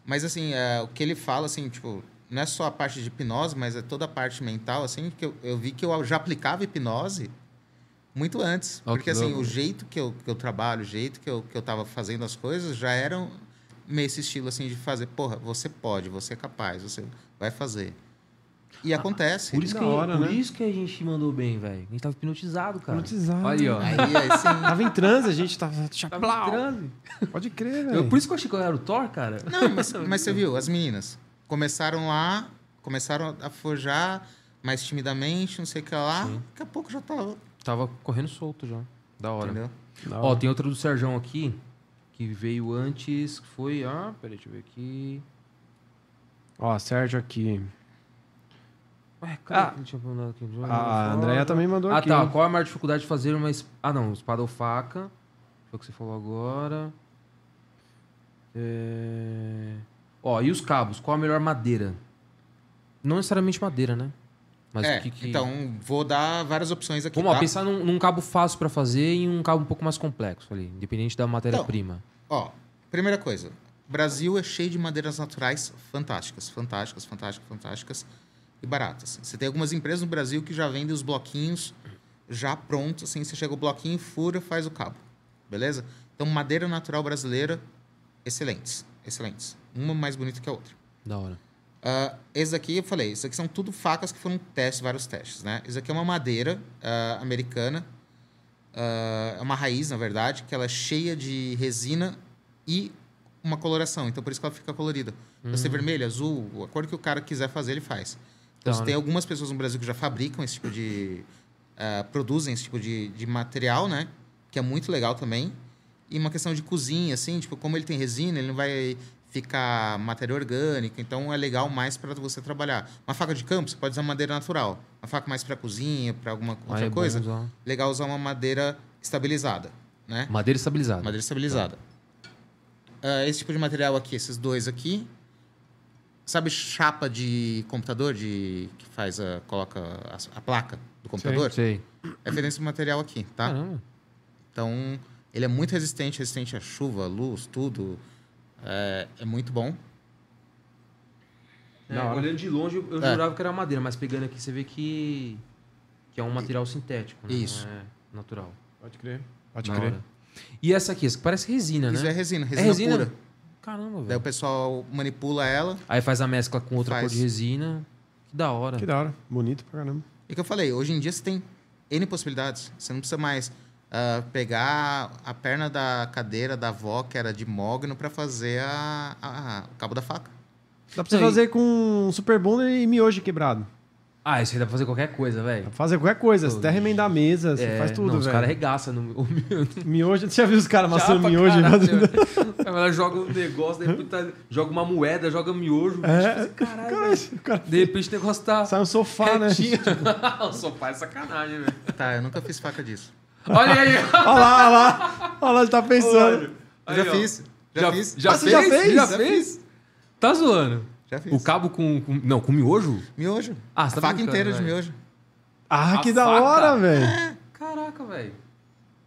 Mas assim, é, o que ele fala, assim, tipo, não é só a parte de hipnose, mas é toda a parte mental, assim, que eu, eu vi que eu já aplicava hipnose muito antes. Ó, porque que assim, louco. o jeito que eu, que eu trabalho, o jeito que eu, que eu tava fazendo as coisas já era um- meio esse estilo assim de fazer, porra, você pode, você é capaz, você vai fazer. E acontece. Por isso, que, hora, por né? isso que a gente mandou bem, velho. A gente tava hipnotizado, cara. Hipnotizado. Olha aí, ó. Aí, aí sim. <laughs> Tava em transe, a gente tava. Tava Chaplau. entrando. Pode crer, velho. por isso que eu achei que eu era o Thor, cara. Não, mas, <laughs> mas você viu, as meninas começaram lá, começaram a forjar mais timidamente, não sei o que lá. Sim. Daqui a pouco já tava, Tava correndo solto já. Da hora. entendeu? Da Ó, hora. tem outra do Serjão aqui, que veio antes, que foi... Ah, peraí, deixa eu ver aqui... Ó, Sérgio aqui. Ué, cadê Ah. tinha mandado aqui? A Andrea também mandou Ah, aqui. tá. hein? Qual é a maior dificuldade de fazer uma... es- Ah, não. Espada ou faca. Foi o que você falou agora. É... Ó, e os cabos? Qual a melhor madeira? Não necessariamente madeira, né? Mas é, que que... então vou dar várias opções aqui. Vamos tá? pensar num, num cabo fácil pra fazer e um cabo um pouco mais complexo ali, independente da matéria-prima. Ó, primeira coisa. Brasil é cheio de madeiras naturais fantásticas, fantásticas, fantásticas, fantásticas e baratas. Você tem algumas empresas no Brasil que já vendem os bloquinhos já prontos, assim, você chega o bloquinho, fura, faz o cabo. Beleza? Então, madeira natural brasileira, excelentes, excelentes. Uma mais bonita que a outra. Da hora. Ah, esse daqui, eu falei, isso aqui são tudo facas que foram testes, vários testes, né? Isso aqui é uma madeira ah, americana, ah, é uma raiz, na verdade, que ela é cheia de resina e uma coloração. Então, por isso que ela fica colorida. Pode ser vermelha, azul, a cor que o cara quiser fazer, ele faz. Então, você hora. tem algumas pessoas no Brasil que já fabricam esse tipo de... produzem esse tipo de, de material, né? Que é muito legal também. E uma questão de cozinha, assim, tipo, como ele tem resina, ele não vai ficar matéria orgânica, então é legal mais para você trabalhar. Uma faca de campo, você pode usar madeira natural. Uma faca mais para cozinha, para alguma outra é bom coisa, usar. legal usar uma madeira estabilizada, né? Madeira estabilizada. Madeira estabilizada. Ah, esse tipo de material aqui, esses dois aqui, sabe chapa de computador de que faz a coloca a, a placa do computador? Sei. É feito esse material aqui, tá? Caramba. Então, ele é muito resistente, resistente à chuva, luz, tudo. É, é muito bom. É, olhando de longe, eu É. jurava que era madeira, mas pegando aqui você vê que, que é um material sintético, né? Isso. Não é natural. Pode crer. Pode Da crer. hora. E essa aqui, essa que parece resina, Isso né? é resina, resina, resina? pura. Caramba, Daí o velho. pessoal manipula ela. Aí faz a mescla com outra Faz. cor de resina. Que da hora. Que da hora. Bonito pra caramba. E que eu falei, hoje em dia você tem N possibilidades. Você não precisa mais ah, pegar a perna da cadeira da avó, que era de mogno, pra fazer a, a- o cabo da faca. Dá pra você fazer com super bonder e miojo quebrado. Ah, isso aí dá pra fazer qualquer coisa, velho. Dá pra fazer qualquer coisa. Você até remendar a mesa, você É, faz tudo, não, Os velho. caras arregaçam no. <laughs> Miojo, você já viu os caras amassando miojo? caralho, velho. <laughs> Ela joga um negócio, depois tá- joga uma moeda, joga miojo. É, Caralho, cara, velho. cara De repente o negócio tá. sai um sofá, né? <laughs> o sofá é sacanagem, velho. Tá, eu nunca fiz faca disso. Olha aí. Olha lá, olha lá. Olha lá, ele tá pensando. Eu Aí, já ó. fiz. Já, Já, fiz. já Ah, fez? já fez? Já Já fez? Tá zoando. Já fiz. O cabo com, com- Não, com miojo? Miojo. Ah, você tá faca inteira de velho. miojo. Ah, A que da faca. hora, velho. Caraca, velho.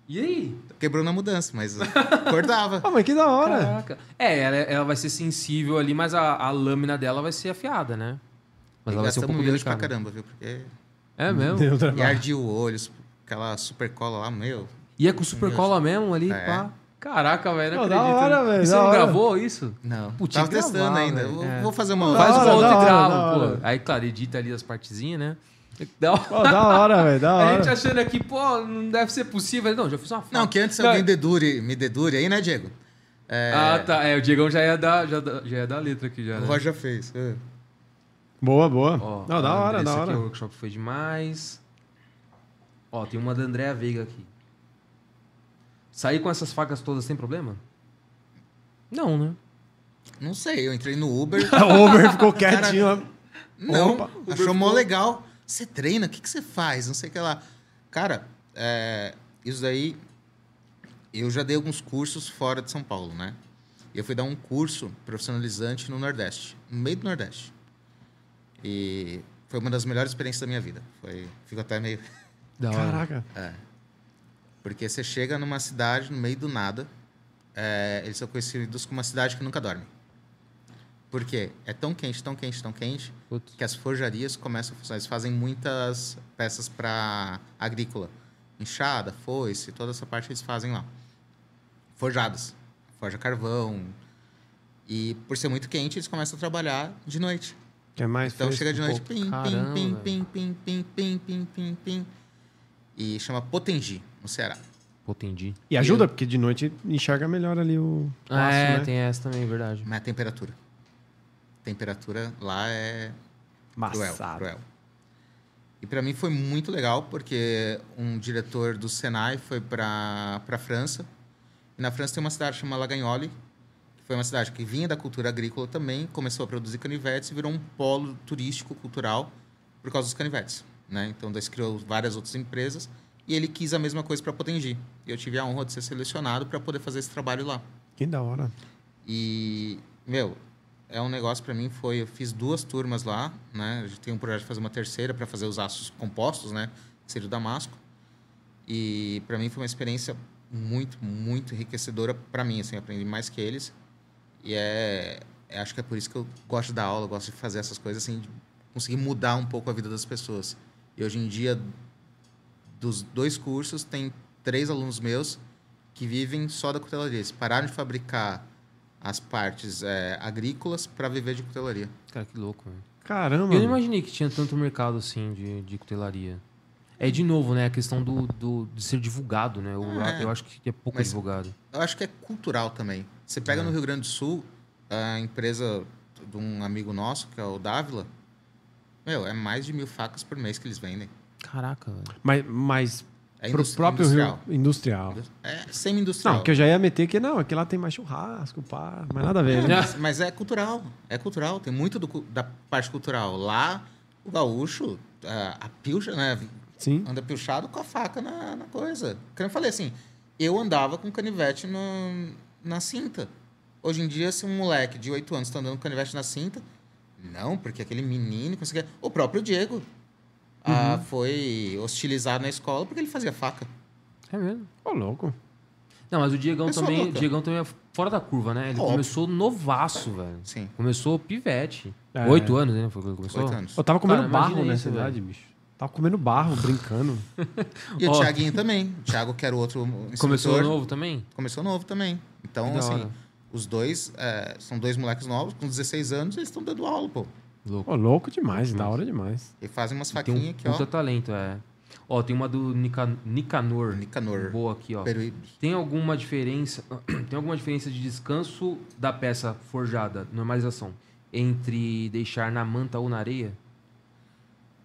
E aí? Quebrou na mudança, mas acordava. <laughs> Ah, mas que da hora. Caraca. É, ela, ela vai ser sensível ali, mas a, a lâmina dela vai ser afiada, né? Mas E ela vai ser um pouco miojo pra delicada. caramba, viu? Porque... É mesmo? E ardia o olho, aquela super cola lá, meu. E é com super cola mesmo ali, É. pá. Caraca, velho, não da acredito. hora, velho, E você não hora. gravou isso? Não, Putz, tava que testando gravar, ainda. Vou, É. vou fazer uma... Faz Da uma outra e grava, pô. Aí, claro, edita ali as partezinhas, né? Da hora. Pô, da hora, velho, da <laughs> A hora. gente achando aqui, pô, não deve ser possível. Não, já fiz uma foto. Não, que antes Não, alguém dedure, me dedure aí, né, Diego? É, Ah, tá. É, o Diegão já ia dar, já, já ia dar a letra aqui já, O né? Roger já fez. É. Boa, boa. Ó, Não, da ó, hora, esse da aqui hora. o workshop foi demais. Ó, tem uma da Andréa Veiga aqui. Sair com essas facas todas tem problema? Não, né? Não sei, eu entrei no Uber. <laughs> O Uber ficou quietinho. ó. Não, Opa. achou mó legal. Você treina, o que, que você faz? Não sei o que lá. Cara, é, isso daí. Eu já dei alguns cursos fora de São Paulo, né? E eu fui dar um curso profissionalizante no Nordeste, no meio do Nordeste. E foi uma das melhores experiências da minha vida. Foi, fico até meio. Da hora. Caraca. Porque você chega numa cidade no meio do nada. é, eles são conhecidos como uma cidade que nunca dorme. Por quê? É tão quente, tão quente, tão quente, Putz. que as forjarias começam a funcionar. Eles fazem muitas peças para agrícola. Enxada, foice, toda essa parte eles fazem lá. Forjadas. Forja carvão. E por ser muito quente, eles começam a trabalhar de noite. Que é mais Então chega de noite, pim, pim, velho. pim, pim, pim, pim, pim, pim, pim. E chama Potengi, no Ceará. Pô, entendi. E ajuda, porque de noite enxerga melhor ali o o Ah, aço, é, né? tem essa também, verdade. Mas a temperatura. Temperatura lá é cruel, Maçado. cruel. E para mim foi muito legal, porque um diretor do Senai foi para a França. E na França tem uma cidade chamada Lagagnoli, que foi uma cidade que vinha da cultura agrícola também, começou a produzir canivetes e virou um polo turístico cultural por causa dos canivetes. Né? Então, daí criou várias outras empresas e ele quis a mesma coisa para Potengi. E eu tive a honra de ser selecionado para poder fazer esse trabalho lá. Que da hora. E, meu, é um negócio para mim foi, eu fiz duas turmas lá, né? A gente tem um projeto de fazer uma terceira para fazer os aços compostos, né? Que seria o damasco. E para mim foi uma experiência muito, muito enriquecedora para mim, assim, aprendi mais que eles. E é, é- acho que é por isso que eu gosto dar aula, gosto de fazer essas coisas assim, de conseguir mudar um pouco a vida das pessoas. E hoje em dia dos dois cursos tem três alunos meus que vivem só da cutelaria. Eles pararam de fabricar as partes é, agrícolas para viver de cutelaria. Cara, que louco, velho. Caramba. Eu não imaginei que tinha tanto mercado assim de, de cutelaria. É de novo, né? A questão do, do, de ser divulgado, né? Eu, É. eu acho que é pouco divulgado. Eu acho que é cultural também. Você pega É. no Rio Grande do Sul, a empresa de um amigo nosso, que é o Dávila, meu, é mais de mil facas por mês que eles vendem. Caraca, velho. Mas, mas É pro próprio industrial. Rio industrial. É semi-industrial. Não, que eu já ia meter que não, aqui lá tem mais churrasco, pá, mas nada a ver, né? Mas, mas é cultural. É cultural. Tem muito do da parte cultural. Lá, o gaúcho, a, a pilcha, né? Sim. Anda pilchado com a faca na, na coisa. Como eu falei assim, eu andava com canivete no, na cinta. Hoje em dia, se um moleque de 8 anos está andando com canivete na cinta, não, porque aquele menino conseguia. O próprio Diego ah, Uhum. foi hostilizado na escola porque ele fazia faca. É mesmo. Ô, louco. Não, mas o Diegão Pessoa também, louca. Diegão também é fora da curva, né? Ele Óbvio. começou novaço, velho. Sim, Começou pivete. É. Oito anos, né? Foi quando começou? 8 anos. Eu tava comendo Cara, barro nessa isso, idade, bicho. Tava comendo barro, brincando. <laughs> E o Ó. Tiaguinho também. O Thiago, que era o outro instrutor, Começou novo também? Começou novo também. Então, assim, hora. Os dois é, são dois moleques novos, com 16 anos, eles estão dando aula, pô. Louco. Pô, louco demais, da hora demais. E fazem umas faquinhas um aqui, puta ó. talento, é. Ó, tem uma do Nica, Nicanor. Nicanor. Boa aqui, ó. Peruíbe. Tem alguma diferença? <clears throat> Tem alguma diferença de descanso da peça forjada, normalização, entre deixar na manta ou na areia?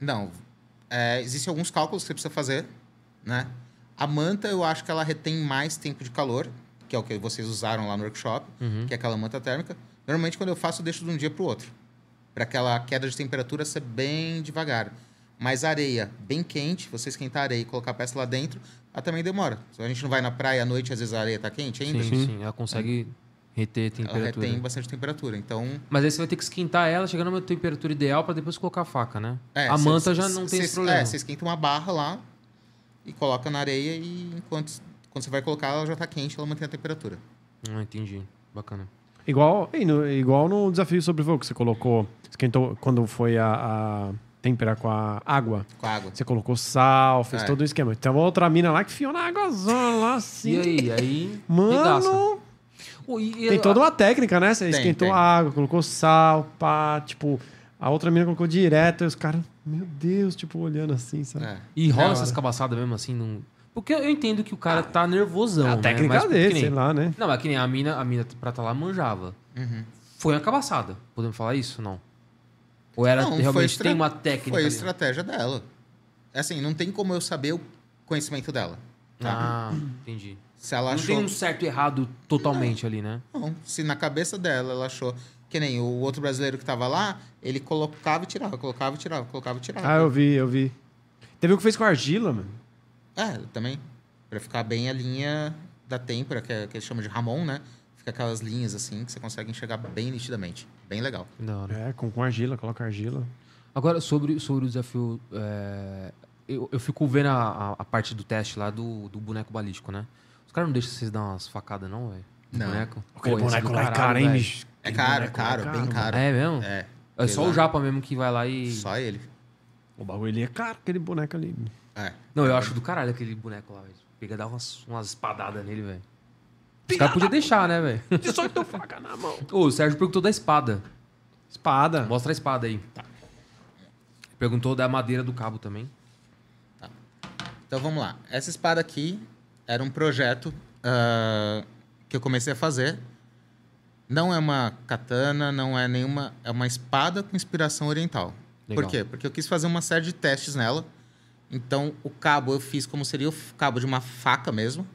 Não. É, existem alguns cálculos que você precisa fazer, né? A manta, eu acho que ela retém mais tempo de calor, que é o que vocês usaram lá no workshop, que é aquela manta térmica. Normalmente, quando eu faço, eu deixo de um dia para o outro. Para aquela queda de temperatura ser bem devagar. Mas a areia bem quente, você esquentar a areia e colocar a peça lá dentro, ela também demora. Se a gente não vai na praia à noite, às vezes a areia tá quente ainda, Sim, sim, ela consegue reter ela temperatura. retém bastante temperatura. Então, Mas aí você vai ter que esquentar ela, chegar numa temperatura ideal pra depois colocar a faca, né? É, a cê- manta já cê- não tem cê- esse problema. É, você esquenta uma barra lá e coloca na areia e enquanto quando você vai colocar, ela já tá quente, ela mantém a temperatura. Ah, entendi. Bacana. Igual, no, igual no desafio sobre fogo que você colocou, esquentou quando foi a, a temperar com a água. Com a água. Você colocou sal, fez É. todo o esquema. Tem uma outra mina lá que fiou na águazona lá assim. E aí? Aí. Mano, e- tem toda uma técnica, né? Você Tem, esquentou tem. a água, colocou sal, pá, tipo, a outra mina colocou direto, e os caras, meu Deus, tipo, olhando assim, sabe? É. E rola essas cabaçadas mesmo assim? Não... Porque eu entendo que o cara tá nervosão. É a né? técnica Mas dele, nem- sei lá, né? Não, mas que nem a mina, a mina pra estar lá manjava. Uhum. Foi uma cabaçada. Podemos falar isso? Não. Ou era Não, foi realmente estra- tem uma técnica? Foi a ali? estratégia dela. Assim, não tem como eu saber o conhecimento dela. Tá? Ah, entendi. Se ela Não achou. tem um certo e errado totalmente ali, né? Não, se na cabeça dela ela achou. Que nem o outro brasileiro que tava lá, ele colocava e tirava, colocava e tirava, colocava e tirava. Ah, eu vi, eu vi. Teve o que fez com argila, mano. É, também. Pra ficar bem a linha da têmpora, que, é, que eles chamam de Ramon, né? Fica aquelas linhas assim que você consegue enxergar bem nitidamente. Bem legal. Da hora. É, com, com argila, coloca argila. Agora, sobre, sobre o desafio. é, eu, eu fico vendo a, a, a parte do teste lá do, do boneco balístico, né? Os caras não deixam vocês dar umas facadas, não, velho? Não. Boneco. Aquele Pô, esse boneco do lá é caro, hein, bicho? É caro, boneco lá caro, bem caro. É mesmo? É. É só o Pesado. Japa mesmo que vai lá e. Só ele. O bagulho ali é caro, aquele boneco ali. É. Não, eu acho do caralho aquele boneco lá, velho. Pega dá umas, umas espadadas nele, velho. Os caras podiam deixar, né, velho? <laughs> De só que tô faca na mão. Ô, o Sérgio perguntou da espada. Espada. Mostra a espada aí. Perguntou da madeira do cabo também. Então vamos lá. Essa espada aqui era um projeto ah, que eu comecei a fazer. Não é uma katana, não é nenhuma. É uma espada com inspiração oriental. Legal. Por quê? Porque eu quis fazer uma série de testes nela. Então o cabo eu fiz como seria o cabo de uma faca mesmo.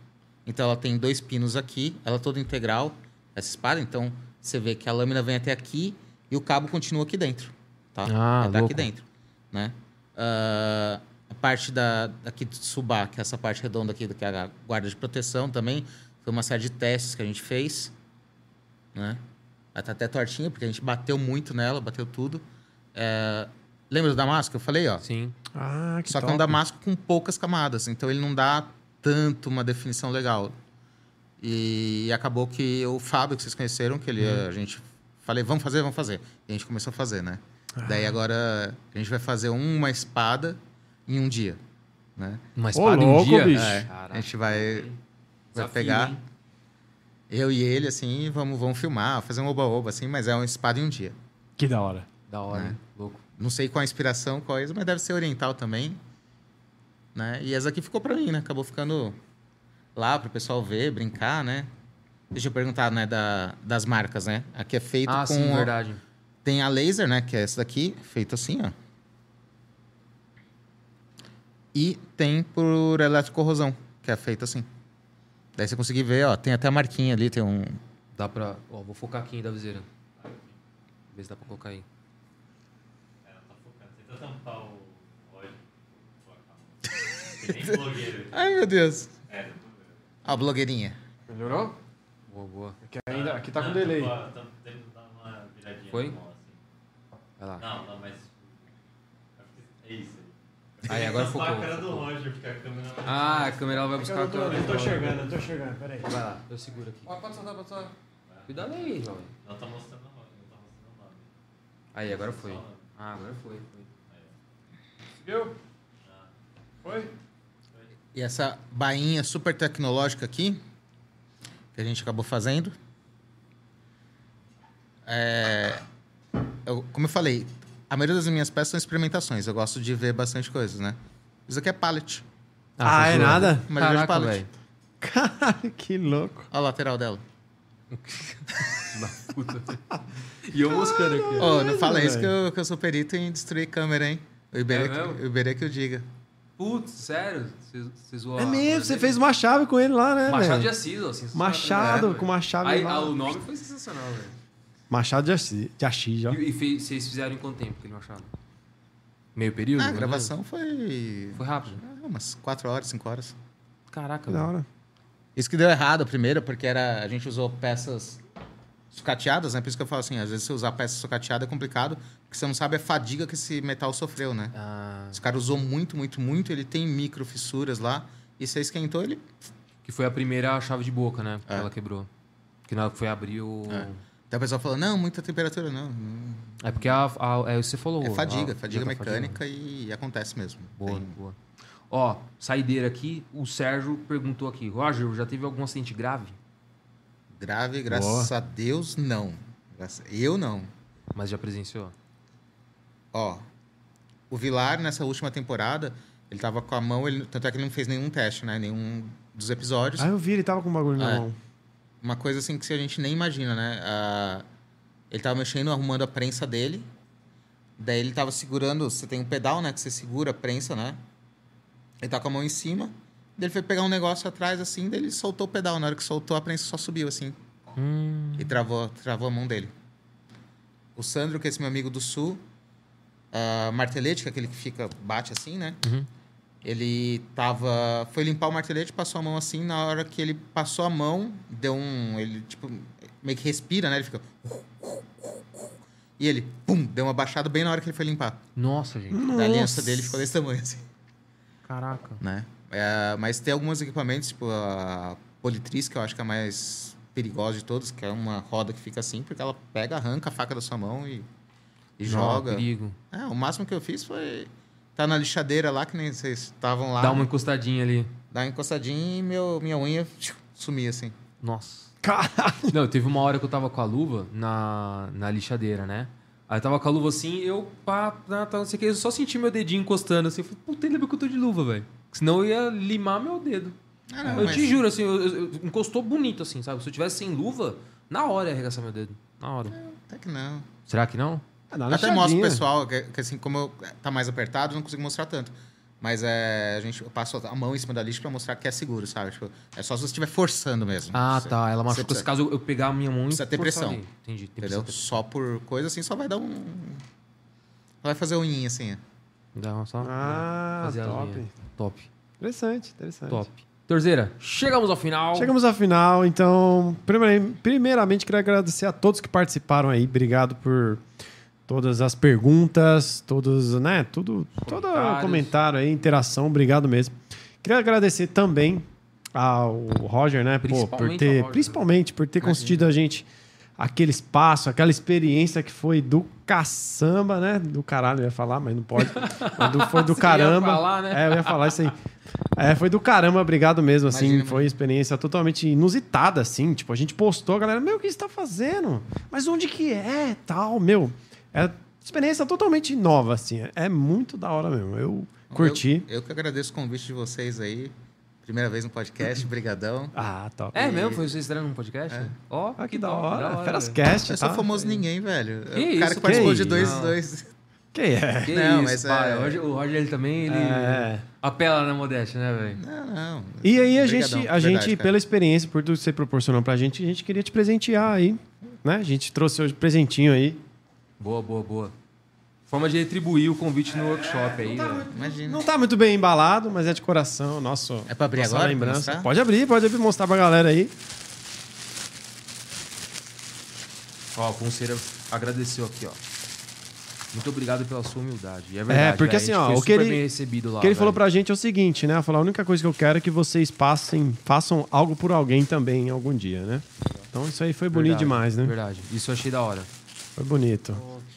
Então ela tem dois pinos aqui, ela é toda integral, essa espada. Então você vê que a lâmina vem até aqui e o cabo continua aqui dentro. Tá? Ah, Ela tá louco. aqui dentro. Né? Ah, a parte da, daqui de Subá, que é essa parte redonda aqui, que é a guarda de proteção também, foi uma série de testes que a gente fez. Né? Ela tá até tortinha, porque a gente bateu muito nela, bateu tudo. É, lembra do Damasco? Eu falei, ó. Sim. Ah, que Só que é top. um Damasco com poucas camadas, então ele não dá tanto uma definição legal. E acabou que o Fábio, que vocês conheceram, que ele, a gente falei, vamos fazer, vamos fazer. E a gente começou a fazer, né? Daí agora a gente vai fazer uma espada em um dia, né? Uma espada em louco, um dia. bicho. É, Caraca. a gente vai, vai pegar hein? eu e ele, assim, vamos, vamos filmar, fazer um oba-oba, assim, mas é uma espada em um dia. Que da hora. Da hora, É. hein? Louco. Não sei qual a inspiração, qual é, mas deve ser oriental também. Né? E essa aqui ficou pra mim, né? Acabou ficando lá pro pessoal ver, brincar, né? Deixa eu perguntar, né, da, das marcas, né? Aqui é feito Ah, com... sim, verdade. Tem a laser, né? Que é essa daqui, feito assim, ó. E tem por eletrocorrosão, que é feito assim. Daí você conseguir ver, ó. Tem até a marquinha ali, tem um... Dá pra. Ó, vou focar aqui da viseira. Ver se dá pra colocar aí. É, tá. Tenta tampar o óleo com a câmera. Tem nem blogueiro. Ai, meu Deus. É, Ó, a blogueirinha. Melhorou? Boa, boa. Aqui, ainda, aqui tá com Não, delay. Tá, tá, tem que dar uma viradinha Foi? mão, assim. Vai lá. Não, não, mas. É isso aí. Aí, agora Tampar focou, a cara do. Roger, porque a câmera vai. Ah, a câmera ela vai buscar a câmera. eu tô enxergando, eu tô enxergando, peraí. Vai lá, eu seguro aqui. Pode soltar, pode soltar. Cuidado aí, jovem. Não tá mostrando o nome, não tá mostrando o nome. Aí, agora foi. Ah, agora foi. foi. Ah, Foi? E essa bainha super tecnológica aqui, que a gente acabou fazendo, é, eu- como eu falei, a maioria das minhas peças são experimentações. Eu gosto de ver bastante coisas, né? Isso aqui é pallet. Ah, é fechou. nada? Mas Caraca, pallet. velho. Caralho, que louco. Olha a lateral dela. <laughs> Puta. E eu moscando aqui. Ô, não fala isso que eu, que eu sou perito em destruir câmera, hein? O Iberê, É que- o Iberê que eu diga. Putz, sério? Você- zoou É a- mesmo, você a- fez uma chave com ele lá, né, Machado velho? de Assis, ó. sensacional. Machado, É, com uma chave Aí, lá. ah, o nome foi sensacional, velho. Machado de Assis, de Assis, ó. E, e vocês fizeram em quanto tempo aquele Machado? Meio período? Ah, a ou gravação foi. Foi rápido. ah, umas 4 horas, 5 horas. Caraca, da hora. Isso que deu errado primeiro, porque era, a gente usou peças sucateadas, né? Por isso que eu falo assim, às vezes você usar peça sucateada é complicado, porque você não sabe a fadiga que esse metal sofreu, né? Ah, Esse cara usou muito, muito, muito, ele tem micro fissuras lá, e você esquentou, ele... que foi a primeira chave de boca, né? Que É. ela quebrou. Que na hora que foi abrir o... É. Daí o pessoal falou, não, muita temperatura, não. É porque a, a- é, você falou. É fadiga, a- fadiga a- mecânica e, acontece mesmo. Boa, Tem- boa. Ó, saideira aqui, o Sérgio perguntou aqui. Roger, já teve algum acidente grave? Grave, graças Boa. a Deus, não. Eu não. Mas já presenciou? Ó, o Vilar, nessa última temporada, ele tava com a mão, ele, tanto é que ele não fez nenhum teste, né? Nenhum dos episódios. Ah, eu vi, ele tava com um bagulho na É. mão. Uma coisa assim que a gente nem imagina, né? Ah, ele tava mexendo, arrumando a prensa dele. Daí ele tava segurando, você tem um pedal, né? Que você segura a prensa, né? Ele tá com a mão em cima. Ele foi pegar um negócio atrás, assim, daí ele soltou o pedal. Na hora que soltou, a prensa só subiu, assim. Hum. E travou, travou a mão dele. O Sandro, que é esse meu amigo do Sul, martelete, que é aquele que fica, bate assim, né? Uhum. Ele tava. Foi limpar o martelete, passou a mão assim. Na hora que ele passou a mão, deu um. Ele, tipo, meio que respira, né? Ele fica. E ele, pum, deu uma baixada bem na hora que ele foi limpar. Nossa, gente. Da aliança dele ficou desse tamanho, assim, Caraca. né? É, mas tem alguns equipamentos, tipo a Politriz, que eu acho que é a mais perigosa de todos, que é uma roda que fica assim, porque ela pega, arranca a faca da sua mão e, e Não, joga. perigo. É, o máximo que eu fiz foi. Tá na lixadeira lá, que nem vocês estavam lá. Dá uma encostadinha ali. Dá uma encostadinha e meu, minha unha tchiu, sumia assim. Nossa. Caralho. Não, teve uma hora que eu tava com a luva na, na lixadeira, né? Aí eu tava com a luva assim, eu, pá, tá, tá, não sei o que, eu só senti meu dedinho encostando assim. Eu falei, puta, bem que eu tô de luva, velho. Senão eu ia limar meu dedo. Ah, não, eu mas- te juro, assim, eu- eu- eu- encostou bonito, assim, sabe? Se eu tivesse sem luva, na hora ia arregaçar meu dedo. Na hora. Até que não. Será que não? Ah, dá Eu uma até mostro pro pessoal, que, que assim, como eu, tá mais apertado, eu não consigo mostrar tanto. Mas é, a gente, eu passo a mão em cima da lixa pra mostrar que é seguro, sabe? Tipo, é só se você estiver forçando mesmo. Ah, Você- tá. Ela você machucou. precisa- Se caso eu pegar a minha mão e Precisa ter pressão. ali. Entendi. Tem Entendeu? pressão. Só por coisa assim, só vai dar um. Vai fazer unhinha assim. Dá só. Ah, top. Top. Interessante, interessante. Top. Terceira, chegamos ao final. Chegamos à final, então, primeiramente, queria agradecer a todos que participaram aí. Obrigado por todas as perguntas, todos, né, tudo, todo comentário aí, interação, obrigado mesmo. Queria agradecer também ao Roger, né, pô, por Principalmente ao ter, Roger. principalmente por ter concedido a gente aquele espaço, aquela experiência que foi do caçamba, né, do caralho, eu ia falar, mas não pode. <laughs> Mas do- foi do Você ia caramba. falar, né? É, eu ia falar isso aí. É, foi do caramba, obrigado mesmo, assim. Imagina, foi uma experiência totalmente inusitada, assim. Tipo, a gente postou, a galera, meu, o que você tá fazendo? Mas onde que é? Tal, meu. É experiência totalmente nova, assim. É muito da hora mesmo. Eu curti. Eu, eu que agradeço o convite de vocês aí. Primeira vez no podcast, brigadão. <laughs> Ah, top. É mesmo? Foi você estreando num podcast? É. Ó, Ah, que da top, hora. Feras velho. Cast, Eu sou tá? famoso ninguém, velho. Que o cara isso, que participou que de dois, dois. Que é? Que <laughs> Não, isso, mas pai. é- O Roger, o Roger, ele também, ele É. apela na modéstia, né, velho? Não, não. E aí a Brigadão, gente, a verdade, gente cara. pela experiência, por tudo que você proporcionou pra gente, a gente queria te presentear aí. Né? A gente trouxe hoje presentinho aí. Boa, boa, boa. Forma de retribuir o convite no workshop aí. né? Imagina. Não tá muito bem embalado, mas é de coração. Nosso, É pra abrir agora, pra lembrança. mostrar? Pode abrir, pode abrir, mostrar pra galera aí. Ó, a Pulseira agradeceu aqui, ó. Muito obrigado pela sua humildade. E é verdade. É, porque velho, assim, a gente ó, o que ele- bem recebido lá. O que ele falou pra gente é o seguinte, né? Falou, a única coisa que eu quero é que vocês passem, façam algo por alguém também algum dia, né? Então isso aí foi bonito Verdade, demais, né? Verdade. Isso eu achei da hora. Foi bonito.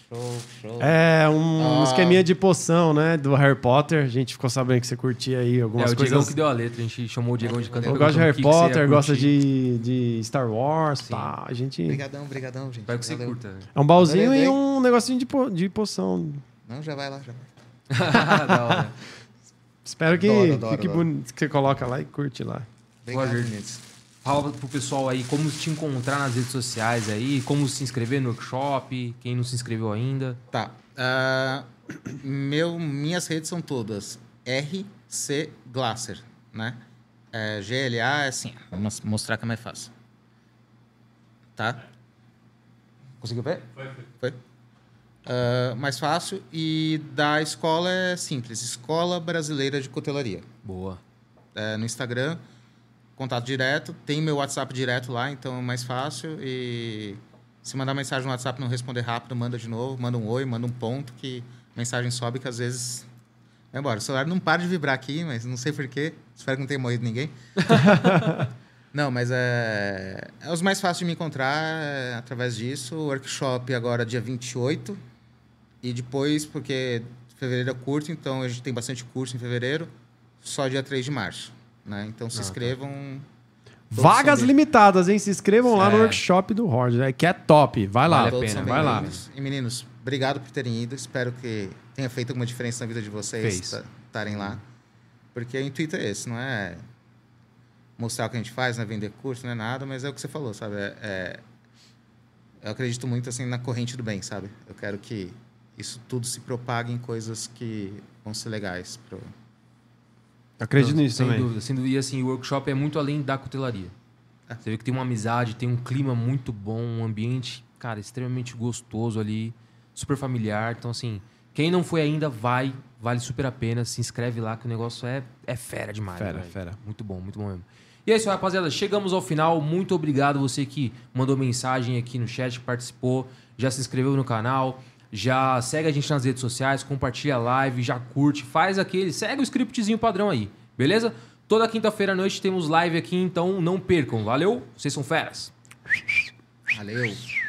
Show, show. É um Ah. esqueminha de poção, né? Do Harry Potter. A gente ficou sabendo que você curtia aí É, algumas o Diegão coisas. que deu a letra, a gente chamou o Diegão de cantor. Eu gosto de Harry o que que Potter, gosta de, de Star Wars, tá? A gente. Obrigadão, obrigadão, gente. Espero que você curta. É um baúzinho Adorei. e um negocinho de, po- de poção. Não, já vai lá, já vai. <laughs> da hora. Espero que Adoro, adoro, fique adoro. bonito, que você coloca lá e curte lá. Obrigado, Roger. Fala pro pessoal aí como te encontrar nas redes sociais aí, como se inscrever no workshop, quem não se inscreveu ainda. Tá. ah, <clears throat> meu, minhas redes são todas RC Glasser, né? É, GLA é assim. Vou mos- mostrar que é mais fácil. Tá? Conseguiu ver? Foi, foi. Foi? Ah, mais fácil. E da escola é simples. Escola Brasileira de Cotelaria. Boa. É, no Instagram, contato direto. Tem meu WhatsApp direto lá, então é mais fácil. E se mandar mensagem no WhatsApp não responder rápido, manda de novo. Manda um oi, manda um ponto, que a mensagem sobe, que às vezes... Vai embora. O celular não para de vibrar aqui, mas não sei porquê. Espero que não tenha morrido ninguém. <laughs> não, mas é... é os mais fáceis de me encontrar é, através disso. O workshop agora dia 28. E depois, porque fevereiro é curto, então a gente tem bastante curso em fevereiro só dia 3 de março. Né? Então se Ah, tá. inscrevam. Vagas limitadas, hein? Se inscrevam lá no É. workship do Roger, né? que é top. Vai lá. Vale a pena, vai lá. bem-vindos. E meninos, obrigado por terem ido. Espero que tenha feito alguma diferença na vida de vocês estarem lá. Porque o intuito é esse, não é mostrar o que a gente faz, não é vender curso, não é nada, mas é o que você falou, sabe? É- é- eu acredito muito assim na corrente do bem, sabe? Eu quero que isso tudo se propague em coisas que vão ser legais pro, Acredito Então, nisso sem também. Dúvida, sem dúvida. E assim, o workshop é muito além da cutelaria. É. Você vê que tem uma amizade, tem um clima muito bom, um ambiente, cara, extremamente gostoso ali, super familiar. Então, assim, quem não foi ainda, vai, vale super a pena. Se inscreve lá, que o negócio é, é fera demais. Fera, velho. fera. Muito bom, muito bom mesmo. E é isso, rapaziada. Chegamos ao final. Muito obrigado você que mandou mensagem aqui no chat, participou, já se inscreveu no canal, já segue a gente nas redes sociais, compartilha a live, já curte, faz aquele, segue o scriptzinho padrão aí, beleza? Toda quinta-feira à noite temos live aqui, então não percam. Valeu? Vocês são feras. Valeu!